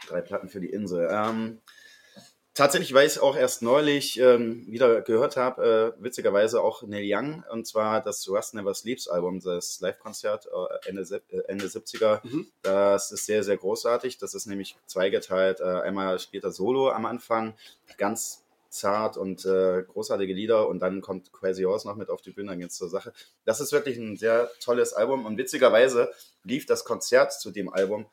drei Platten für die Insel. Ähm, Tatsächlich, weil ich es auch erst neulich ähm, wieder gehört habe, äh, witzigerweise auch Neil Young, und zwar das Rust Never Sleeps Album, das Live-Konzert äh, Ende, äh, Ende 70er. Mhm. Das ist sehr, sehr großartig. Das ist nämlich zweigeteilt. Äh, einmal spielt er Solo am Anfang, ganz zart und äh, großartige Lieder und dann kommt Crazy Horse noch mit auf die Bühne, dann geht's zur Sache. Das ist wirklich ein sehr tolles Album und witzigerweise lief das Konzert zu dem Album,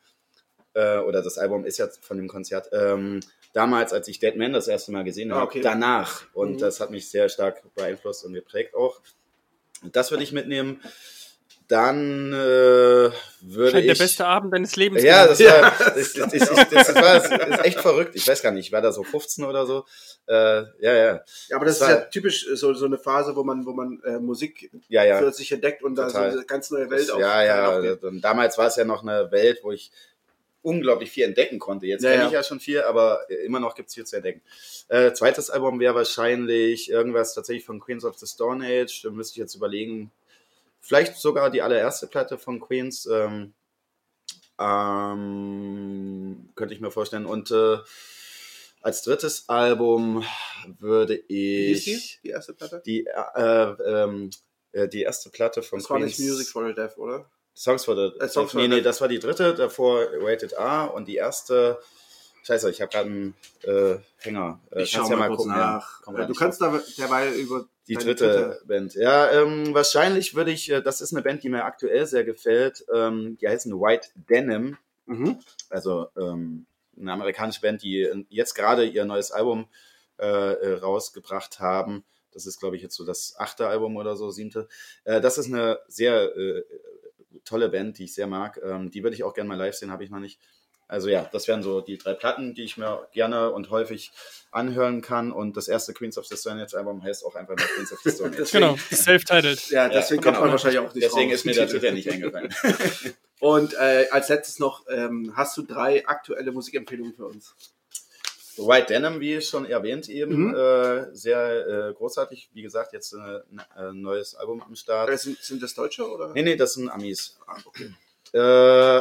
äh, oder das Album ist ja von dem Konzert, ähm, damals, als ich Dead Man das erste Mal gesehen habe, okay. danach. Und mhm. das hat mich sehr stark beeinflusst und geprägt auch. Und das würde ich mitnehmen. dann äh, würde Scheint ich. der beste Abend deines Lebens. Ja, das war, das, das, das, das, das war ist echt verrückt. Ich weiß gar nicht, ich war da so 15 oder so. Äh, ja, ja, Ja, aber das, Das ist war- ja typisch äh, so, so eine Phase, wo man, wo man äh, Musik ja, ja. für sich entdeckt und da so Total. eine ganz neue Welt Das, auf- ja, ja. Und damals war es ja noch eine Welt, wo ich unglaublich viel entdecken konnte. Jetzt Ja, kenne ja. ich ja schon viel, aber immer noch gibt's viel zu entdecken. Äh, zweites Album wäre wahrscheinlich irgendwas tatsächlich von Queens of the Stone Age. Da müsste ich jetzt überlegen. Vielleicht sogar die allererste Platte von Queens. Ähm, ähm, könnte ich mir vorstellen. Und äh, als drittes Album würde Wie hieß ich die, die erste Platte? die, äh, ähm, äh, die erste Platte von Das war Queens. nicht Music for the Deaf, oder? Songs for the Äh, Songs for Nee, the nee, Deaf. das war die dritte, davor Rated R und die erste. Scheiße, ich habe gerade einen äh, Hänger. Äh, Ich schau kannst mal, ja kurz gucken, nach. Ja, du kannst da derweil über die deine dritte Band. Ja, ähm, wahrscheinlich würde ich, äh, das ist eine Band, die mir aktuell sehr gefällt. Ähm, die heißen White Denim. Mhm. Also ähm, eine amerikanische Band, die jetzt gerade ihr neues Album äh, äh, rausgebracht haben. Das ist, glaube ich, jetzt so das achte Album oder so, siebte. Äh, das ist eine sehr äh, tolle Band, die ich sehr mag. Ähm, die würde ich auch gerne mal live sehen, habe ich noch nicht. Also ja, das wären so die drei Platten, die ich mir gerne und häufig anhören kann. Und das erste Queens of the Stone Age Album heißt auch einfach nur Queens of the Stone Age. Deswegen- Genau, self-titled. Ja, deswegen Ja, kommt genau. man wahrscheinlich auch nicht Deswegen drauf. ist mir der Titel nicht eingefallen. Und äh, als letztes noch, ähm, hast du drei aktuelle Musikempfehlungen für uns? White Denim, wie schon erwähnt, eben Mhm. äh, sehr äh, großartig. Wie gesagt, jetzt äh, ein äh, neues Album am Start. Äh, sind, sind das Deutsche oder? Nee, nee, das sind Amis. Ah, okay. Äh,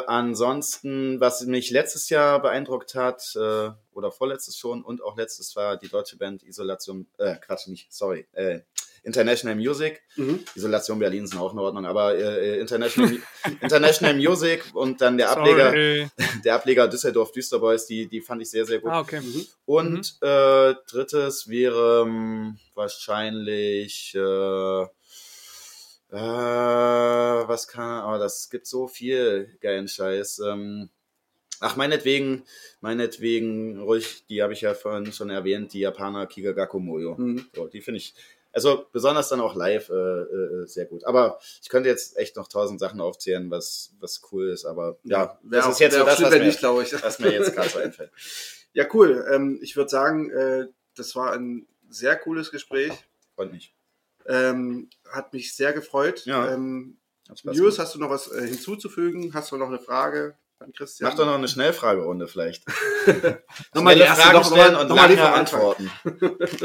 ansonsten, was mich letztes Jahr beeindruckt hat, äh, oder vorletztes schon und auch letztes war die deutsche Band Isolation, äh, Quatsch, nicht, sorry, äh, International Music. Mhm. Isolation Berlin sind auch in Ordnung, aber äh, äh, International, International Music und dann der Ableger, Sorry. der Ableger Düsseldorf Düsterboys, die, die fand ich sehr, sehr gut. Ah, okay. Mhm. Und äh, drittes wäre ähm, wahrscheinlich äh, äh, was kann, aber das gibt so viel geilen Scheiß. Ähm, ach, meinetwegen, meinetwegen ruhig, die habe ich ja vorhin schon erwähnt, die Japaner Kigagaku Moyo. Mhm. So, die finde ich, also besonders dann auch live äh, äh, sehr gut. Aber ich könnte jetzt echt noch tausend Sachen aufzählen, was, was cool ist, aber ja, Wär das auch- ist jetzt so das, was mir, nicht, ich. was mir jetzt gerade so einfällt. Ja, cool. Ähm, ich würde sagen, äh, das war ein sehr cooles Gespräch. Freut mich. Ähm, hat mich sehr gefreut. Ja. Ähm, gemacht. hast du noch was äh, hinzuzufügen? Hast du noch eine Frage an Christian? Mach doch noch eine Schnellfragerunde vielleicht. Nochmal die erste, Fragen noch, stellen noch, und noch mal die lange antworten.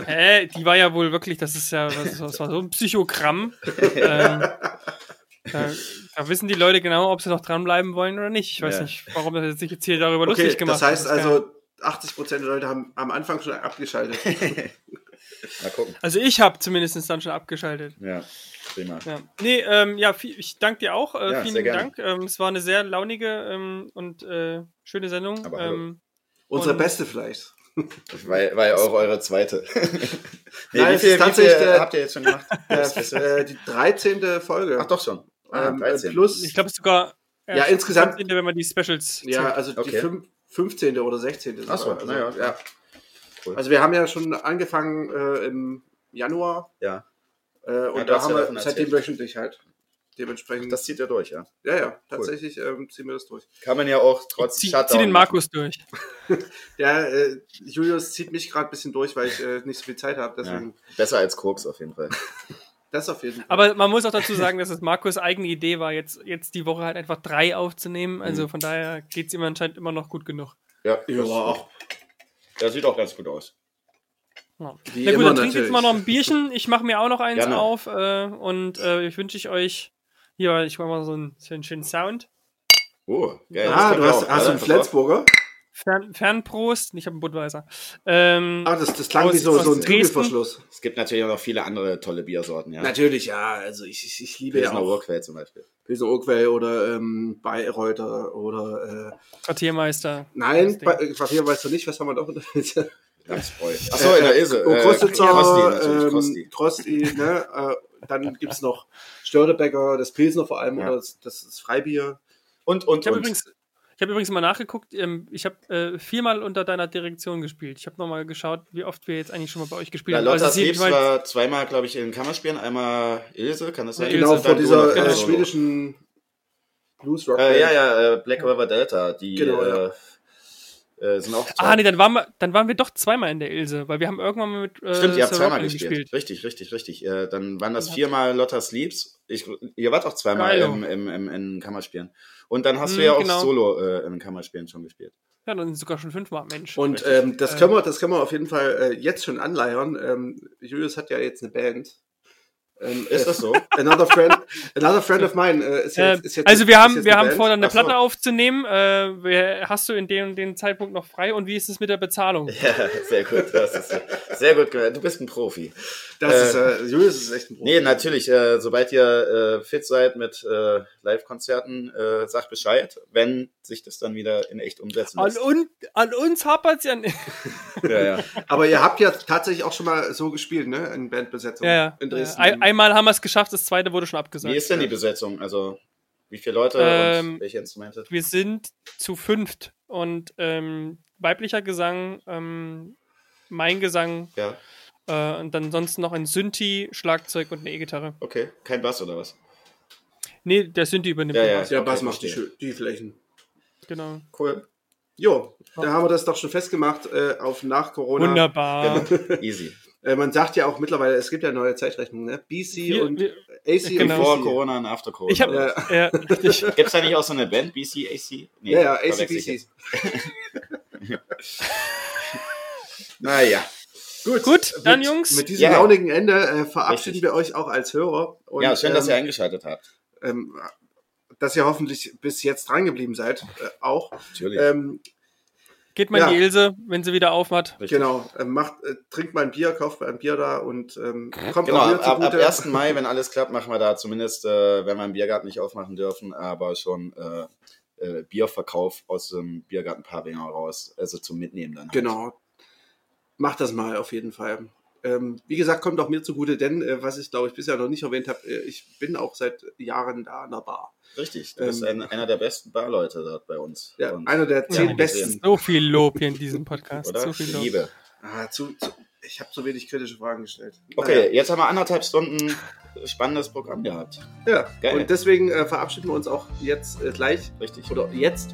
Hä, die war ja wohl wirklich, das ist ja, das, das war so ein Psychogramm. ähm, da, da wissen die Leute genau, ob sie noch dranbleiben wollen oder nicht. Ich weiß Ja. nicht, warum das sich jetzt hier darüber Okay, lustig gemacht das heißt also, 80% der Leute haben am Anfang schon abgeschaltet. Mal gucken. Also ich habe zumindest dann schon abgeschaltet. Ja, prima. Ja. Nee, ähm, ja, ich danke dir auch. Äh, Ja, vielen sehr gerne. Dank. Ähm, es war eine sehr launige ähm, und äh, schöne Sendung. Ähm, Unsere Und- beste vielleicht. War, war ja auch eure zweite. nee, Nein, wie es viel, wie viel der- habt ihr jetzt schon gemacht? Ihr? äh, die 13. Folge. Ach doch schon. Ah, ähm, 13. plus, ich glaube sogar. Ja, insgesamt- Wenn man die Specials. ja, zählt. also die Okay. fünf, 15. oder 16. Ach so, sogar. also, naja, ja. Cool. Also wir haben ja schon angefangen äh, im Januar Ja, äh, und du da haben ja wir seitdem wöchentlich halt. Dementsprechend. das zieht ihr durch, ja. ja, ja, tatsächlich ähm, ziehen wir das durch. Kann man ja auch trotz zieh, Shutdown zieh den machen. Markus durch. Ja, äh, Julius zieht mich gerade ein bisschen durch, weil ich äh, nicht so viel Zeit habe. Ja. Deswegen Besser als Koks auf jeden Fall. das auf jeden Fall. Aber man muss auch dazu sagen, dass es Markus eigene Idee war, jetzt, jetzt die Woche halt einfach drei aufzunehmen. Also Mhm. von daher geht es ihm anscheinend immer noch gut genug. Ja, Ja, das sieht auch ganz gut aus. Ja. Na gut, dann trinkt jetzt mal noch ein Bierchen. Ich mache mir auch noch eins Gerne. auf äh, und äh, ich wünsche ich euch hier, ich mache mal so einen, so einen schönen Sound. Oh, geil. Ah, du hast, auch, hast du einen Flensburger? Fern, Fernprost. Ich habe einen Budweiser. Ähm, Ah, das, das klang Aus- wie so, so ein Dresden? Kügelverschluss. Es gibt natürlich auch noch viele andere tolle Biersorten, ja. Natürlich, ja. Also ich, ich, ich liebe ja Pilsner auch Urquell zum Beispiel. Pilsner Urquell oder ähm, Bayreuther oder äh, Quartiermeister. nein, Das ba Ding. Quartier weißt du nicht, was haben wir noch? Lachsbräu. Achso, in der Ilse. Oh, Äh, Kostitzer, Kosti natürlich, ähm, Kosti. Trosti, ne? Äh, dann gibt's noch Störtebecker, das Pilsner vor allem Ja. oder das, das, Freibier. Und, und, Ich habe und. übrigens, Ich habe übrigens mal nachgeguckt, ähm, ich habe äh, viermal unter deiner Direktion gespielt. Ich habe nochmal geschaut, wie oft wir jetzt eigentlich schon mal bei euch gespielt Ja, haben. Lotta ist Sleeps jedenfalls- war zweimal, glaube ich, in Kammerspielen. Einmal Ilse, kann das sein? Ilse, Genau, vor dieser äh, Solo. schwedischen Blues Rock. Äh, ja, ja, äh, Black River Delta, die Genau, ja. Äh, äh, sind auch. Ah, nee, dann waren, wir, dann waren wir doch zweimal in der Ilse, weil wir haben irgendwann mal mit äh, Stimmt, ihr habt zweimal Rodney gespielt. Richtig, richtig, richtig. Äh, dann waren das viermal Lotta Sleeps. Ich, ihr wart auch zweimal Geilo. im, im, im, in Kammerspielen. Und dann hast du Hm, ja auch genau. Solo äh, in Kammerspielen schon gespielt. Ja, dann sogar schon fünfmal, Mensch. Und ähm, das, können wir, das können wir auf jeden Fall äh, jetzt schon anleiern. Ähm, Julius hat ja jetzt eine Band. Ähm, Ist äh, das so? Another friend, another friend of mine äh, ist, Äh, jetzt, ist jetzt also wir haben, wir eine haben vor, eine Ach so. Platte aufzunehmen. Äh, wer, hast du in dem dem Zeitpunkt noch frei? Und wie ist es mit der Bezahlung? Ja, sehr gut. Das ist sehr gut gehört. Du bist ein Profi. Das äh, ist, äh, Julius ist echt ein Profi. Nee, natürlich. Äh, sobald ihr äh, fit seid mit äh, Live-Konzerten, äh, sagt Bescheid, wenn sich das dann wieder in echt umsetzen An, lässt. un, an uns hapert es ja nicht. Ja, ja. Aber ihr habt ja tatsächlich auch schon mal so gespielt, ne? In Bandbesetzung Ja, ja. in Dresden. Ein, einmal haben wir es geschafft, das zweite wurde schon abgesagt. Wie ist denn die Besetzung? Also, wie viele Leute Ähm, und welche Instrumente? Wir sind zu fünft und ähm, weiblicher Gesang, ähm, mein Gesang Ja, äh, und dann sonst noch ein Synthi, Schlagzeug und eine E-Gitarre. okay. Kein Bass oder was? Nee, der Synthi übernimmt Ja, den ja. Bass. der Okay, Bass macht die, die Flächen. Genau. Cool. Jo, da haben wir das doch schon festgemacht äh, auf nach Corona. Wunderbar. Genau. Easy. Äh, man sagt ja auch mittlerweile, es gibt ja neue Zeitrechnungen, ne? BC Wir- und wir- AC Genau. und Vor BC. Corona und After Corona. Ich habe Ja. ja, richtig. Gibt es da nicht auch so eine Band, BC, AC? Nee, Ja, ja, ACBC. jetzt. Naja. Gut, Gut, dann, mit, Jungs. Mit diesem Ja. launigen Ende äh, verabschieden Richtig. wir euch auch als Hörer. Und, Ja, schön, dass ähm, ihr eingeschaltet habt. ähm, dass ihr hoffentlich bis jetzt dran geblieben seid, äh, auch. Natürlich. Ähm, Geht mal Ja. in die Ilse, wenn sie wieder aufmacht. Richtig. genau, äh, macht, äh, trinkt mal ein Bier, kauft mal ein Bier da und ähm, kommt Genau, auch mir ab, ab zugute. 1. Mai, wenn alles klappt, machen wir da zumindest, äh, wenn wir einen Biergarten nicht aufmachen dürfen, aber schon äh, äh, Bierverkauf aus dem Biergarten Pavinger raus, also zum Mitnehmen dann. Halt. Genau. Macht das mal auf jeden Fall. Ähm, wie gesagt, kommt auch mir zugute, denn äh, was ich glaube ich bisher noch nicht erwähnt habe, äh, ich bin auch seit Jahren da an der Bar. Richtig, du bist Ähm, ein, einer der besten Barleute dort bei uns. Ja, Und- einer der zehn Ja, besten. So viel Lob hier in diesem Podcast. oder? So viel Lob. Liebe. Ah, zu, zu, ich habe so wenig kritische Fragen gestellt. Okay, Naja. jetzt haben wir anderthalb Stunden spannendes Programm gehabt. Ja, Geil. und deswegen äh, verabschieden wir uns auch jetzt äh, gleich. Richtig. Oder jetzt.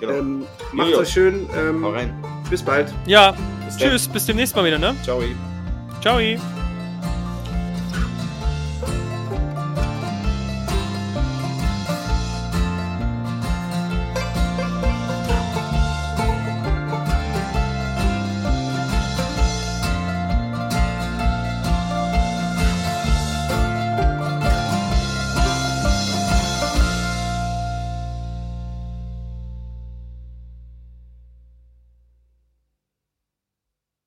Genau. Ähm, macht Jojo. euch schön. Ähm, Hau rein. bis bald. Ja, Bis dann. tschüss, bis demnächst mal wieder, ne? Ciao. Ciao.